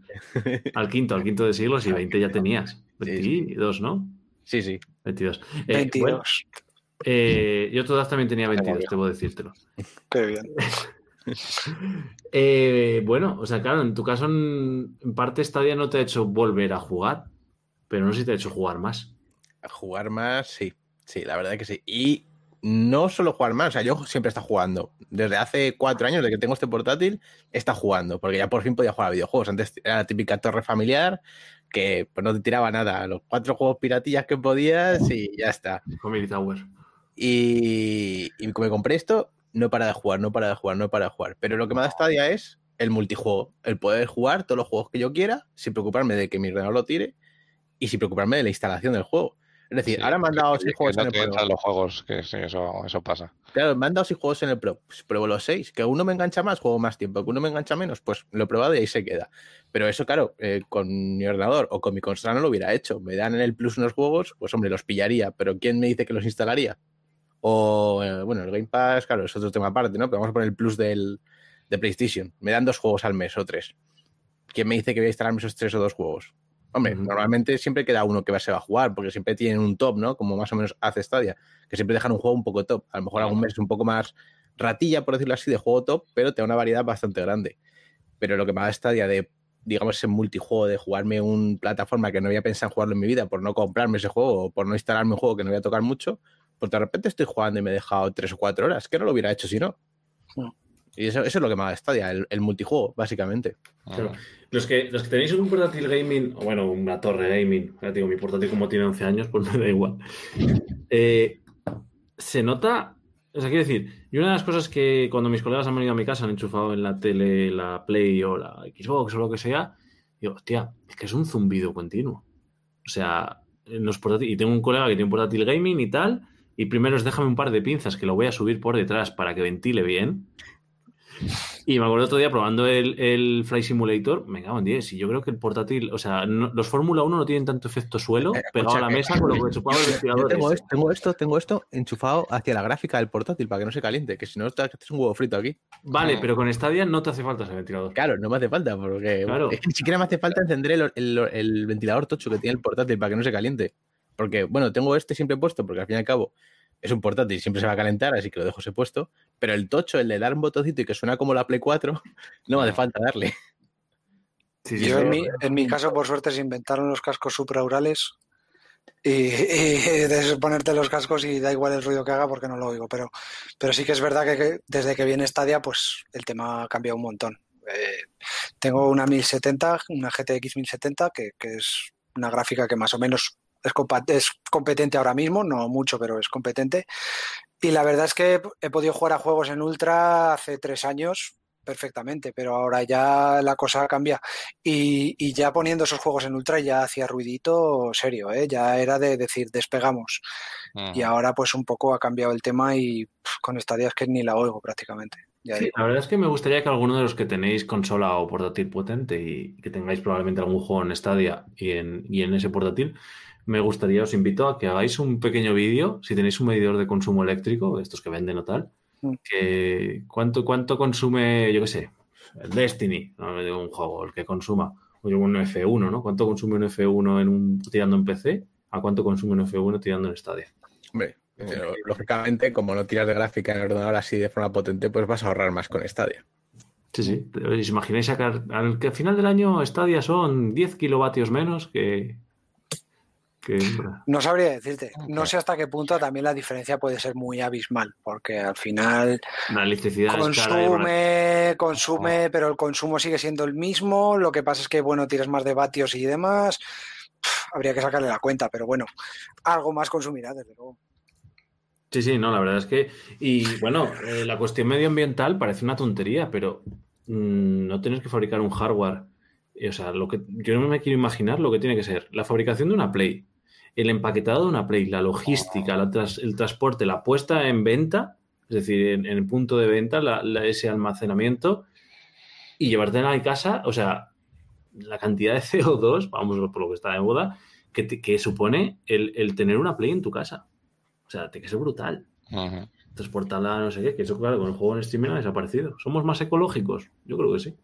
Al quinto, al quinto de siglo, si 20 ya tenías. 22, ¿no? Sí, sí. 22. 22. Eh, yo todas también tenía [laughs] 22, debo decírtelo. Qué bien. [laughs] eh, bueno, o sea, claro, en tu caso, en, en parte, Stadia no te ha hecho volver a jugar, pero no sé si te ha hecho jugar más. A jugar más, sí. Sí, la verdad que sí. Y no solo jugar más, o sea, yo siempre he jugando. Desde hace cuatro años, de que tengo este portátil, está jugando, porque ya por fin podía jugar a videojuegos. Antes era la típica torre familiar que pues, no te tiraba nada. Los cuatro juegos piratillas que podías y ya está. Family Tower. Y, y me compré esto, no para de jugar, no para de jugar, no para de jugar. Pero lo que me da Stadia es el multijuego, el poder jugar todos los juegos que yo quiera, sin preocuparme de que mi ordenador lo tire y sin preocuparme de la instalación del juego. Es decir, Sí, ahora me han dado seis que juegos no en el Pro. entran los juegos, que sí, eso, eso pasa. Claro, me han dado seis juegos en el Pro. Pues pruebo los seis. Que uno me engancha más, juego más tiempo. Que uno me engancha menos, pues lo he probado y ahí se queda. Pero eso, claro, eh, con mi ordenador o con mi consola no lo hubiera hecho. Me dan en el Plus unos juegos, pues hombre, los pillaría. Pero ¿quién me dice que los instalaría? O, eh, bueno, el Game Pass, claro, es otro tema aparte, ¿no? Pero vamos a poner el Plus del, de PlayStation. Me dan dos juegos al mes o tres. ¿Quién me dice que voy a instalarme esos tres o dos juegos? Hombre, normalmente siempre queda uno que se va a jugar, porque siempre tienen un top, ¿no? Como más o menos hace Stadia, que siempre dejan un juego un poco top. A lo mejor algún mes es un poco más ratilla, por decirlo así, de juego top, pero te da una variedad bastante grande. Pero lo que me da Stadia de, digamos, ese multijuego, de jugarme un plataforma que no había pensado en jugarlo en mi vida por no comprarme ese juego o por no instalarme un juego que no voy a tocar mucho, pues de repente estoy jugando y me he dejado tres o cuatro horas, que no lo hubiera hecho si no. Y eso, eso es lo que me da Stadia, el, el multijuego, básicamente. Claro. Los que, los que tenéis un portátil gaming, o bueno, una torre gaming, ya digo, mi portátil como tiene 11 años, pues [laughs] me da igual. Eh, se nota, o sea, quiero decir, y una de las cosas que cuando mis colegas han venido a mi casa han enchufado en la tele la Play o la Xbox o lo que sea, digo, hostia, es que es un zumbido continuo. O sea, en los portátiles, y tengo un colega que tiene un portátil gaming y tal, y primero es déjame un par de pinzas que lo voy a subir por detrás para que ventile bien. Y me acuerdo otro día probando el, el Fly Simulator, me cago en 10. Y yo creo que el portátil, o sea, no- los Fórmula 1 no tienen tanto efecto suelo Eh, pegado a la escucha, mesa con lo que chupaba el ventilador. tengo, esto, tengo esto, tengo esto enchufado hacia la gráfica del portátil para que no se caliente, que si no, estás es un huevo frito aquí. Vale, Ah. pero con Stadia no te hace falta ese ventilador. Claro, no me hace falta, porque Claro. es que ni siquiera me hace falta encender el, el- el ventilador tocho que tiene el portátil para que no se caliente. Porque, bueno, tengo este siempre puesto, porque al fin y al cabo es un portátil, siempre se va a calentar, así que lo dejo ese puesto. Pero el tocho, el de dar un botoncito y que suena como la Play 4, [laughs] no hace falta darle. Sí, sí, Yo en mi, en mi caso, por suerte, se inventaron los cascos supraurales y, y [laughs] de ponerte los cascos y da igual el ruido que haga porque no lo oigo. Pero, pero sí que es verdad que, que desde que viene Stadia, pues el tema ha cambiado un montón. Eh, tengo una 1070, una GTX 1070, que, que es una gráfica que más o menos es, es competente ahora mismo, no mucho, pero es competente. Y la verdad es que he podido jugar a juegos en Ultra hace tres años perfectamente, pero ahora ya la cosa cambia. Y, y ya poniendo esos juegos en Ultra ya hacía ruidito serio, ¿eh? ya era de decir despegamos. Y ahora pues un poco ha cambiado el tema y pff, con Stadia es que ni la oigo prácticamente. Ya Sí, la verdad es que me gustaría que alguno de los que tenéis consola o portátil potente y que tengáis probablemente algún juego en Stadia y en, y en ese portátil, me gustaría, os invito a que hagáis un pequeño vídeo, si tenéis un medidor de consumo eléctrico, de estos que venden o tal, Mm. que cuánto, cuánto consume, yo qué sé, el Destiny, no un juego, el que consuma, o un F1, ¿no? ¿Cuánto consume un F1 en un, tirando en PC? ¿A cuánto consume un F1 tirando en Stadia? Hombre, pero, lógicamente, como no tiras de gráfica en el ordenador así de forma potente, pues vas a ahorrar más con Stadia. Sí, sí. ¿Os imagináis sacar al que al final del año Stadia son 10 kilovatios menos que. Que No sabría decirte. No sé hasta qué punto también la diferencia puede ser muy abismal, porque al final la electricidad barata. consume, consume, pero el consumo sigue siendo el mismo. Lo que pasa es que, bueno, tiras más de vatios y demás. Pff, habría que sacarle la cuenta, pero bueno, algo más consumirá, desde luego. Sí, sí, no, la verdad es que. Y bueno, eh, la cuestión medioambiental parece una tontería, pero mm, no tener que fabricar un hardware. eh, O sea, lo que yo no me quiero imaginar lo que tiene que ser la fabricación de una Play, el empaquetado de una Play, la logística, la tras- el transporte, la puesta en venta, es decir, en, en el punto de venta, la- la- ese almacenamiento y llevártela a casa, o sea, la cantidad de [laughs] CO2, vamos por lo que está de moda, que, te- que supone el, el tener una Play en tu casa. O sea, tiene que ser brutal. Transportarla, no sé qué, que eso, claro, con el juego en streaming ha desaparecido. ¿Somos más ecológicos? Yo creo que sí.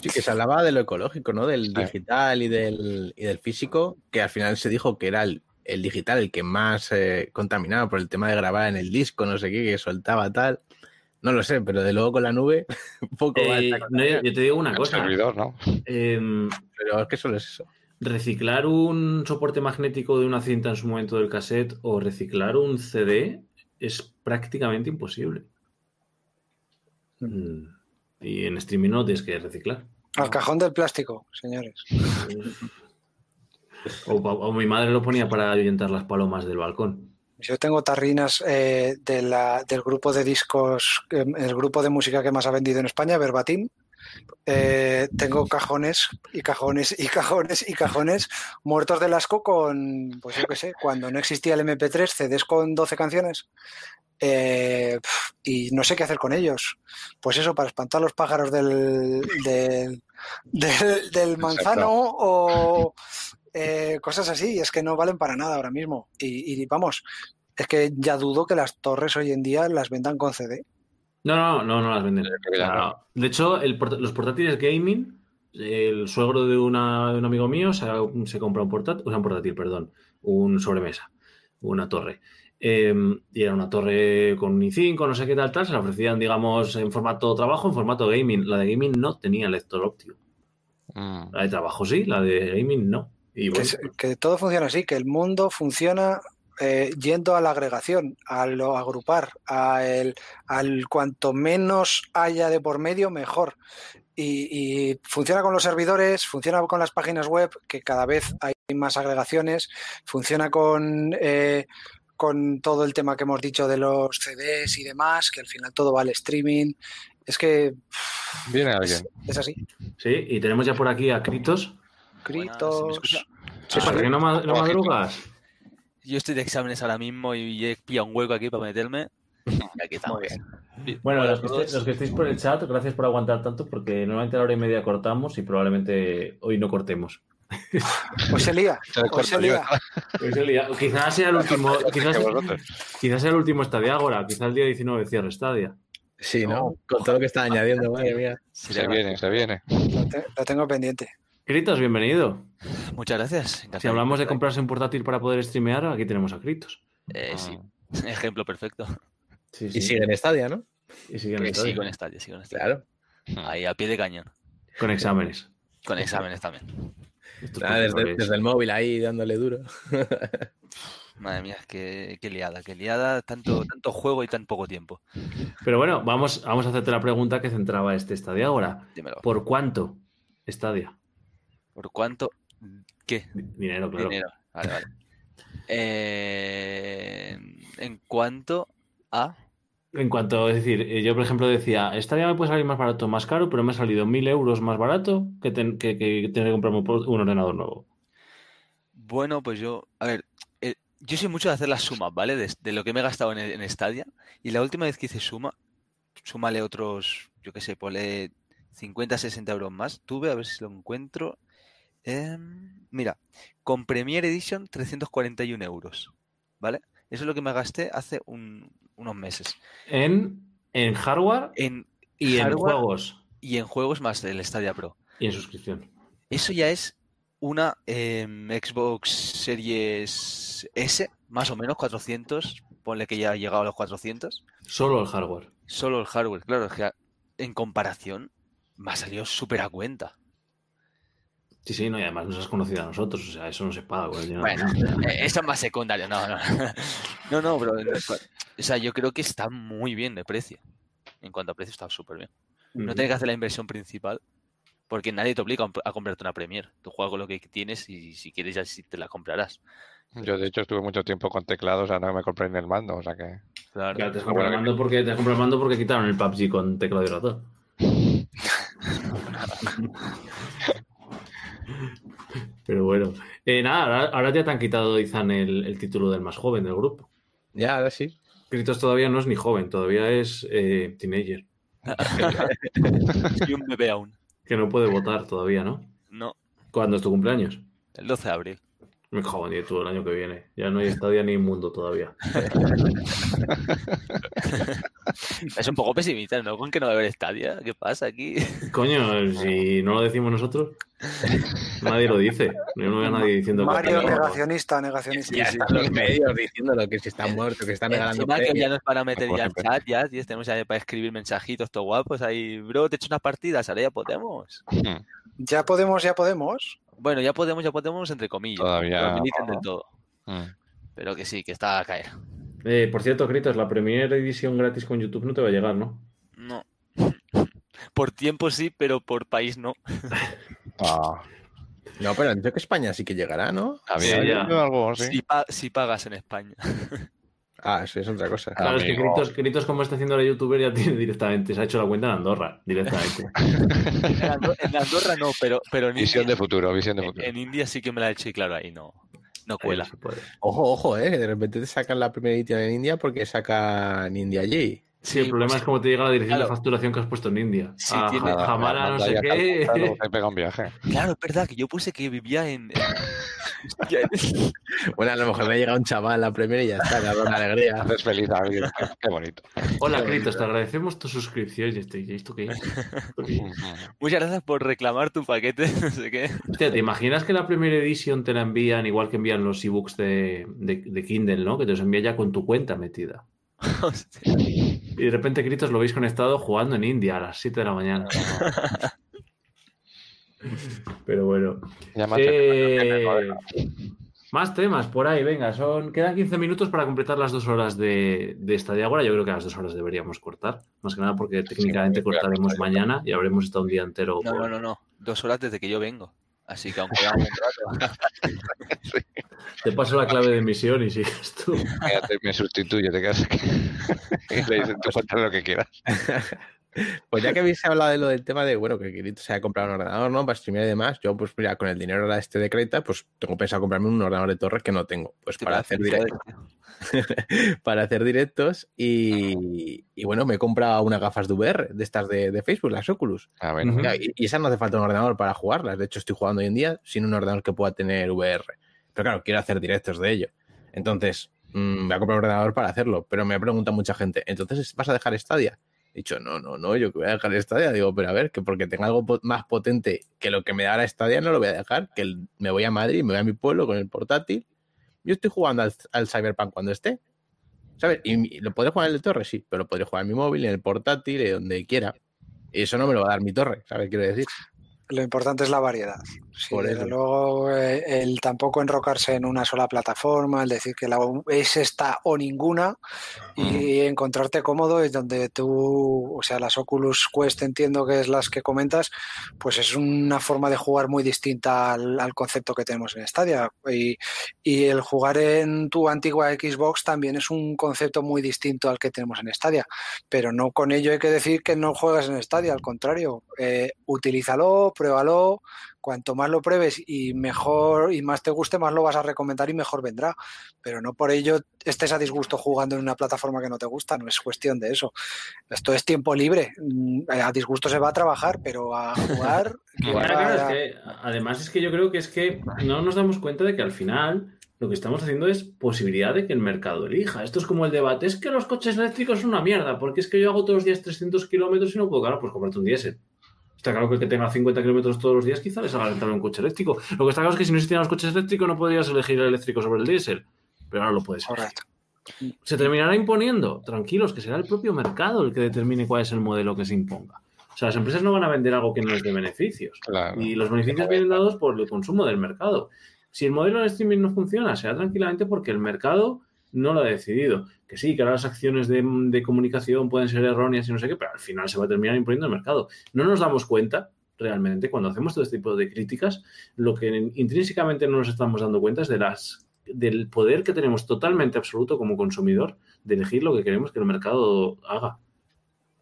Sí, que se hablaba de lo ecológico, ¿no? Del digital y del, y del físico, que al final se dijo que era el, digital el que más eh, contaminaba por el tema de grabar en el disco, no sé qué, que soltaba tal. No lo sé, pero de luego con la nube, [laughs] poco eh, yo te digo una cosa. Servidor, ¿no? Em, pero es que solo es eso. Reciclar un soporte magnético de una cinta en su momento del cassette o reciclar un CD es prácticamente imposible. Mm. Y en streaming no tienes que reciclar. Al cajón del plástico, señores. O, mi madre lo ponía para ahuyentar las palomas del balcón. Yo tengo tarrinas eh, del grupo de discos, em, el grupo de música que más ha vendido en España, Verbatim. Eh, tengo cajones y cajones y cajones y cajones muertos del asco con, pues yo qué sé, cuando no existía el MP3, CDs con 12 canciones. Eh, y no sé qué hacer con ellos. Pues eso, para espantar los pájaros del, del, manzano o eh, cosas así. Es que no valen para nada ahora mismo. Y, vamos, es que ya dudo que las torres hoy en día las vendan con CD. No, no, no, no las venden. De hecho, los portátiles gaming, el suegro de, una, de un amigo mío se, se compra un portátil, o sea, un portátil, perdón, un sobremesa, una torre. Em, y era una torre con un i5, no sé qué tal, tal, se la ofrecían, digamos, en formato trabajo, en formato gaming. La de gaming no tenía lector óptico. Mm. La de trabajo sí, la de gaming no. Y que, todo funciona así, que el mundo funciona eh, yendo a la agregación, a lo agrupar, a el, al cuanto menos haya de por medio, mejor. Y, funciona con los servidores, funciona con las páginas web, que cada vez hay más agregaciones, funciona con eh, con todo el tema que hemos dicho de los CDs y demás, que al final todo va al streaming. Es que. Viene alguien. Es, así. Sí, y tenemos ya por aquí a Critos. ¿Para qué no, madrugas? Yo estoy de exámenes ahora mismo y he pillado un hueco aquí para meterme. [laughs] Aquí estamos. Bien. Bueno, los que, los que, estéis por el chat, gracias por aguantar tanto, porque normalmente a la hora y media cortamos y probablemente hoy no cortemos. Pues se lía. [laughs] Pues se lía. Pues se lía. Quizás sea el último. [laughs] Quizás, quizás sea el último Stadia ahora. Quizás el día 19 cierre Stadia. Sí, ¿no? Con todo lo que está añadiendo, madre mía. Se viene, se viene. Lo tengo pendiente. Critos, bienvenido. Muchas gracias. Si hablamos de comprarse un portátil para poder streamear, aquí tenemos a Critos. Eh, sí, [laughs] ejemplo perfecto. Y sigue en Stadia, ¿no? Y sigue en Stadia. Sigo en Stadia, sigo en Stadia. Claro. Ahí a pie de cañón. Con exámenes. Con exámenes también. Ah, desde, el móvil ahí dándole duro. Madre mía, qué, qué, liada, qué liada, tanto, tanto juego y tan poco tiempo. Pero bueno, vamos, vamos a hacerte la pregunta que centraba este estadio ahora. Dímelo. ¿Por cuánto estadio? ¿Por cuánto? ¿Qué? Dinero, claro. Dinero, vale, vale. Eh, en cuanto a en cuanto, es decir, eh, yo por ejemplo decía, esta día me puede salir más barato, más caro, pero me ha salido mil euros más barato que, tener que, comprarme un ordenador nuevo. Bueno, pues yo, a ver, eh, yo soy mucho de hacer las sumas, ¿vale? De, lo que me he gastado en, en, Stadia. Y la última vez que hice suma, súmale otros, yo qué sé, ponle 50, 60 euros más. Tuve, a ver si lo encuentro. Em, mira, con Premier Edition 341 euros, ¿vale? Eso es lo que me gasté hace unos meses. ¿En, en hardware? En y en juegos. Y en juegos más del Stadia Pro. Y en suscripción. Eso ya es una em, Xbox Series S, más o menos 400. Ponle que ya ha llegado a los 400. Solo el hardware. Solo el hardware, claro. Es que en comparación me ha salido súper a cuenta. Sí, sí, no, y además nos has conocido a nosotros, o sea, eso no se paga. bueno, eh, eso es más secundario, no, no. No, no, pero. O sea, yo creo que está muy bien de precio. En cuanto a precio, está súper bien. No tienes que hacer la inversión principal, porque nadie te obliga a comprarte una Premier. Tú juegas con lo que tienes y si quieres ya sí te la comprarás. Yo, de hecho, estuve mucho tiempo con teclados, o sea, no me compré ni el mando, o sea que. Claro, te has comprado el mando porque, te has comprado el mando porque quitaron el PUBG con teclado y ratón. [laughs] Pero bueno. Eh, nada, ahora, ya te han quitado, Izan, el, título del más joven del grupo. Ya, ahora sí. Critos todavía no es ni joven, todavía es eh, teenager. [laughs] y un bebé aún. Que no puede votar todavía, ¿no? No. ¿Cuándo es tu cumpleaños? El 12 de abril. Me cago en todo el año que viene. Ya no hay estadio ni inmundo todavía. [laughs] es un poco pesimista, ¿no? Con que no va a haber estadio. ¿Qué pasa aquí? Coño, si no lo decimos nosotros, nadie lo dice. Yo no veo a nadie diciendo Mario, negacionista, negacionista. Ya están los medios diciéndolo que si están muertos, que están regalando. que ya no es para meter ya el chat, ya, tío, tenemos ya para escribir mensajitos, todo guapos. Ahí, bro, te he hecho unas partidas, ahora ya podemos. Ya podemos, ya podemos. Bueno, ya podemos, ya podemos, entre comillas. Todavía. del todo. Mm. Pero que sí, que está a caer. Eh, por cierto, Critos, la primera edición gratis con YouTube no te va a llegar, ¿no? No. [laughs] Por tiempo sí, pero por país no. [laughs] Ah. No, pero entiendo que España sí que llegará, ¿no? Había algo, sí. Si, pagas en España. [laughs] Ah, eso es otra cosa. Claro, es que Critos, como está haciendo la youtuber, ya tiene directamente, se ha hecho la cuenta en Andorra, directamente. [laughs] en, Andorra, no, pero, pero en Visión de futuro, visión de futuro. En, India sí que me la he hecho y claro, ahí no, no cuela. Ojo, ojo, eh, que de repente te sacan la primera edición en India porque sacan India allí. Sí, el problema es cómo te llega la dirección de facturación que has puesto en India. Sí, ah, tiene... Jamara, no sé qué. [laughs] pega un viaje. Claro, es verdad que yo puse que vivía en. [laughs] bueno, a lo mejor me llega un chaval a la primera y ya está, da una alegría. Haces feliz a alguien. Qué bonito. Hola, Critos, te agradecemos tu suscripción. ¿Y esto qué es? [laughs] Muchas gracias por reclamar tu paquete. No sé qué. Hostia, ¿te imaginas que la primera edición te la envían igual que envían los ebooks de, de, de Kindle, ¿no? Que te los envía ya con tu cuenta metida. [laughs] Y de repente, Critos, lo veis conectado jugando en India a las 7 de la mañana. [laughs] Pero bueno. Eh, más temas por ahí, venga. Son, quedan 15 minutos para completar las dos horas de, de esta Yo creo que a las dos horas deberíamos cortar. Más que nada porque técnicamente cortaremos mañana y habremos estado un día entero. No, no, no, no. Dos horas desde que yo vengo. Así que aunque un rato. Te paso la clave de emisión y sigues tú. me sustituye, te quedas aquí. [laughs] y lo que quieras. [laughs] Pues ya que habéis hablado de lo del tema de, bueno, que Kirito se haya comprado un ordenador, ¿no? Para streamear y demás, yo pues mira, con el dinero de este de Creta, pues tengo pensado comprarme un ordenador de torres que no tengo, pues [laughs] para hacer directos. para hacer directos y, bueno, me he comprado unas gafas de VR, de estas de, Facebook, las Oculus. Ah, bueno. y, y esas no hace falta un ordenador para jugarlas, de hecho estoy jugando hoy en día sin un ordenador que pueda tener VR. Pero claro, quiero hacer directos de ello. Entonces, mm, voy a comprar un ordenador para hacerlo, pero me pregunta mucha gente, ¿entonces vas a dejar Stadia? He dicho, no, no, no, yo que voy a dejar Stadia. Digo, pero a ver, que porque tenga algo más potente que lo que me da la Stadia, no lo voy a dejar. Que me voy a Madrid, me voy a mi pueblo con el portátil. Yo estoy jugando al, Cyberpunk cuando esté. ¿Sabes? Y, lo podré jugar en el torre, sí, pero lo podré jugar en mi móvil, en el portátil, en donde quiera. Y eso no me lo va a dar mi torre, ¿sabes? Quiero decir. Lo importante es la variedad. luego, eh, el tampoco enrocarse en una sola plataforma, el decir que la es esta o ninguna y encontrarte cómodo es donde tú, o sea, las Oculus Quest entiendo que es las que comentas, pues es una forma de jugar muy distinta al, concepto que tenemos en Stadia. Y, y, el jugar en tu antigua Xbox también es un concepto muy distinto al que tenemos en Stadia. Pero no con ello hay que decir que no juegas en Stadia, al contrario, eh, utilízalo, pruébalo cuanto más lo pruebes y mejor y más te guste, más lo vas a recomendar y mejor vendrá. Pero no por ello estés a disgusto jugando en una plataforma que no te gusta, no es cuestión de eso. Esto es tiempo libre. Mm, a disgusto se va a trabajar, pero a jugar. [laughs] además, es que yo creo que es que no nos damos cuenta de que al final lo que estamos haciendo es posibilidad de que el mercado elija. Esto es como el debate, es que los coches eléctricos son una mierda, porque es que yo hago todos los días 300 kilómetros y no puedo, claro, pues comprarte un diésel. Está claro que el que tenga 50 kilómetros todos los días quizá les haga rentable un coche eléctrico. Lo que está claro es que si no existieran los coches eléctricos no podrías elegir el eléctrico sobre el diésel. Pero ahora lo puedes. Correcto. Se terminará imponiendo. Tranquilos, que será el propio mercado el que determine cuál es el modelo que se imponga. O sea, las empresas no van a vender algo que no es de beneficios. Y los beneficios vienen dados por el consumo del mercado. Si el modelo de streaming no funciona, será tranquilamente porque el mercado no lo ha decidido. Que sí, que ahora las acciones de, comunicación pueden ser erróneas y no sé qué, pero al final se va a terminar imponiendo el mercado. No nos damos cuenta realmente cuando hacemos todo este tipo de críticas, lo que intrínsecamente no nos estamos dando cuenta es de las del poder que tenemos totalmente absoluto como consumidor de elegir lo que queremos que el mercado haga.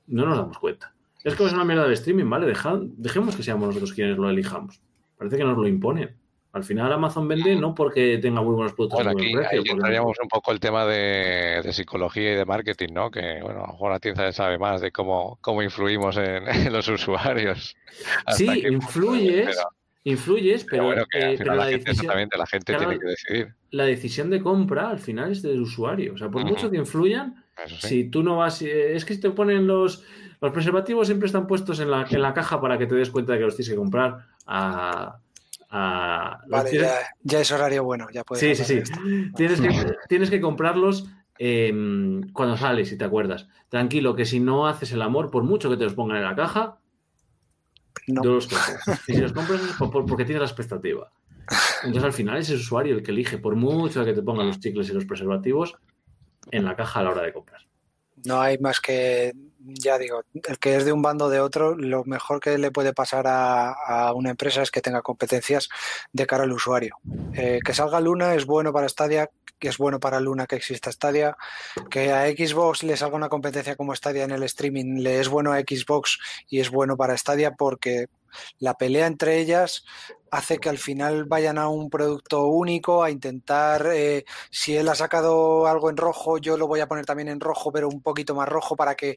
No nos damos cuenta. Es como es una mierda de streaming, ¿vale? dejemos que seamos nosotros quienes lo elijamos. Parece que nos lo imponen. Al final Amazon vende no porque tenga muy buenos productos. Bueno, aquí, entraríamos un poco el tema de, psicología y de marketing, ¿no? Que, bueno, a lo mejor la tienda sabe más de cómo, cómo influimos en, [laughs] los usuarios. sí, influyes, Influyes, pero, la, decisión, la gente tiene que decidir. La decisión de compra al final es del usuario. O sea, por mucho que influyan, si tú no vas. Eh, es que si te ponen los. Los preservativos siempre están puestos en la, en la caja para que te des cuenta de que los tienes que comprar a. vale, ya, es horario bueno, ya puedes. Sí, sí, sí. Tienes que, tienes que comprarlos em, cuando sales, si te acuerdas. Tranquilo, que si no haces el amor, por mucho que te los pongan en la caja, no. los compras. Y si los compras es porque tienes la expectativa. Entonces al final es el usuario el que elige, por mucho que te pongan los chicles y los preservativos, en la caja a la hora de comprar. No hay más que, ya digo, el que es de un bando de otro, lo mejor que le puede pasar a, una empresa es que tenga competencias de cara al usuario. Eh, que salga Luna es bueno para Stadia, que es bueno para Luna que exista Stadia. Que a Xbox le salga una competencia como Stadia en el streaming le es bueno a Xbox y es bueno para Stadia porque la pelea entre ellas hace que al final vayan a un producto único, a intentar, eh, si él ha sacado algo en rojo, yo lo voy a poner también en rojo, pero un poquito más rojo para que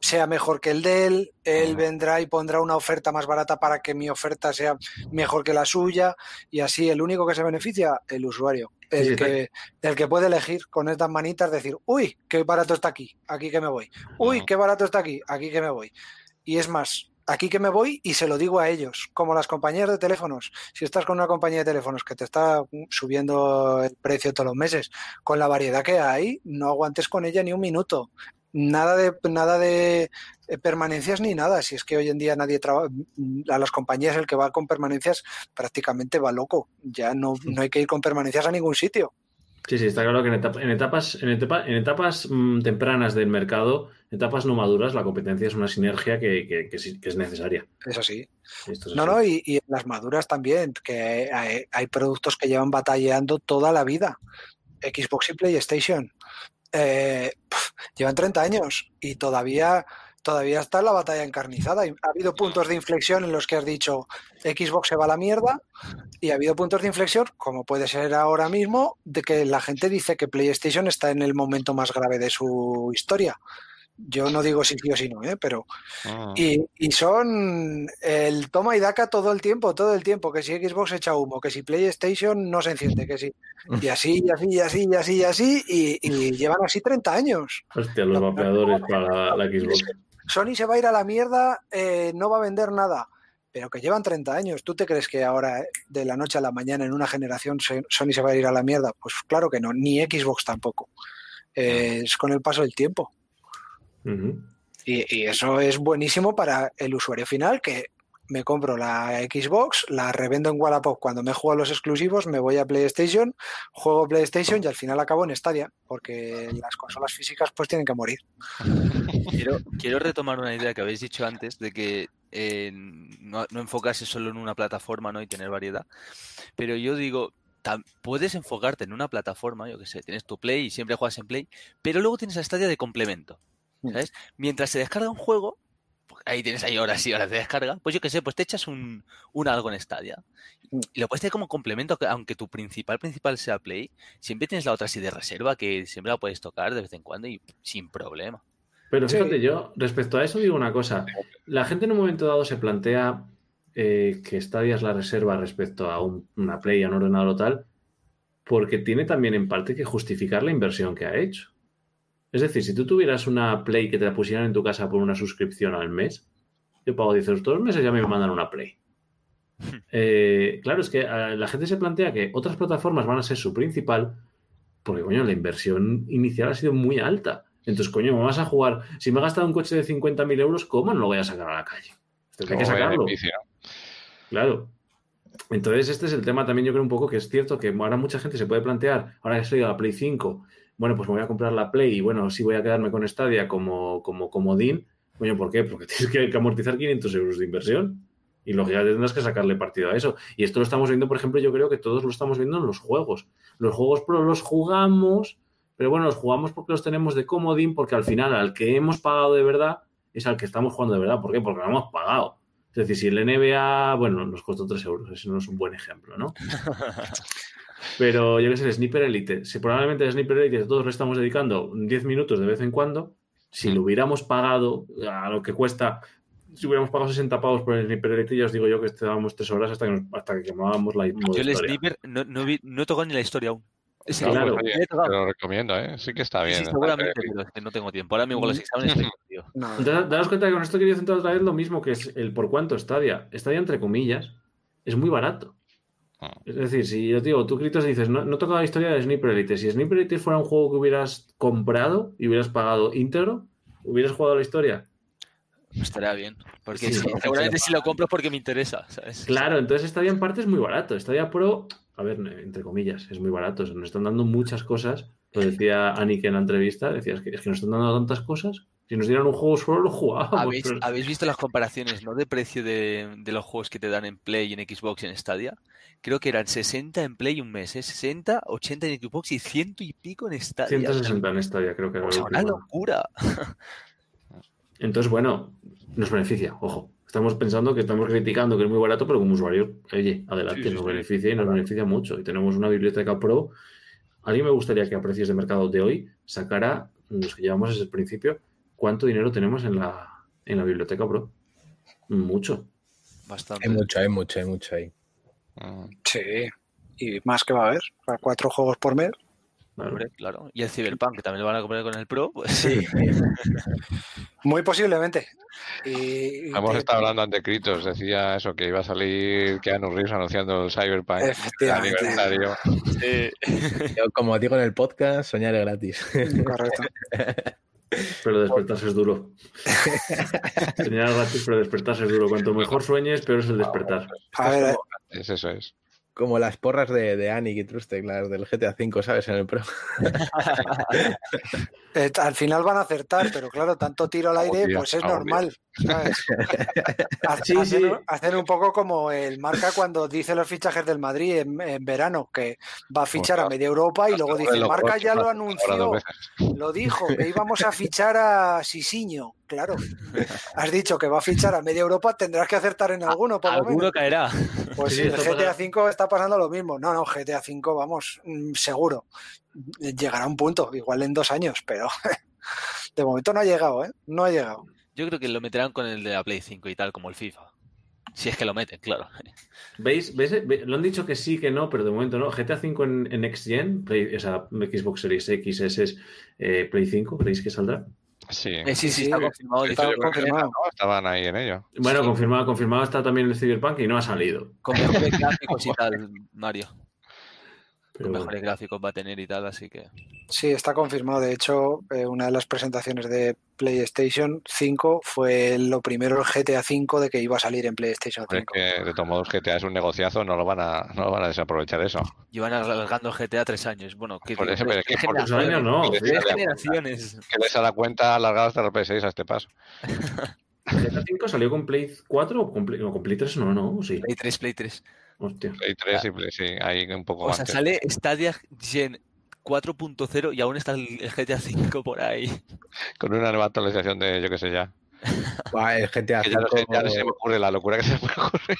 sea mejor que el de él, él vendrá y pondrá una oferta más barata para que mi oferta sea mejor que la suya y así el único que se beneficia, el usuario, el, que, el que puede elegir con estas manitas decir, uy, qué barato está aquí, aquí que me voy, uy, qué barato está aquí, aquí que me voy. Y es más, aquí que me voy y se lo digo a ellos, como las compañías de teléfonos. Si estás con una compañía de teléfonos que te está subiendo el precio todos los meses, con la variedad que hay, no aguantes con ella ni un minuto. Nada de nada de permanencias ni nada. Si es que hoy en día nadie trabaja, a las compañías el que va con permanencias prácticamente va loco. Ya no, no hay que ir con permanencias a ningún sitio. Sí, sí, está claro que en, etapas, en, etapas mm, tempranas del mercado, etapas no maduras, la competencia es una sinergia que, es necesaria. Eso sí. no, no, y, en las maduras también, que hay, productos que llevan batallando toda la vida. Xbox y PlayStation. Eh, llevan 30 años y todavía todavía está la batalla encarnizada. Ha habido puntos de inflexión en los que has dicho Xbox se va a la mierda y ha habido puntos de inflexión, como puede ser ahora mismo, de que la gente dice que PlayStation está en el momento más grave de su historia. Yo no digo si sí o si no, ¿eh? pero. Ah. Y, son el toma y daca todo el tiempo, todo el tiempo. Que si Xbox echa humo, que si PlayStation no se enciende, que si. Y así, y así, y así, y así, y así. Y, llevan así 30 años. Hostia, los vapeadores para la Xbox. Sony se va a ir a la mierda, eh, no va a vender nada. Pero que llevan 30 años. ¿Tú te crees que ahora, eh, de la noche a la mañana, en una generación, Sony se va a ir a la mierda? Pues claro que no, ni Xbox tampoco. Eh, es con el paso del tiempo. y, eso es buenísimo para el usuario final que me compro la Xbox, la revendo en Wallapop cuando me juego a los exclusivos, me voy a PlayStation, juego PlayStation y al final acabo en Stadia, porque las consolas físicas pues tienen que morir. Quiero, quiero retomar una idea que habéis dicho antes de que eh, no, enfocarse solo en una plataforma ¿no? y tener variedad, pero yo digo, puedes enfocarte en una plataforma, yo que sé, tienes tu Play y siempre juegas en Play, pero luego tienes la Stadia de complemento. Mm. ¿Sabes? Mientras se descarga un juego, ahí tienes ahí horas y horas de descarga, pues yo qué sé, pues te echas un, algo en Stadia. Mm. Y lo puedes tener como complemento, aunque tu principal principal sea Play, siempre tienes la otra así de reserva que siempre la puedes tocar de vez en cuando y sin problema. Pero fíjate, yo respecto a eso digo una cosa. La gente en un momento dado se plantea eh, que Stadia es la reserva respecto a una Play, a un ordenador o tal, porque tiene también en parte que justificar la inversión que ha hecho. Es decir, si tú tuvieras una Play que te la pusieran en tu casa por una suscripción al mes, yo pago 10 euros todos los meses y ya me mandan una Play. Eh, claro, es que eh, la gente se plantea que otras plataformas van a ser su principal, porque, coño, la inversión inicial ha sido muy alta. Entonces, coño, me vas a jugar. Si me he gastado un coche de 50.000 euros, ¿cómo no lo voy a sacar a la calle? Hay que sacarlo. Claro. Entonces, este es el tema también, yo creo un poco que es cierto que ahora mucha gente se puede plantear, ahora que estoy a la Play 5, bueno, pues me voy a comprar la Play y bueno, sí voy a quedarme con Stadia como, como comodín. Coño, ¿por qué? Porque [laughs] tienes que amortizar 500 euros de inversión y lógicamente tendrás que sacarle partido a eso. Y esto lo estamos viendo, por ejemplo, yo creo que todos lo estamos viendo en los juegos. Los juegos Pro los jugamos, pero bueno, los jugamos porque los tenemos de comodín, porque al final al que hemos pagado de verdad es al que estamos jugando de verdad. ¿Por qué? Porque lo hemos pagado. Es decir, si el NBA, bueno, nos costó 3 euros, ese no es un buen ejemplo, ¿no? [laughs] Pero yo que sé, el Sniper Elite, si probablemente el Sniper Elite todos lo estamos dedicando 10 minutos de vez en cuando, si lo hubiéramos pagado a lo que cuesta si hubiéramos pagado 60 pavos por el Sniper Elite, ya os digo yo que estábamos tres horas hasta que, hasta que quemábamos la Yo el Sniper no, no, vi, no tocó ni la historia aún. Sí, claro. Pues, oye, te lo recomiendo, ¿eh? Sí que está bien. Sí, seguramente, pero es que no tengo tiempo. Ahora mismo con los exámenes estoy [laughs] tío. No. Daros cuenta que con esto quería centrar otra vez lo mismo, que es el por cuánto Stadia. Stadia, entre comillas, es muy barato. Es decir, si yo digo, tú Critos dices, no, no toca la historia de Sniper Elite. Si Sniper Elite fuera un juego que hubieras comprado y hubieras pagado íntegro, ¿hubieras jugado la historia? Estaría bien. Porque [laughs] seguramente si lo compro es porque me interesa. Claro, entonces Stadia en parte es muy barato. Stadia Pro, a ver, entre comillas, es muy barato. nos están dando muchas cosas. Lo decía Anik en la entrevista, decía, es que, es que nos están dando tantas cosas. Si nos dieran un juego solo lo jugábamos. ¿Habéis, ¿Habéis visto las comparaciones ¿no? de precio de, de, los juegos que te dan en Play, en Xbox y en Stadia? Creo que eran 60 en Play un mes, ¿eh? 60, 80 en Xbox y ciento y pico en Stadia. 160 en Stadia, creo que era. O una locura. [laughs] Entonces, bueno, nos beneficia, ojo. Estamos pensando que estamos criticando que es muy barato, pero como usuario, oye, adelante, nos beneficia y nos beneficia mucho. Y tenemos una biblioteca pro. A mí me gustaría que a precios de mercado de hoy sacara, los que llevamos desde el principio, cuánto dinero tenemos en la, en la biblioteca pro. Mucho. Bastante. Hay mucho, hay mucho, hay mucho ahí. Sí, y más que va a haber, para cuatro juegos por mes claro. Y el Cyberpunk, que también lo van a comprar con el Pro, pues sí. [laughs] Muy posiblemente. Y, Hemos estado hablando ante Critos, decía eso, que iba a salir Keanu Reeves anunciando el Cyberpunk aniversario. Sí. [laughs] Yo, como digo en el podcast, soñar es gratis. Correcto. [laughs] Pero despertarse es duro. Soñar gratis, pero despertarse es duro. Cuanto mejor sueñes, peor es el despertar. A ver, es eso es como las porras de, de Anik y Trustek, las del GTA V, ¿sabes? En el Pro. [laughs] Eh, al final van a acertar, pero claro, tanto tiro al aire, pues es normal. [laughs] Hacer, un poco como el marca cuando dice los fichajes del Madrid en, verano, que va a fichar a media Europa y luego dice, marca ya lo anunció, lo dijo, [laughs] que íbamos a fichar a Sisiño. Claro, has dicho que va a fichar a media Europa, tendrás que acertar en alguno, por Alguno caerá. Pues sí, el GTA V está pasando lo mismo. No, no, GTA V, vamos, mm, seguro. Llegará a un punto, igual en dos años, pero [laughs] de momento no ha llegado, ¿eh? No ha llegado. Yo creo que lo meterán con el de la Play 5 y tal, como el FIFA. Si es que lo meten, claro. ¿Veis? Lo han dicho que sí, que no, pero de momento no. GTA 5 en, en Next Gen, o sea, Xbox Series X, S es eh, Play 5, ¿creéis que saldrá? Sí. Eh, sí, sí, está confirmado. Estaban ahí en ello. Bueno, confirmado, confirmado está también el Cyberpunk y no ha salido. Con [laughs] gráficos y tal, Mario. Con mejores gráficos va a tener y tal, así que. Sí, está confirmado. De hecho, eh, una de las presentaciones de PlayStation 5 fue lo primero el GTA 5 de que iba a salir en PlayStation 5. de todos modos GTA es un negociazo, no lo van a, no lo van a desaprovechar eso. Llevan alargando GTA tres años. Bueno, ¿qué por eso, pero que por años no. Tres generaciones. Que les da cuenta alargada hasta el PS6 a este paso. [laughs] GTA 5 salió con Play 4 o con Play, no, con Play 3 no, no, sí. Play 3, Play 3. Hostia. Play 3 y Play, sí, ahí un poco O sea, sale Stadia Gen 4.0 y aún está el GTA 5 por ahí. Con una nueva actualización de yo qué sé ya. [laughs] el GTA 5. Ya, no se me ocurre la locura que se me ocurre.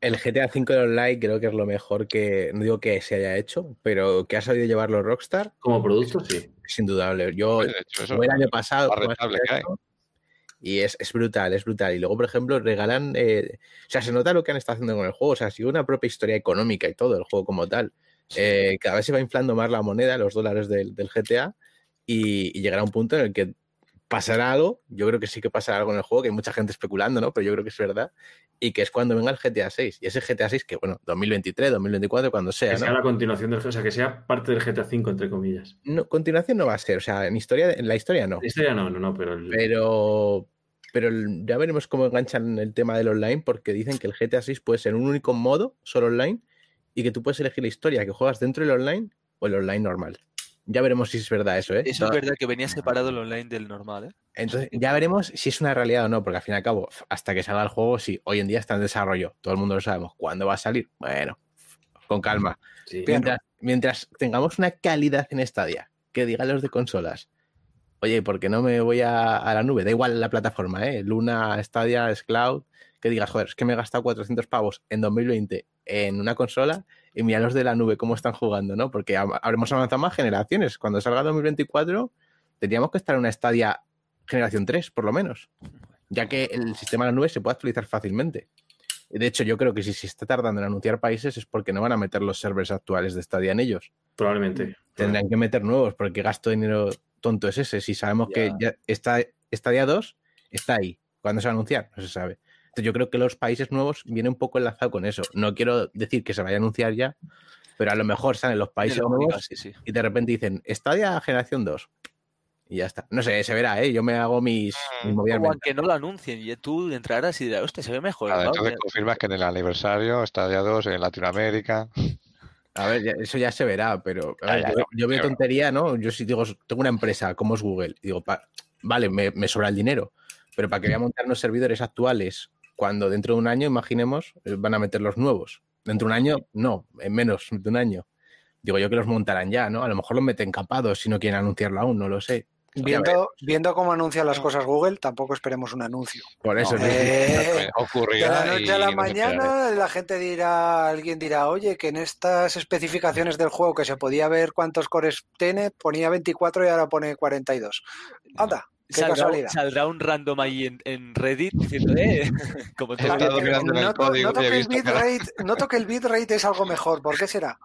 El GTA 5 de online creo que es lo mejor que, no digo que se haya hecho, pero que ha sabido llevarlo Rockstar. Como producto, sí. Es indudable. Yo, el año pasado, y es, es, brutal, es brutal. Y luego, por ejemplo, regalan. Eh, o sea, se nota lo que han estado haciendo con el juego. O sea, sigue una propia historia económica y todo, el juego como tal. Eh, cada vez se va inflando más la moneda, los dólares del, del GTA. Y, llegará un punto en el que pasará algo. Yo creo que sí que pasará algo en el juego, que hay mucha gente especulando, ¿no? Pero yo creo que es verdad. Y que es cuando venga el GTA 6. Y ese GTA 6, que bueno, 2023, 2024, cuando sea. Que sea la continuación del o sea, que sea parte del GTA 5, entre comillas. No, continuación no va a ser. O sea, en historia, en la historia no. En la historia no, no, no, pero. Pero pero ya veremos cómo enganchan el tema del online, porque dicen que el GTA 6 puede ser un único modo, solo online, y que tú puedes elegir la historia que juegas dentro del online o el online normal. Ya veremos si es verdad eso, ¿eh? Eso es verdad que venía separado el online del normal, ¿eh? Entonces, ya veremos si es una realidad o no, porque al fin y al cabo, hasta que salga el juego, sí, hoy en día está en desarrollo, todo el mundo lo sabemos. ¿Cuándo va a salir? Bueno, con calma. mientras, mientras, tengamos una calidad en Stadia, que digan los de consolas, oye, ¿por qué no me voy a, la nube? Da igual la plataforma, ¿eh? Luna, Stadia, Cloud, que digas, joder, es que me he gastado 400 pavos en 2020 en una consola y mira los de la nube cómo están jugando, ¿no? Porque habremos avanzado más generaciones. Cuando salga 2024, tendríamos que estar en una Stadia generación 3, por lo menos. ya que el sistema de la nube se puede actualizar fácilmente. De hecho, yo creo que si se está tardando en anunciar países es porque no van a meter los servers actuales de Stadia en ellos. Probablemente. Tendrían que meter nuevos, porque gasto dinero tonto es ese. Si sabemos que ya está Stadia 2 está ahí. ¿Cuándo se va a anunciar? No se sabe. Yo creo que los países nuevos vienen un poco enlazado con eso. No quiero decir que se vaya a anunciar ya, pero a lo mejor salen los países nuevos y de repente dicen Stadia generación 2 y ya está. No sé, se verá, ¿eh? Yo me hago mis, mis mm, aunque no lo anuncien, y tú entrarás y dirás, hostia, se ve mejor. entonces confirmas que en el aniversario ya dos en Latinoamérica. A ver, eso ya se verá, pero yo, veo tontería, ¿no? Yo si digo, tengo una empresa como es Google, digo, vale, me, sobra el dinero, pero para que voy a montar unos servidores actuales cuando dentro de un año, imaginemos, eh, van a meter los nuevos. Dentro de un año, no, en menos de un año. Digo yo que los montarán ya, ¿no? A lo mejor los meten capados si no quieren anunciarlo aún, no lo sé. Viendo, viendo cómo anuncian las cosas Google, tampoco esperemos un anuncio. Por eso. Eh, de la noche a la mañana la gente dirá, alguien dirá, oye, que en estas especificaciones del juego que se podía ver cuántos cores tiene, ponía 24 y ahora pone 42. Anda. Saldrá, un random ahí en, Reddit diciendo, eh, [laughs] como te noto, que el bitrate, noto que el bitrate es algo mejor. ¿Por qué será?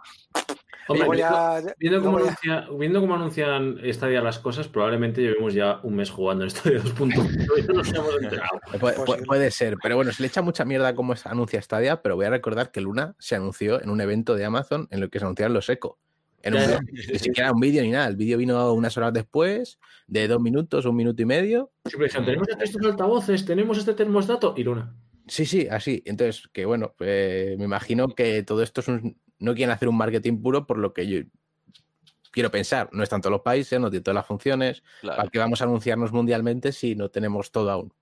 viendo, cómo anuncian Stadia las cosas, probablemente llevemos ya un mes jugando en Stadia 2.0 [laughs] puede, puede, ser, pero bueno, se le echa mucha mierda cómo se anuncia Stadia, pero voy a recordar que Luna se anunció en un evento de Amazon en el que se anunciaron los eco. En un, ni siquiera un vídeo ni nada. El vídeo vino unas horas después, de dos minutos, un minuto y medio. tenemos estos altavoces, tenemos este termostato y Luna. Sí, sí, así. Entonces, que bueno, pues, me imagino que todo esto es un, no quieren hacer un marketing puro por lo que yo quiero pensar. No están todos los países, no tienen todas las funciones. ¿Para qué vamos a anunciarnos mundialmente si no tenemos todo aún?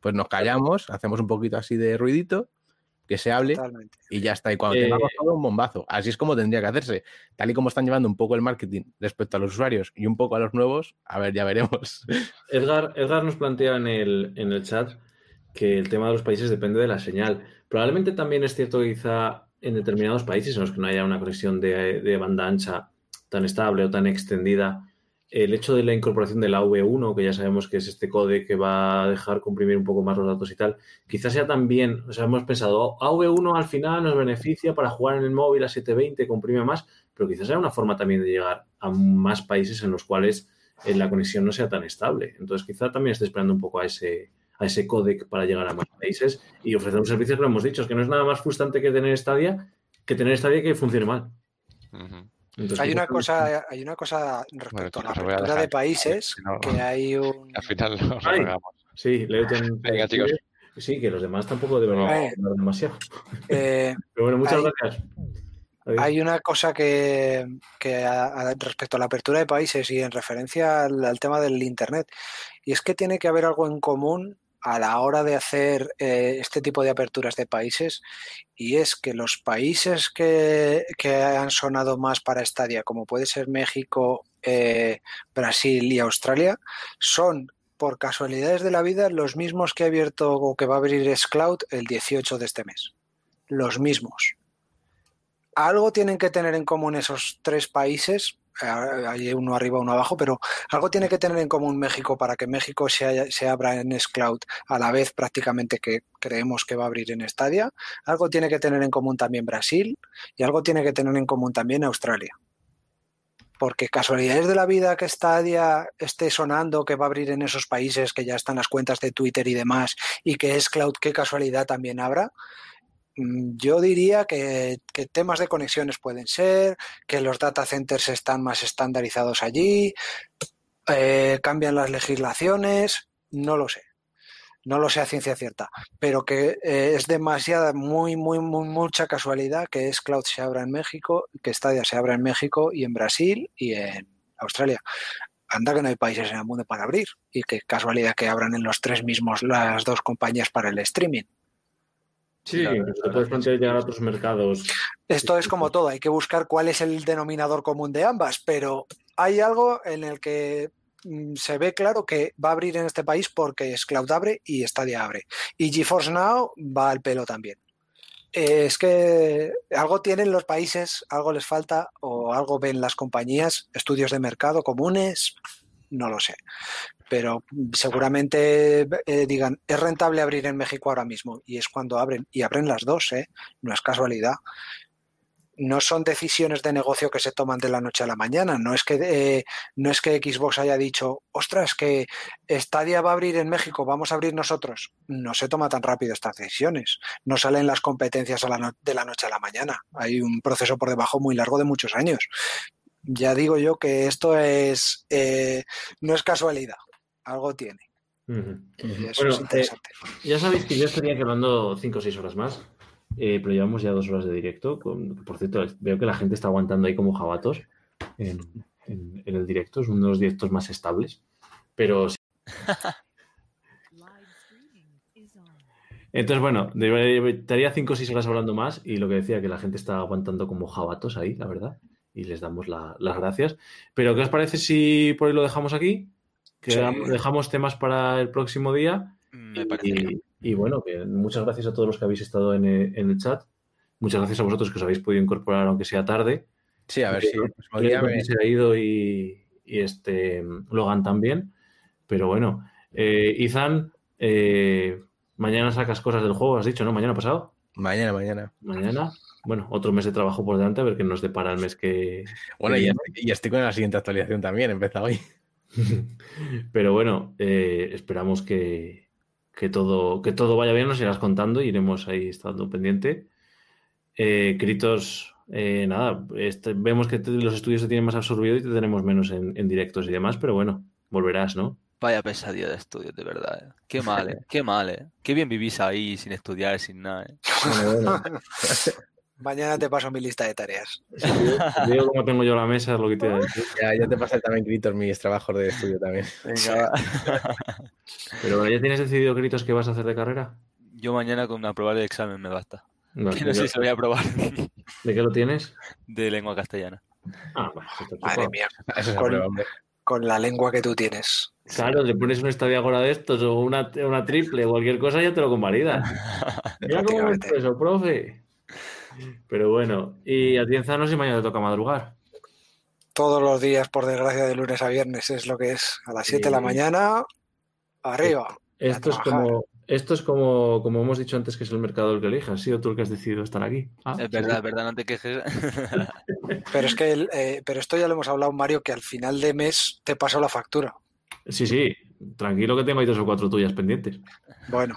Pues nos callamos, hacemos un poquito así de ruidito, que se hable y ya está. Y cuando eh, todo, un bombazo. Así es como tendría que hacerse. Tal y como están llevando un poco el marketing respecto a los usuarios y un poco a los nuevos, a ver, ya veremos. [laughs] Edgar, Edgar nos plantea en el, en el chat que el tema de los países depende de la señal. Probablemente también es cierto quizá en determinados países en los que no haya una conexión de, banda ancha tan estable o tan extendida, el hecho de la incorporación de la V1, que ya sabemos que es este code que va a dejar comprimir un poco más los datos y tal, quizás sea también, o sea, hemos pensado, AV1 al final nos beneficia para jugar en el móvil a 720, comprime más, pero quizás sea una forma también de llegar a más países en los cuales eh, la conexión no sea tan estable. Entonces, quizá también esté esperando un poco a ese, a ese codec para llegar a más países y ofrecer un servicio que lo hemos dicho, que no es nada más frustrante que tener Stadia, que tener Stadia que funcione mal. Hay una cosa, hay una cosa respecto a la apertura de países que hay un. Al final lo Sí, Venga, chicos. Sí, que los demás tampoco deben hablar demasiado. Eh, [laughs] Pero bueno, muchas gracias. Hay una cosa que, respecto a la apertura de países y en referencia al, tema del Internet, y es que tiene que haber algo en común a la hora de hacer eh, este tipo de aperturas de países y es que los países que, han sonado más para Stadia, como puede ser México, eh, Brasil y Australia, son por casualidades de la vida los mismos que ha abierto o que va a abrir Scloud el 18 de este mes. Los mismos. Algo tienen que tener en común esos tres países hay uno arriba, uno abajo, pero algo tiene que tener en común México para que México se, se abra en Scloud a la vez prácticamente que creemos que va a abrir en Stadia. Algo tiene que tener en común también Brasil y algo tiene que tener en común también Australia. Porque casualidades de la vida que Stadia esté sonando, que va a abrir en esos países que ya están las cuentas de Twitter y demás, y que Scloud, qué casualidad también abra, yo diría que, temas de conexiones pueden ser, que los data centers están más estandarizados allí, eh, cambian las legislaciones, no lo sé. No lo sé a ciencia cierta, pero que eh, es demasiada, muy, muy, muy, mucha casualidad que es Cloud se abra en México, que Stadia se abra en México y en Brasil y en Australia. Anda que no hay países en el mundo para abrir y qué casualidad que abran en los tres mismos las dos compañías para el streaming. Sí, te puedes plantear llegar a otros mercados. Esto es como todo, hay que buscar cuál es el denominador común de ambas, pero hay algo en el que mm, se ve claro que va a abrir en este país porque es Cloud abre y Stadia abre. Y GeForce Now va al pelo también. Es que algo tienen los países, algo les falta o algo ven las compañías, estudios de mercado comunes, no lo sé. Pero seguramente eh, digan, es rentable abrir en México ahora mismo y es cuando abren, y abren las dos, ¿eh? no es casualidad. No son decisiones de negocio que se toman de la noche a la mañana. No es que eh, no es que Xbox haya dicho, ostras, que Stadia va a abrir en México, vamos a abrir nosotros. No se toma tan rápido estas decisiones. No salen las competencias de la noche a la mañana. Hay un proceso por debajo muy largo de muchos años ya digo yo que esto es eh, no es casualidad, algo tiene. bueno, eh, ya sabéis que yo estaría quedando 5 o 6 horas más, eh, pero llevamos ya dos horas de directo. por cierto, veo que la gente está aguantando ahí como jabatos en, el directo, es uno de los directos más estables, pero... Entonces, bueno, estaría 5 o 6 horas hablando más y lo que decía, que la gente está aguantando como jabatos ahí, la verdad y les damos las gracias. Pero, ¿qué os parece si por ahí lo dejamos aquí? Dejamos temas para el próximo día. Me parece. Y, bueno, que muchas gracias a todos los que habéis estado en el, chat. Muchas gracias a vosotros que os habéis podido incorporar, aunque sea tarde. Sí, a ver si pues, se ha ido y, este Logan también. Pero bueno, eh, Izan, eh, mañana sacas cosas del juego, has dicho, ¿no? Mañana pasado. Mañana, mañana. Mañana bueno, otro mes de trabajo por delante, a ver qué nos depara el mes que. Bueno, y, estoy con la siguiente actualización también, empieza hoy. [laughs] Pero bueno, eh, esperamos que, todo, que todo vaya bien, nos irás contando, iremos ahí estando pendiente. Eh, Critos, eh, nada, este, vemos que los estudios se tienen más absorbido y te tenemos menos en, directos y demás, pero bueno, volverás, ¿no? Vaya pesadilla de estudios, de verdad. Qué mal, ¿eh? Qué mal, ¿eh? Qué bien vivís ahí sin estudiar, sin nada. Bueno, bueno. [laughs] Mañana te paso mi lista de tareas. Digo cómo tengo yo la mesa, es lo que te decir. Ya, ya te pasé también, Gritos, mis trabajos de estudio también. Venga, Pero ¿ya tienes decidido, Gritos, qué vas a hacer de carrera? Yo mañana con una prueba de examen me basta. No, [laughs] no sé si voy a probar. ¿De qué lo tienes? De lengua castellana. Ah, bueno, Madre mía. con, con, la lengua que tú tienes. Claro, le pones un estadio ahora de estos o una, una triple o cualquier cosa ya te lo convalida. [laughs] Mira cómo es eso, profe. Pero bueno, y a ti en Zano si mañana te toca madrugar. Todos los días, por desgracia, de lunes a viernes es lo que es. A las 7 de la mañana, arriba. Esto es como, esto es como, como hemos dicho antes, que es el mercado el que elige. Has sido tú el que has decidido estar aquí. Ah, es verdad, es verdad, no te quejes. [laughs] pero es que, eh, pero esto ya lo hemos hablado, Mario, que al final de mes te paso la factura. Sí, sí, tranquilo que tengo ahí dos o cuatro tuyas pendientes. Bueno,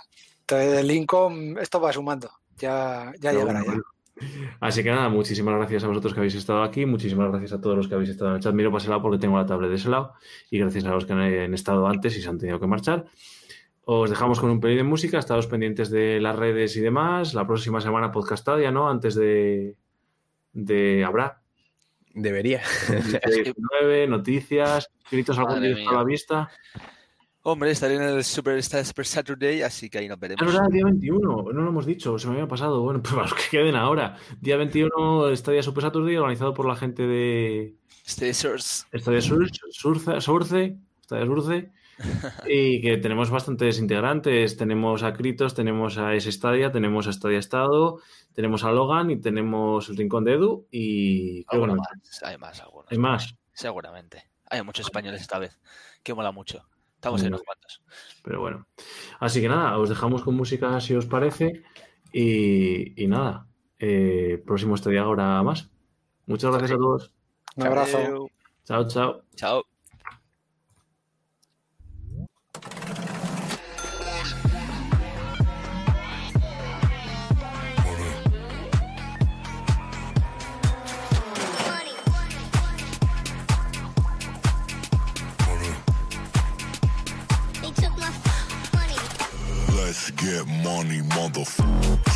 el income, esto va sumando. Ya, ya llegará. ya. Así que nada, muchísimas gracias a vosotros que habéis estado aquí, muchísimas gracias a todos los que habéis estado en el chat. Miro para ese lado porque tengo la tablet de ese lado y gracias a los que han estado antes y se han tenido que marchar. Os dejamos con un pelín de música, estados pendientes de las redes y demás. La próxima semana podcastada, ya no, antes de, de habrá. Debería. [laughs] noticias, escritos algún día a la vista. Hombre, estaré en el Super, Super Saturday, así que ahí nos veremos. Verdad, día 21, no lo hemos dicho, se me había pasado. Bueno, [laughs] pues los que queden ahora. Día 21, estaría Super Saturday, organizado por la gente de. Stadia Source. Stadia Source, Source, Stadia Source. [laughs] y que tenemos bastantes integrantes. Tenemos a Kritos, tenemos a S Stadia, tenemos a Stadia Estado, tenemos a Logan y tenemos el Rincón de Edu. Y. Hay más, hay más, Hay más. Seguramente. Hay muchos españoles esta vez, que mola mucho. Estamos en los cuantos. Pero bueno. Así que nada, os dejamos con música si os parece. Y, nada, eh, próximo este día ahora más. Muchas gracias a todos. Un abrazo. Chao, chao. Chao. Money, motherfucker.